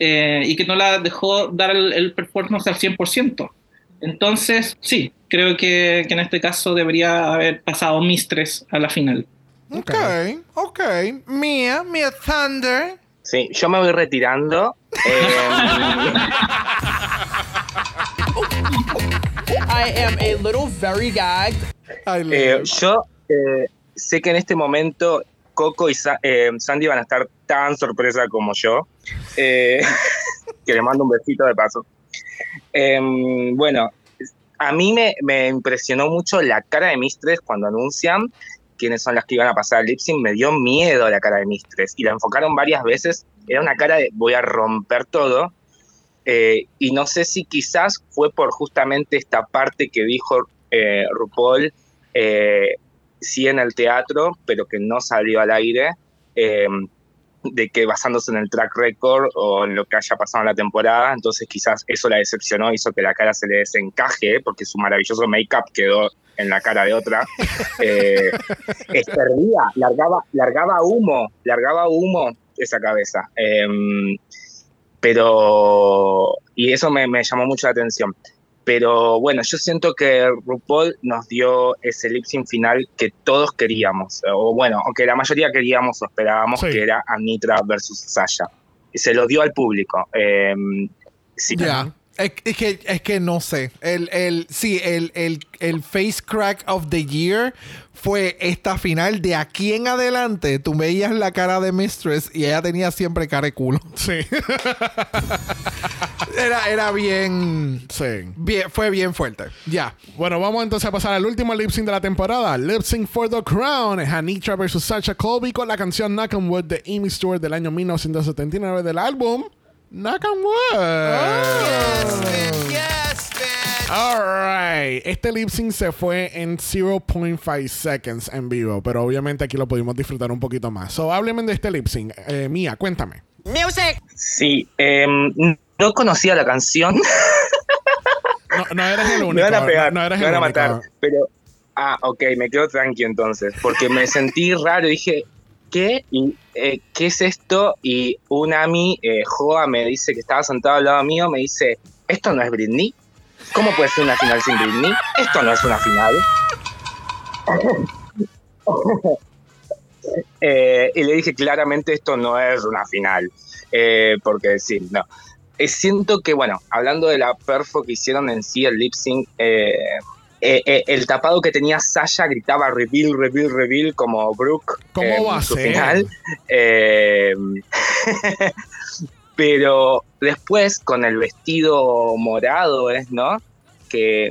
eh, y que no la dejó dar el, el performance al 100%. Entonces, sí, creo que, que en este caso debería haber pasado Mistress a la final. Ok, ok. Mia, Mia Thunder. Sí, yo me voy retirando. Eh, I am a little very gagged. Eh, yo eh, sé que en este momento Coco y Sa- eh, Sandy van a estar tan sorpresa como yo. Eh, que le mando un besito de paso. Em, bueno, a mí me, impresionó mucho la cara de Mistress cuando anuncian quiénes son las que iban a pasar al lip sync. Me dio miedo la cara de Mistress y la enfocaron varias veces. Era una cara de voy a romper todo. Eh, y no sé si quizás fue por justamente esta parte que dijo eh, RuPaul, eh, sí en el teatro, pero que no salió al aire, eh, de que basándose en el track record o en lo que haya pasado en la temporada, entonces quizás eso la decepcionó, hizo que la cara se le desencaje, porque su maravilloso make-up quedó en la cara de otra. Eh, perdía, largaba, largaba humo, largaba humo esa cabeza. Em, pero, y eso me, me llamó mucho la atención. Pero bueno, yo siento que RuPaul nos dio ese lip sync final que todos queríamos, o bueno, o que la mayoría queríamos o esperábamos, Sí. que era Anitra versus Sasha. Y se lo dio al público. Em, sí. Es, es que, es que no sé. El, el, sí, el, el, el face crack of the year fue esta final. De aquí en adelante, tú veías la cara de Mistress y ella tenía siempre cara de culo. Sí. Era, era bien, sí. bien. Fue bien fuerte. Ya. Bueno, vamos entonces a pasar al último lip sync de la temporada. Lip sync for the crown. Es Anitra versus Sasha Colby con la canción Knock on Wood de Amy Stewart del año 1979 del álbum Knock on Wood. Yes, bitch. Alright, este lip sync se fue en 0.5 seconds en vivo, pero obviamente aquí lo pudimos disfrutar un poquito más. So, hábleme de este lip sync. Eh, Mía, cuéntame. Music. Sí, em, no conocía la canción. No, no eres el único. me van a pegar, No, no eres me el van a único. matar. Pero, ah, ok, me quedo tranqui entonces, porque me sentí raro. Dije, ¿qué? Eh, ¿Qué es esto? Y un Ami, eh, Joa, me dice que estaba sentado al lado mío, me dice, ¿esto no es Britney? ¿Cómo puede ser una final sin Britney? Esto no es una final. Eh, y le dije claramente esto no es una final, Eh, porque sí, no. Siento que, bueno, hablando de la perfo que hicieron en sí, el lip sync, eh, eh, eh, el tapado que tenía Sasha gritaba reveal, reveal, reveal como Brooke ¿Cómo en va a ser? final. Eh, pero después con el vestido morado, ¿es, no? Que,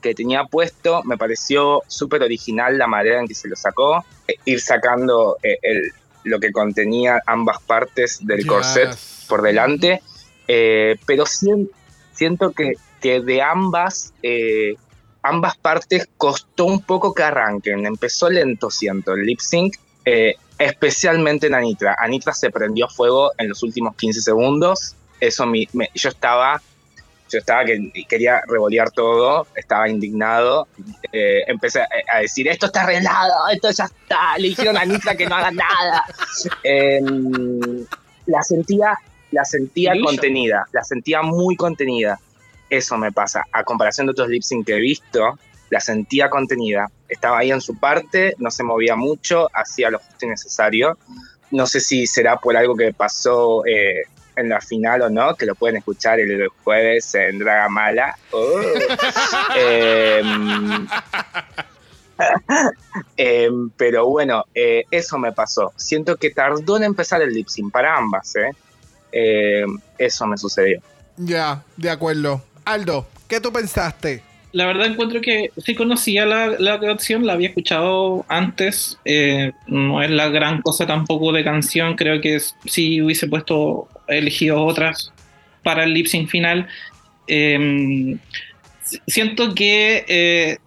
que tenía puesto, me pareció súper original la manera en que se lo sacó. Eh, ir sacando eh, el- lo que contenía ambas partes del Yes. corset por delante. Eh, pero sien- siento que, que de ambas, eh, ambas partes costó un poco que arranquen. Empezó lento, siento, el lip sync. eh, especialmente en Anitra. Anitra se prendió fuego en los últimos 15 segundos. Eso mi- me- yo estaba, yo estaba que quería revolear todo, estaba indignado. Eh, empecé a, a decir, esto está arreglado, esto ya está. Le dijeron a Anitra que no haga nada. Em, la sentía, la sentía contenida, la sentía muy contenida. Eso me pasa. A comparación de otros lip sync que he visto, la sentía contenida. Estaba ahí en su parte, no se movía mucho, hacía lo justo y necesario. No sé si será por algo que pasó eh, en la final o no, que lo pueden escuchar el jueves en Dragamala. Oh. Em, em, pero bueno, eh, eso me pasó. Siento que tardó en empezar el lip sync para ambas, ¿eh? Em, eso me sucedió. Ya, de acuerdo. Aldo, ¿qué tú pensaste? La verdad encuentro que sí conocía la, canción, la había escuchado antes, eh, no es la gran cosa tampoco de canción, creo que es- sí hubiese puesto, elegido otras para el lip sync final. Eh, si- siento que eh,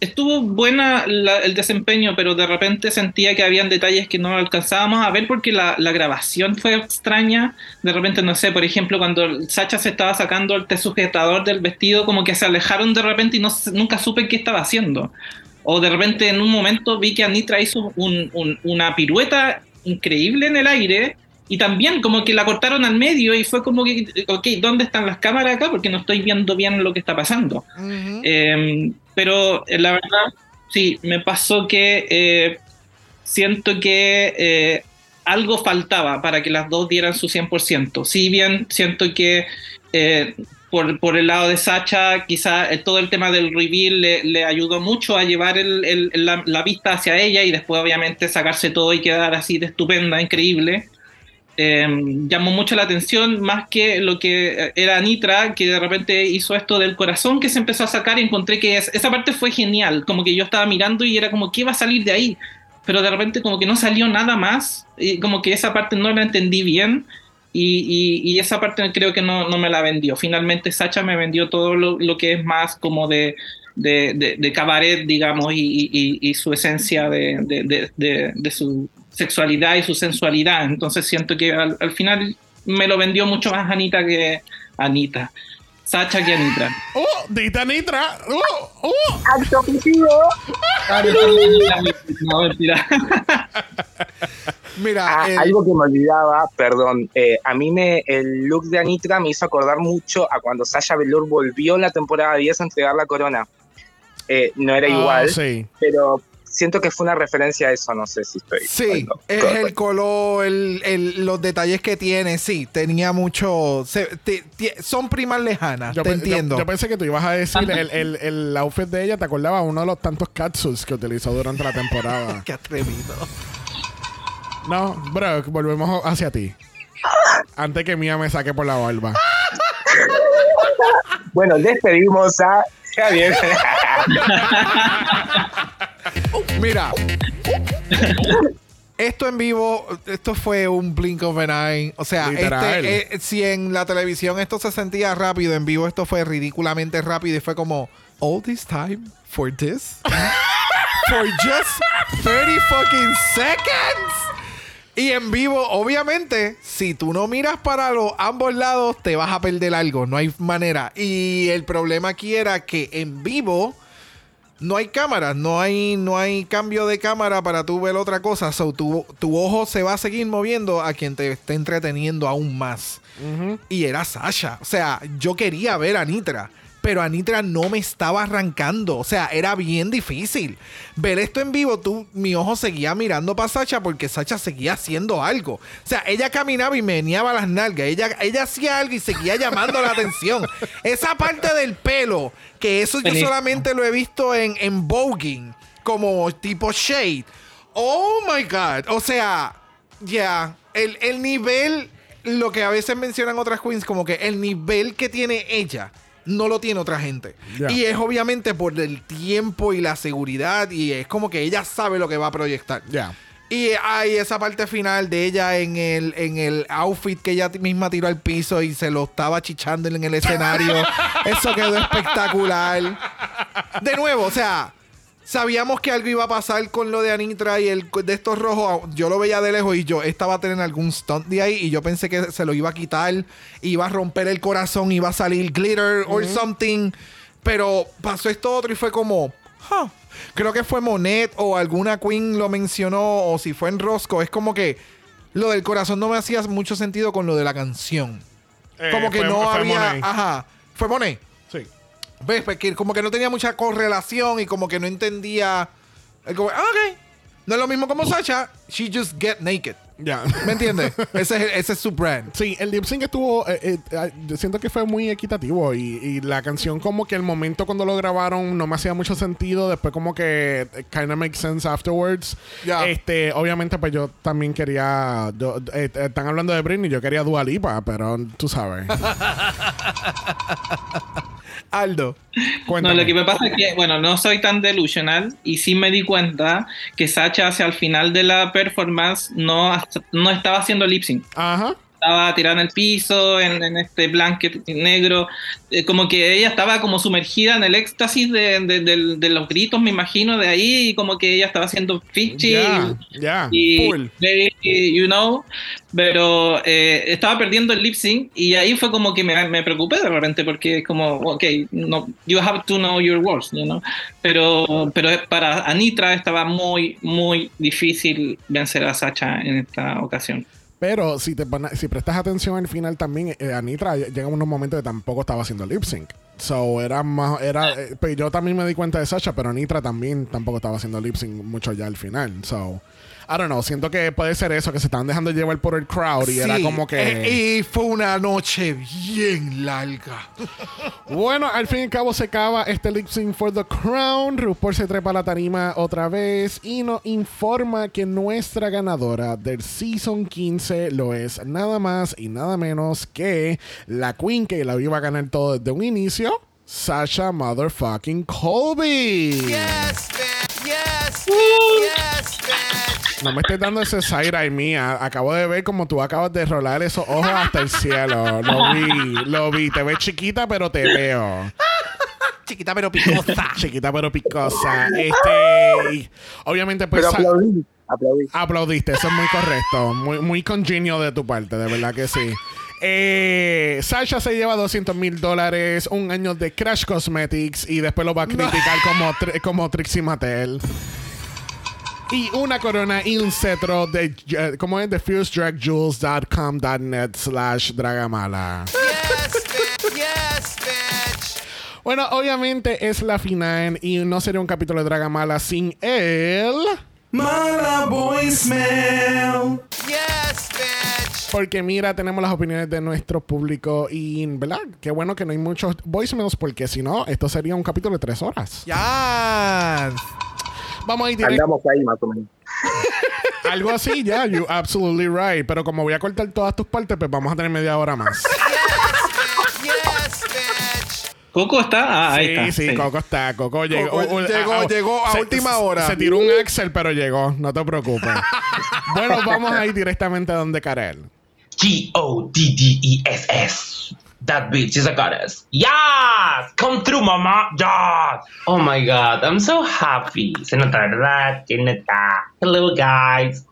estuvo buena la- el desempeño, pero de repente sentía que habían detalles que no alcanzábamos a ver porque la, la grabación fue extraña. De repente, no sé, por ejemplo, cuando Sacha se estaba sacando el sujetador del vestido, como que se alejaron de repente y no, se- nunca supe qué estaba haciendo. O de repente en un momento vi que Anitra hizo un- un- una pirueta increíble en el aire y también como que la cortaron al medio y fue como que, ok, ¿dónde están las cámaras acá? Porque no estoy viendo bien lo que está pasando. Eh, pero eh, la verdad, sí, me pasó que eh, siento que eh, algo faltaba para que las dos dieran su 100%. Si bien siento que eh, por, por el lado de Sacha, quizá eh, todo el tema del reveal le, le ayudó mucho a llevar el- el- la, la vista hacia ella y después obviamente sacarse todo y quedar así de estupenda, increíble. Eh, llamó mucho la atención más que lo que eh, era Nitra, que de repente hizo esto del corazón que se empezó a sacar y encontré que es- esa parte fue genial, como que yo estaba mirando y era como, ¿qué va a salir de ahí? Pero de repente como que no salió nada más, y como que esa parte no la entendí bien y, y- y esa parte creo que no, no me la vendió. Finalmente Sacha me vendió todo lo, lo que es más como de, de, de- de cabaret, digamos, y, y- su esencia de- de su sexualidad y su sensualidad. Entonces siento que al, al final me lo vendió mucho más Anita que Anita. Sacha que Anita. ¡Oh! ¡Dita Nitra! ¡Oh! ¡Oh! Acto positivo. No, mentira. Mira, Ah, el- algo que me olvidaba, perdón, eh, a mí me, el look de Anitra me hizo acordar mucho a cuando Sasha Velour volvió en la temporada 10 a entregar la corona. Eh, no era Ah, igual, sí. pero siento que fue una referencia a eso, no sé si estoy... Sí, es el color, el, el- los detalles que tiene, sí, tenía mucho... se- son primas lejanas, Yo, te yo- entiendo. Yo, pensé que tú ibas a decir el, el, el outfit de ella, ¿te acordabas? Uno de los tantos catsuits que utilizó durante la temporada. Qué atrevido. No, bro, volvemos hacia ti. Antes que Mía me saque por la barba. Bueno, despedimos a Javier. Mira. Esto en vivo, esto fue un blink of an eye. O sea, este, eh, si en la televisión esto se sentía rápido, en vivo esto fue ridículamente rápido y fue como, all this time for this? for just 30 fucking seconds? Y en vivo, obviamente, si tú no miras para los ambos lados, te vas a perder algo. No hay manera. Y el problema aquí era que en vivo no hay cámara, no hay, no hay cambio de cámara para tú ver otra cosa. So, tu, tu ojo se va a seguir moviendo a quien te esté entreteniendo aún más. Y era Sasha. O sea, yo quería ver a Nitra. Pero a Nitra no me estaba arrancando. O sea, era bien difícil. Ver esto en vivo, tú, mi ojo seguía mirando para Sacha porque Sacha seguía haciendo algo. O sea, ella caminaba y meneaba las nalgas. Ella, ella hacía algo y seguía llamando la atención. Esa parte del pelo, que eso yo solamente lo he visto en, en voguing, como tipo shade. Oh my God. O sea, ya, el, el nivel, lo que a veces mencionan otras queens, como que el nivel que tiene ella no lo tiene otra gente. Y es obviamente por el tiempo y la seguridad y es como que ella sabe lo que va a proyectar. Ya. Y hay esa parte final de ella en el, en el outfit que ella misma tiró al piso y se lo estaba chichando en el escenario. Eso quedó espectacular. De nuevo, o sea, sabíamos que algo iba a pasar con lo de Anitra y el de estos rojos. Yo lo veía de lejos y yo estaba a tener algún stunt de ahí y yo pensé que se lo iba a quitar, iba a romper el corazón, iba a salir glitter or something. Pero pasó esto otro y fue como, huh. Creo que fue Monet o alguna queen lo mencionó o si fue en Roscoe. Es como que lo del corazón no me hacía mucho sentido con lo de la canción. Eh, como que fue- no fue había... Monet. Ajá. Fue Monet. ¿Ves? Porque como que no tenía mucha correlación y como que no entendía. como, ah, ok. No es lo mismo como Sacha. She just get naked. Ya. ¿Me entiendes? ese, es, ese es su brand. Sí, el lip sync estuvo. eh, eh, eh, yo siento que fue muy equitativo. Y, y la canción, como que el momento cuando lo grabaron no me hacía mucho sentido. Después, como que eh, kind of makes sense afterwards. Ya. Este, obviamente, pues yo también quería. yo- eh, eh, están hablando de Britney, yo quería Dua Lipa, pero tú sabes. Aldo. No, lo que me pasa es que, bueno, no soy tan delusional y sí me di cuenta que Sacha hacia el final de la performance no, no estaba haciendo lip sync. Ajá. Estaba tirada en el piso, en, en este blanket negro, eh, como que ella estaba como sumergida en el éxtasis de, de- de- de los gritos, me imagino, de ahí, y como que ella estaba haciendo fishy Ya, ya. y very, you know, pero eh, estaba perdiendo el lip sync y ahí fue como que me, me preocupé de repente porque es como, ok, no, you have to know your words, you know? pero, pero para Anitra estaba muy, muy difícil vencer a Sacha en esta ocasión. Pero si te si prestas atención al final también, eh, Anitra llega unos momentos que tampoco estaba haciendo lip sync. So era más, era, eh, pues yo también me di cuenta de Sasha, pero Anitra también tampoco estaba haciendo lip sync mucho ya al final. So I don't know, siento que puede ser eso, que se estaban dejando llevar por el crowd y era como que... eh, y fue una noche bien larga. Bueno, al fin y al cabo se acaba este lip sync for the crown. RuPaul se trepa a la tarima otra vez y nos informa que nuestra ganadora del season 15 lo es nada más y nada menos que la queen que la iba a ganar todo desde un inicio, Sasha motherfucking Colby. Yes, bitch. Yes. Yes, bitch. No me estés dando ese side eye mía. Acabo de ver como tú acabas de rolar esos ojos hasta el cielo. Lo vi, lo vi. Te ves chiquita, pero te veo. Chiquita pero picosa. Chiquita pero picosa. Este. y Obviamente, pues. Pero Sa- aplaudí, aplaudí. aplaudiste, eso es muy correcto. Muy, muy congenial de tu parte, de verdad que sí. Eh, Sasha se lleva 200 mil dólares, un año de Crash Cosmetics y después lo va a criticar como, tri- como Trixie Mattel. Y una corona y un cetro de, eh, ¿cómo es? De fiercedragjewels.com.net slash dragamala. Yes, bitch. Yes, bitch. Bueno, obviamente es la final y no sería un capítulo de Dragamala sin él. Mala voicemail. Yes, bitch. Porque mira, tenemos las opiniones de nuestro público y, ¿verdad? Qué bueno que no hay muchos voicemails porque si no, esto sería un capítulo de tres horas. Ya. Vamos a ir directo. Andamos ahí más o menos. Algo así, ya, you absolutely right. Pero como voy a cortar todas tus partes, pues vamos a tener media hora más. Yes, bitch. Coco está. Ah, ahí sí, está. sí, Coco está. Coco llegó. Coco llegó- llegó a última hora. Se tiró un Excel, pero llegó. No te preocupes. bueno, vamos a ir directamente a donde Karel. G O D D E S S. That bitch is a goddess. Yes! Come through, mama. Yes! Oh my god, I'm so happy. Se nota, ¿verdad? Se. Hello, guys.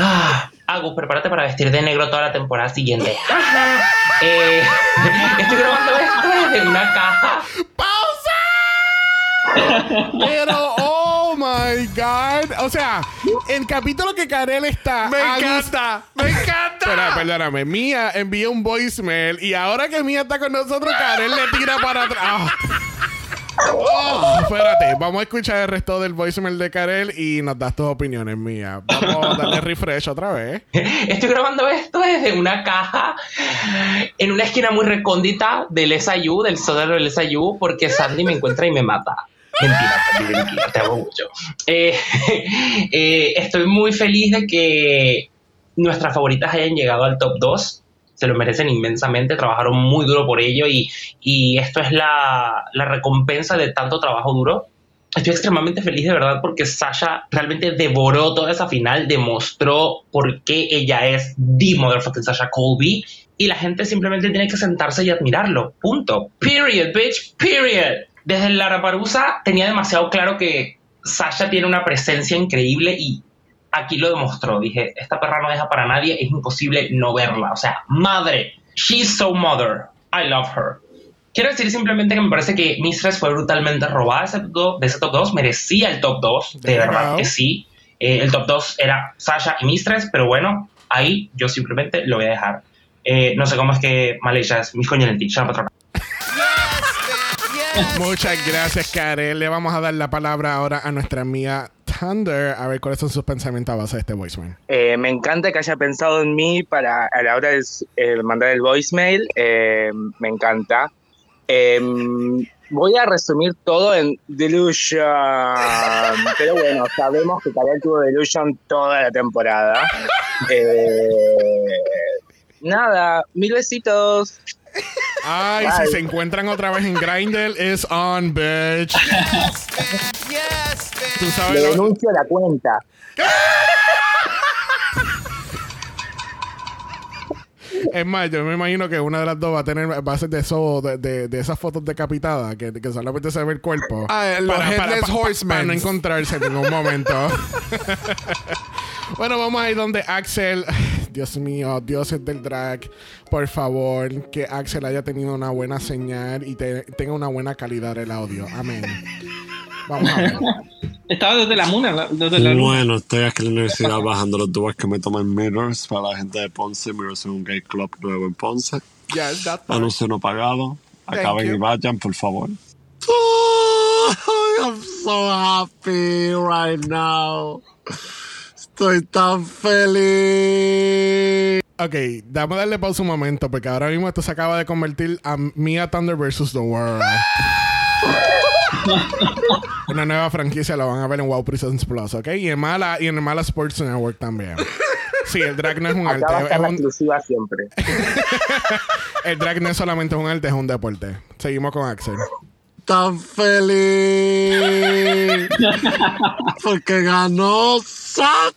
Ah, Agus, prepárate para vestir de negro toda la temporada siguiente. eh, estoy grabando esto desde una caja. Pero, oh my God. O sea, el capítulo que Karel está. Me Agus- encanta. Me encanta. Perdóname. Mía envió un voicemail y ahora que Mía está con nosotros, Karel le tira para atrás. Ah. Oh, espérate, vamos a escuchar el resto del voicemail de Karel y nos das tus opiniones, Mía. Vamos a darle refresh otra vez. Estoy grabando esto desde una caja en una esquina muy recóndita del SIU, del sótano del SIU, porque Sandy me encuentra y me mata. Mentira, mentira, te amo mucho. Eh, eh, estoy muy feliz de que nuestras favoritas hayan llegado al top 2. Se lo merecen inmensamente, trabajaron muy duro por ello y, y esto es la, la recompensa de tanto trabajo duro. Estoy extremadamente feliz de verdad porque Sasha realmente devoró toda esa final, demostró por qué ella es the motherfucking Sasha Colby y la gente simplemente tiene que sentarse y admirarlo. Punto. Period, bitch. Period. Desde la Raparusa tenía demasiado claro que Sasha tiene una presencia increíble y aquí lo demostró. Dije, esta perra no deja para nadie, es imposible no verla. O sea, madre. She's so mother. I love her. Quiero decir simplemente que me parece que Mistress fue brutalmente robada de ese top- de ese top 2. Merecía el top 2, de verdad que sí. Eh, el top 2 era Sasha y Mistress, pero bueno, ahí yo simplemente lo voy a dejar. Eh, no sé cómo es que Malaysia es mis coño en el teach. Muchas gracias, Karel. Le vamos a dar la palabra ahora a nuestra Mía Thunder a ver cuáles son sus pensamientos a base de este voicemail. Eh, me encanta que haya pensado en mí para a la hora de eh, mandar el voicemail. Eh, me encanta. Eh, voy a resumir todo en Delusion. Pero bueno, sabemos que Karel tuvo Delusion toda la temporada. Nada, mil besitos. Ay, Bye. si se encuentran otra vez en Grindel, es on, bitch. Tú Le sabes lo- denuncio la cuenta. Es más, yo me imagino que una de las dos va a tener, va a ser de eso, de, de, de esas fotos decapitadas, que, que solamente se ve el cuerpo. Ah, los Headless Horsemen. Para no encontrarse en ningún momento. bueno, vamos a ir donde Axel. Dios mío, dioses del drag. Por favor, que Axel haya tenido una buena señal y te- tenga una buena calidad el audio. Amén. Vamos a ver. Estaba desde la luna, la- desde la luna. Bueno, estoy aquí en la universidad bajando los tubos que me toman Mirrors para la gente de Ponce. Mirrors es un gay club nuevo en Ponce. Yes. Anuncio no pagado. Acaben y vayan, por favor. Oh, I'm so happy right now. Estoy tan feliz. Ok, dame darle pausa un momento porque ahora mismo esto se acaba de convertir a Mia Thunder vs. The World. Una nueva franquicia la van a ver en Wow Prisons Plus, ¿ok? Y en Mala, y en Mala Sports Network también. Sí, el drag no es un arte. Acá es un- exclusiva siempre. el drag no es solamente un arte, es un deporte. Seguimos con Axel. Tan feliz. Porque ganó Satya.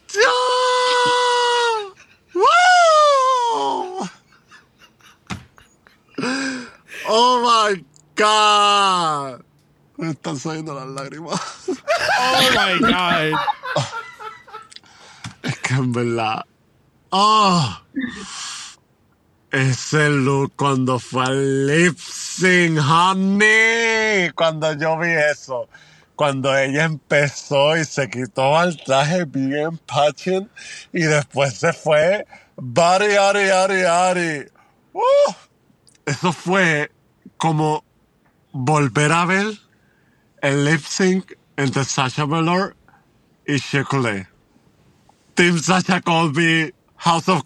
Oh my God. Me están saliendo las lágrimas. Oh my God. Es que en verdad. ¡Oh! Ese look cuando fue al lip sync, honey. Cuando yo vi eso. Cuando ella empezó y se quitó el traje bien patching y después se fue. Bari, ari, ari, ari. Eso fue como volver a ver el lip sync entre Sasha Velour y Shirley. Team Sasha Colby, House of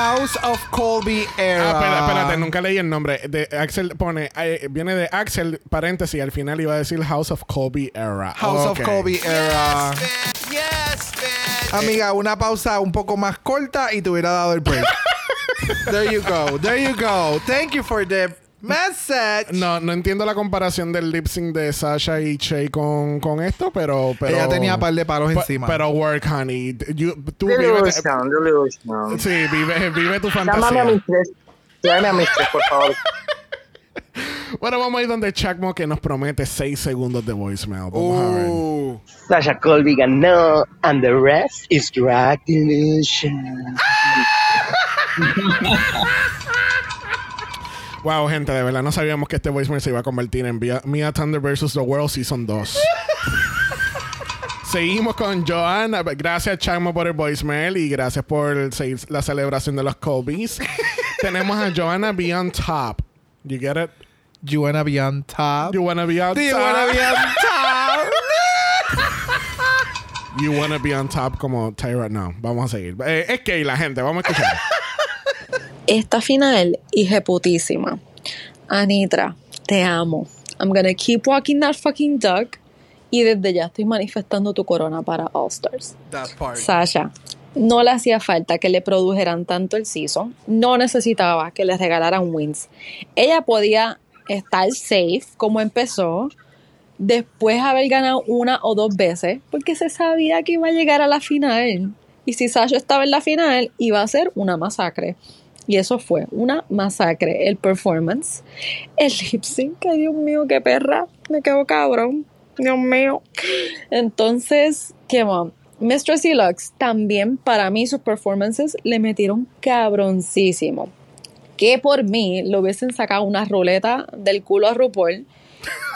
House of Colby Era. Ah, espera, espérate, nunca leí el nombre. De Axel pone, eh, viene de Axel, paréntesis, al final iba a decir House of Colby Era. House of Colby Era. Yes, bitch. Amiga, una pausa un poco más corta y te hubiera dado el break. there you go. There you go. Thank you for the message. No, no entiendo la comparación del lip sync de Sasha y Che con, con esto, pero, pero. Ella tenía par de palos encima. Pero work, honey. You- tú vives. Delusion, delusion. Sí, vive, vive tu Llámame a fantasía. mis tres. Llámame a mis tres, por favor. Bueno, vamos a ir donde Chacmo que nos promete 6 segundos de voicemail. Vamos a ver. Uh, Sasha Colby ganó, and the rest is drag delusion. Wow, gente, de verdad no sabíamos que este voicemail se iba a convertir en Via- Mia Thunder vs. The World Season 2. Seguimos con Joanna. Gracias, Chamo, por el voicemail y gracias por seguir la celebración de los Colbys. Tenemos a Joanna Beyond Top. You get it? you wanna be on top? You wanna be on Do you top. wanna be on top? You wanna be on top como Tyra. No, vamos a seguir. Eh, es que la gente, vamos a escuchar. Esta final, putísima. Anitra, te amo. I'm gonna keep walking that fucking duck. Y desde ya estoy manifestando tu corona para All Stars. That part. Sasha, no le hacía falta que le produjeran tanto el season. No necesitaba que le regalaran wins. Ella podía estar safe como empezó. Después haber ganado una o dos veces. Porque se sabía que iba a llegar a la final. Y si Sasha estaba en la final, iba a ser una masacre. Y eso fue una masacre. El performance, el lip sync, ay Dios mío, qué perra. Me quedo cabrón. Dios mío. Entonces, ¿qué más? Mistress y Lux también para mí sus performances le metieron cabroncísimo. Que por mí lo hubiesen sacado una ruleta del culo a RuPaul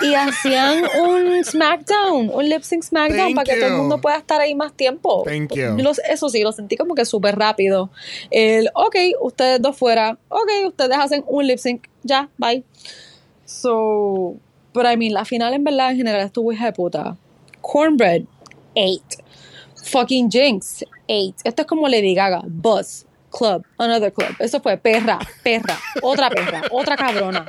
y hacían un SmackDown, un lip sync SmackDown Thank para que todo el mundo pueda estar ahí más tiempo. Thank you. Los- eso sí, lo sentí como que súper rápido. El, ok, ustedes dos fuera. Ok, ustedes hacen un lip sync. Ya, bye. So, pero I mean, la final en verdad en general estuvo hija de puta. Cornbread, 8. Fucking Jinx, 8. Esto es como Lady Gaga, Buzz, Club, Another Club. Eso fue perra, perra, otra perra, otra cabrona.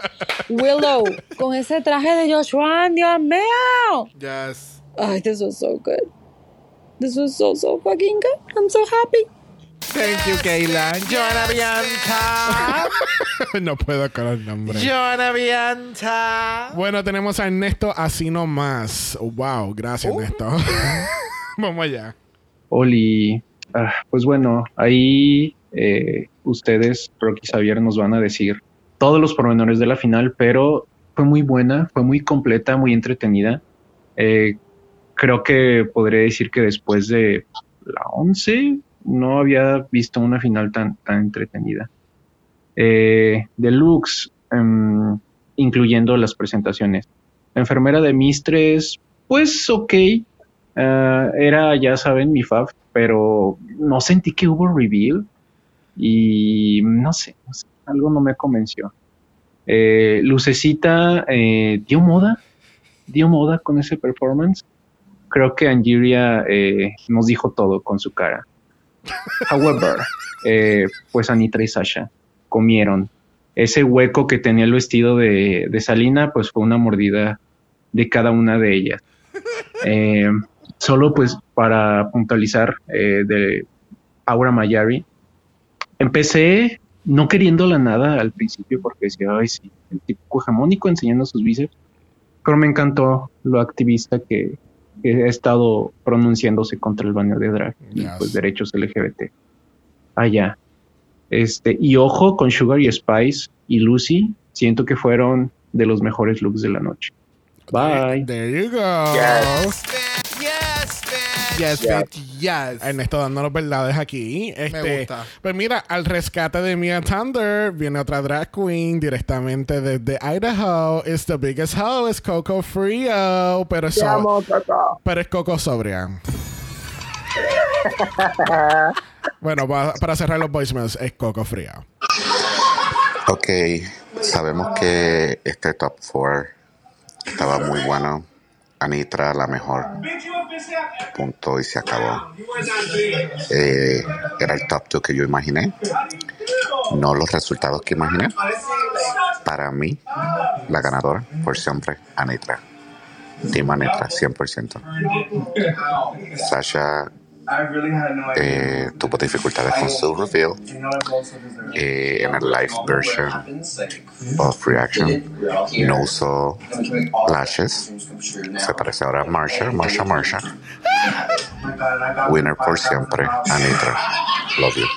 Willow, con ese traje de Joshua, Dios mío. Yes. Ay, this was so good. This was so, so fucking good. I'm so happy. Thank you, Kayla. On top. no puedo con el nombre. On top. Bueno, tenemos a Ernesto así nomás. Wow, gracias, Uh. Ernesto. Vamos allá. Oli, ah, pues bueno, ahí eh, ustedes, Rocky Xavier, nos van a decir todos los pormenores de la final, pero fue muy buena, fue muy completa, muy entretenida. Eh, creo que podría decir que después de la 11 no había visto una final tan, tan entretenida. Eh, Deluxe, em, incluyendo las presentaciones. Enfermera de Mistres, pues ok, Ah, era, ya saben, mi fav, pero no sentí que hubo reveal y no sé, no sé, algo no me convenció. Eh, Lucecita eh, dio moda, dio moda con ese performance. creo que Angiria eh, nos dijo todo con su cara. However, eh, pues Anitra y Sasha comieron. Ese hueco que tenía el vestido de, de Salina, pues fue una mordida de cada una de ellas. Solo pues para puntualizar de Aura Mayari, empecé no queriéndola nada al principio porque decía, ay, sí, el tipo hegemónico enseñando sus bíceps, pero me encantó lo activista que, que ha estado pronunciándose contra el baneo de drag y pues derechos LGBT. Allá. Este, y ojo con Sugar y Spice y Lucy, siento que fueron de los mejores looks de la noche. Bye. There you go. Yes. Yes, bitch, yes. Ernesto dándonos verdades aquí. Este, gusta. Pues mira, al rescate de Mia Thunder viene otra drag queen directamente desde Idaho. It's the biggest hoe, es Coco Frio. Pero, es so- pero es Coco sobria. bueno, pa- para cerrar los voicemails, es Coco Fría. Ok, sabemos que este top 4 estaba muy bueno. Anitra, la mejor. Punto y se acabó. Eh, era el top 2 que yo imaginé. No los resultados que imaginé. Para mí, la ganadora, por siempre, Anitra. Team Anitra, 100%. Sasha eh, tuvo dificultades con su reveal eh, en el live version of Reaction. No usó lashes. Se parece ahora a Marsha, Marsha, Marsha. Winner por siempre, Anitra. Love you.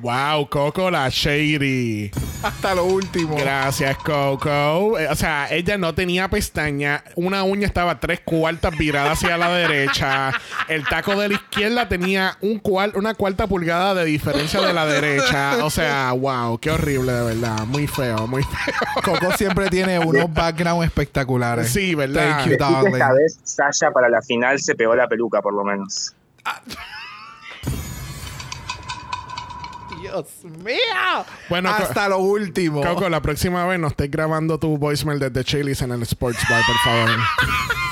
Wow, Coco la Shady. Hasta lo último. Gracias, Coco. Eh, O sea, ella no tenía pestaña. Una uña estaba tres cuartas virada hacia la derecha. El taco de la izquierda tenía un cual- una cuarta pulgada de diferencia de la derecha. O sea, wow, qué horrible, de verdad. Muy feo, muy feo. Coco siempre tiene unos backgrounds espectaculares. Sí, ¿verdad? Thank you, que esta darling. vez Sasha para la final se pegó la peluca, por lo menos. Dios mío. Bueno, Hasta lo último. Coco, la próxima vez no estés grabando tu voicemail desde Chili's en el Sports Bar, por favor.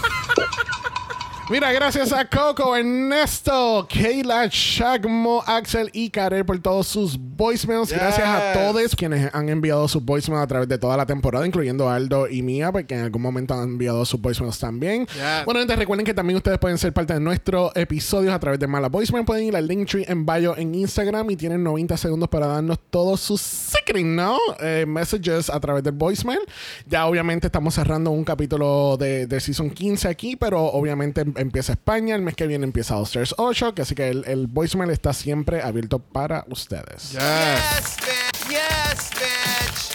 Mira, gracias a Coco, Ernesto, Kayla, Shagmo, Axel y Karel por todos sus voicemails. Gracias a todos quienes han enviado sus voicemails a través de toda la temporada, incluyendo Aldo y Mía, porque en algún momento han enviado sus voicemails también. Yes. Bueno, gente, recuerden que también ustedes pueden ser parte de nuestros episodios a través de Mala Voicemail. Pueden ir al Linktree en bio en Instagram y tienen 90 segundos para darnos todos sus secret, ¿no? Eh, messages a través del voicemail. Ya obviamente estamos cerrando un capítulo de, de Season 15 aquí, pero obviamente empieza España. El mes que viene empieza Stars 8, que así que el, el voicemail está siempre abierto para ustedes. Yes. Yes.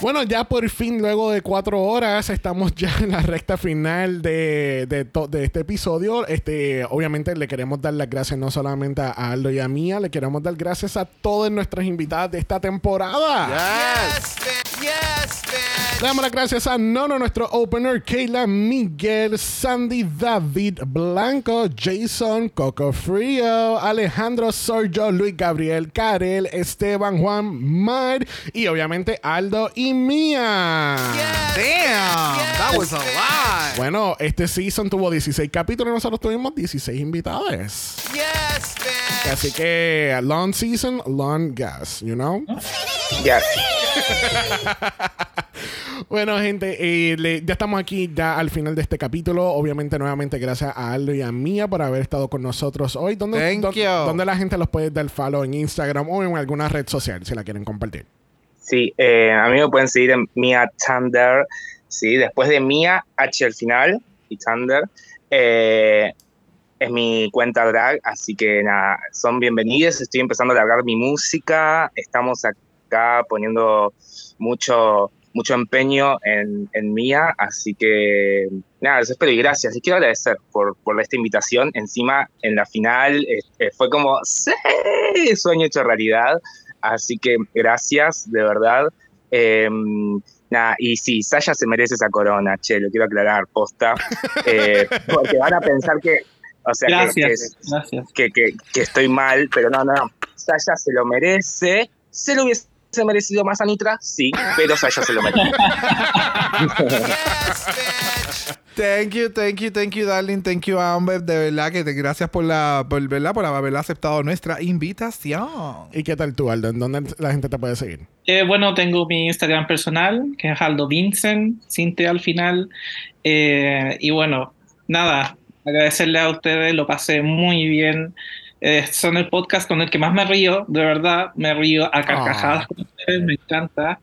Bueno, ya por fin, luego de cuatro horas, estamos ya en la recta final de, de, de este episodio. Este, obviamente le queremos dar las gracias no solamente a Aldo y a Mía, le queremos dar gracias a todas nuestras invitadas de esta temporada. Yes. Yes. Le damos las gracias a Nono, nuestro opener, Kayla, Miguel, Sandy, David, Blanco, Jason, Coco Frío, Alejandro, Sergio, Luis Gabriel, Karel, Esteban, Juan, Mar y obviamente Aldo y Mía. Damn, that was a lot. Bueno, este season tuvo 16 capítulos y nosotros tuvimos 16 invitados. Yes, bitch. Así que long season, long gas, you know? Yes. Bueno, gente, eh, le- ya estamos aquí ya al final de este capítulo. Obviamente, nuevamente, gracias a Aldo y a Mía por haber estado con nosotros hoy. ¿Dónde, Thank you. ¿Dónde la gente los puede dar follow en Instagram o en alguna red social si la quieren compartir? Sí, eh, a mí me pueden seguir en Mia Thunder, sí, después de Mia, H al final, y Thunder, eh, es mi cuenta drag, así que nada, son bienvenidos, estoy empezando a largar mi música, estamos acá poniendo mucho, mucho empeño en, en Mia, así que nada, eso espero y gracias, y quiero agradecer por, por esta invitación, encima en la final eh, fue como, sí, sueño hecho realidad, Así que gracias, de verdad. Eh, nada, y sí, Sasha se merece esa corona, che, lo quiero aclarar, posta. Eh, porque van a pensar que, o sea, que- Gracias, que, gracias. que, que- que estoy mal, pero no, no, no. Sasha se lo merece. ¿Se lo hubiese merecido más a Nitra? Sí, pero Sasha se lo merece. Thank you, thank you, thank you, darling. Thank you, Amber. De verdad que te gracias por la, por, ¿verdad? por haber aceptado nuestra invitación. ¿Y qué tal tú, Aldo? ¿En dónde la gente te puede seguir? Eh, bueno, tengo mi Instagram personal, que es Aldo Vincent, sin T al final. Eh, y bueno, nada, agradecerle a ustedes, lo pasé muy bien. Eh, son el podcast con el que más me río, de verdad, me río a carcajadas con ustedes, me encanta.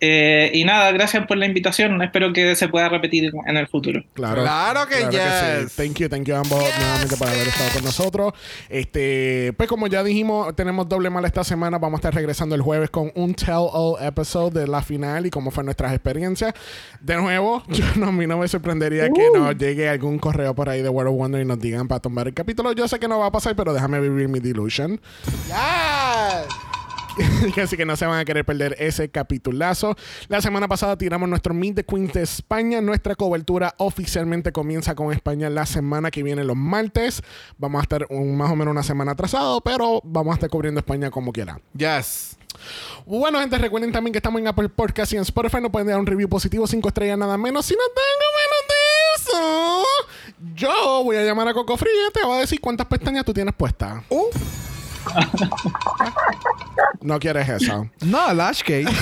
Eh, y nada, gracias por la invitación, espero que se pueda repetir en el futuro. Claro, Claro que yes. sí. Thank you, thank you ambos nuevamente por haber estado con nosotros. Este, pues como ya dijimos, tenemos doble mal esta semana. Vamos a estar regresando el jueves con un tell all episode de la final y cómo fue nuestras experiencias. De nuevo, yo no, a mí no me sorprendería que nos llegue algún correo por ahí de World of Wonder y nos digan para tomar el capítulo. Yo sé que no va a pasar, pero déjame vivir mi delusion. Así que no se van a querer perder ese capitulazo. La semana pasada tiramos nuestro Meet the Queens de España. Nuestra cobertura oficialmente comienza con España la semana que viene, los martes. Vamos a estar un- más o menos una semana atrasado, pero vamos a estar cubriendo España como quiera. Yes. Bueno, gente, recuerden también que estamos en Apple Podcast y en Spotify. No pueden dar un review positivo, 5 estrellas, nada menos. Si no tengo menos de eso, yo voy a llamar a Coco Fría y te va a decir cuántas pestañas tú tienes puestas. No quieres eso. No, Lashgate.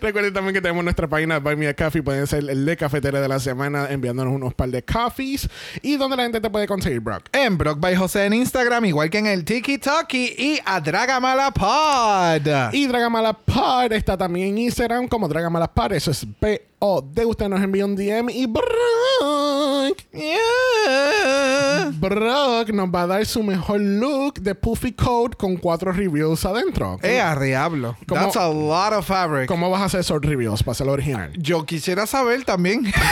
Recuerden también que tenemos nuestra página Buy Me a Coffee. Pueden ser el de cafetera de la semana enviándonos unos par de coffees. ¿Y donde la gente te puede conseguir, Brock? En Brock by José en Instagram, igual que en el Tiki Talkie y a Dragamala Pod. Y Dragamala Pod está también en Instagram como Dragamala Pod. Eso es B-O-D. Usted nos envía un DM y Brock. Brock nos va a dar su mejor look de Puffy Coat con cuatro reviews adentro. Eh, a diablo. ¿Cómo- That's a lot of fabric. ¿Cómo vas a hacer esos reviews para hacerlo original? Yo quisiera saber también.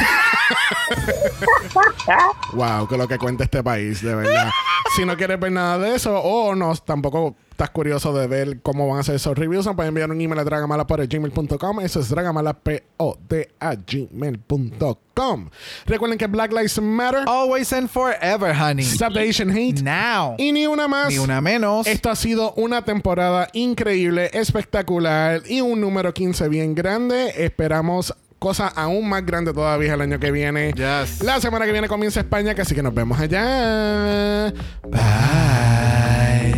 Wow, que lo que cuenta este país, de verdad. si no quieres ver nada de eso, o no, tampoco estás curioso de ver cómo van a hacer esos reviews, nos pueden enviar un email a dragamalapod@gmail.com. Eso es dragamalapod@gmail.com. Recuerden que Black Lives Matter. Always and forever, honey. Stop the Asian Hate. Now. Y ni una más. Ni una menos. Esto ha sido una temporada increíble, espectacular y un número 15 bien grande. Esperamos cosas aún más grandes todavía el año que viene. Yes. La semana que viene comienza España, así que nos vemos allá. Bye.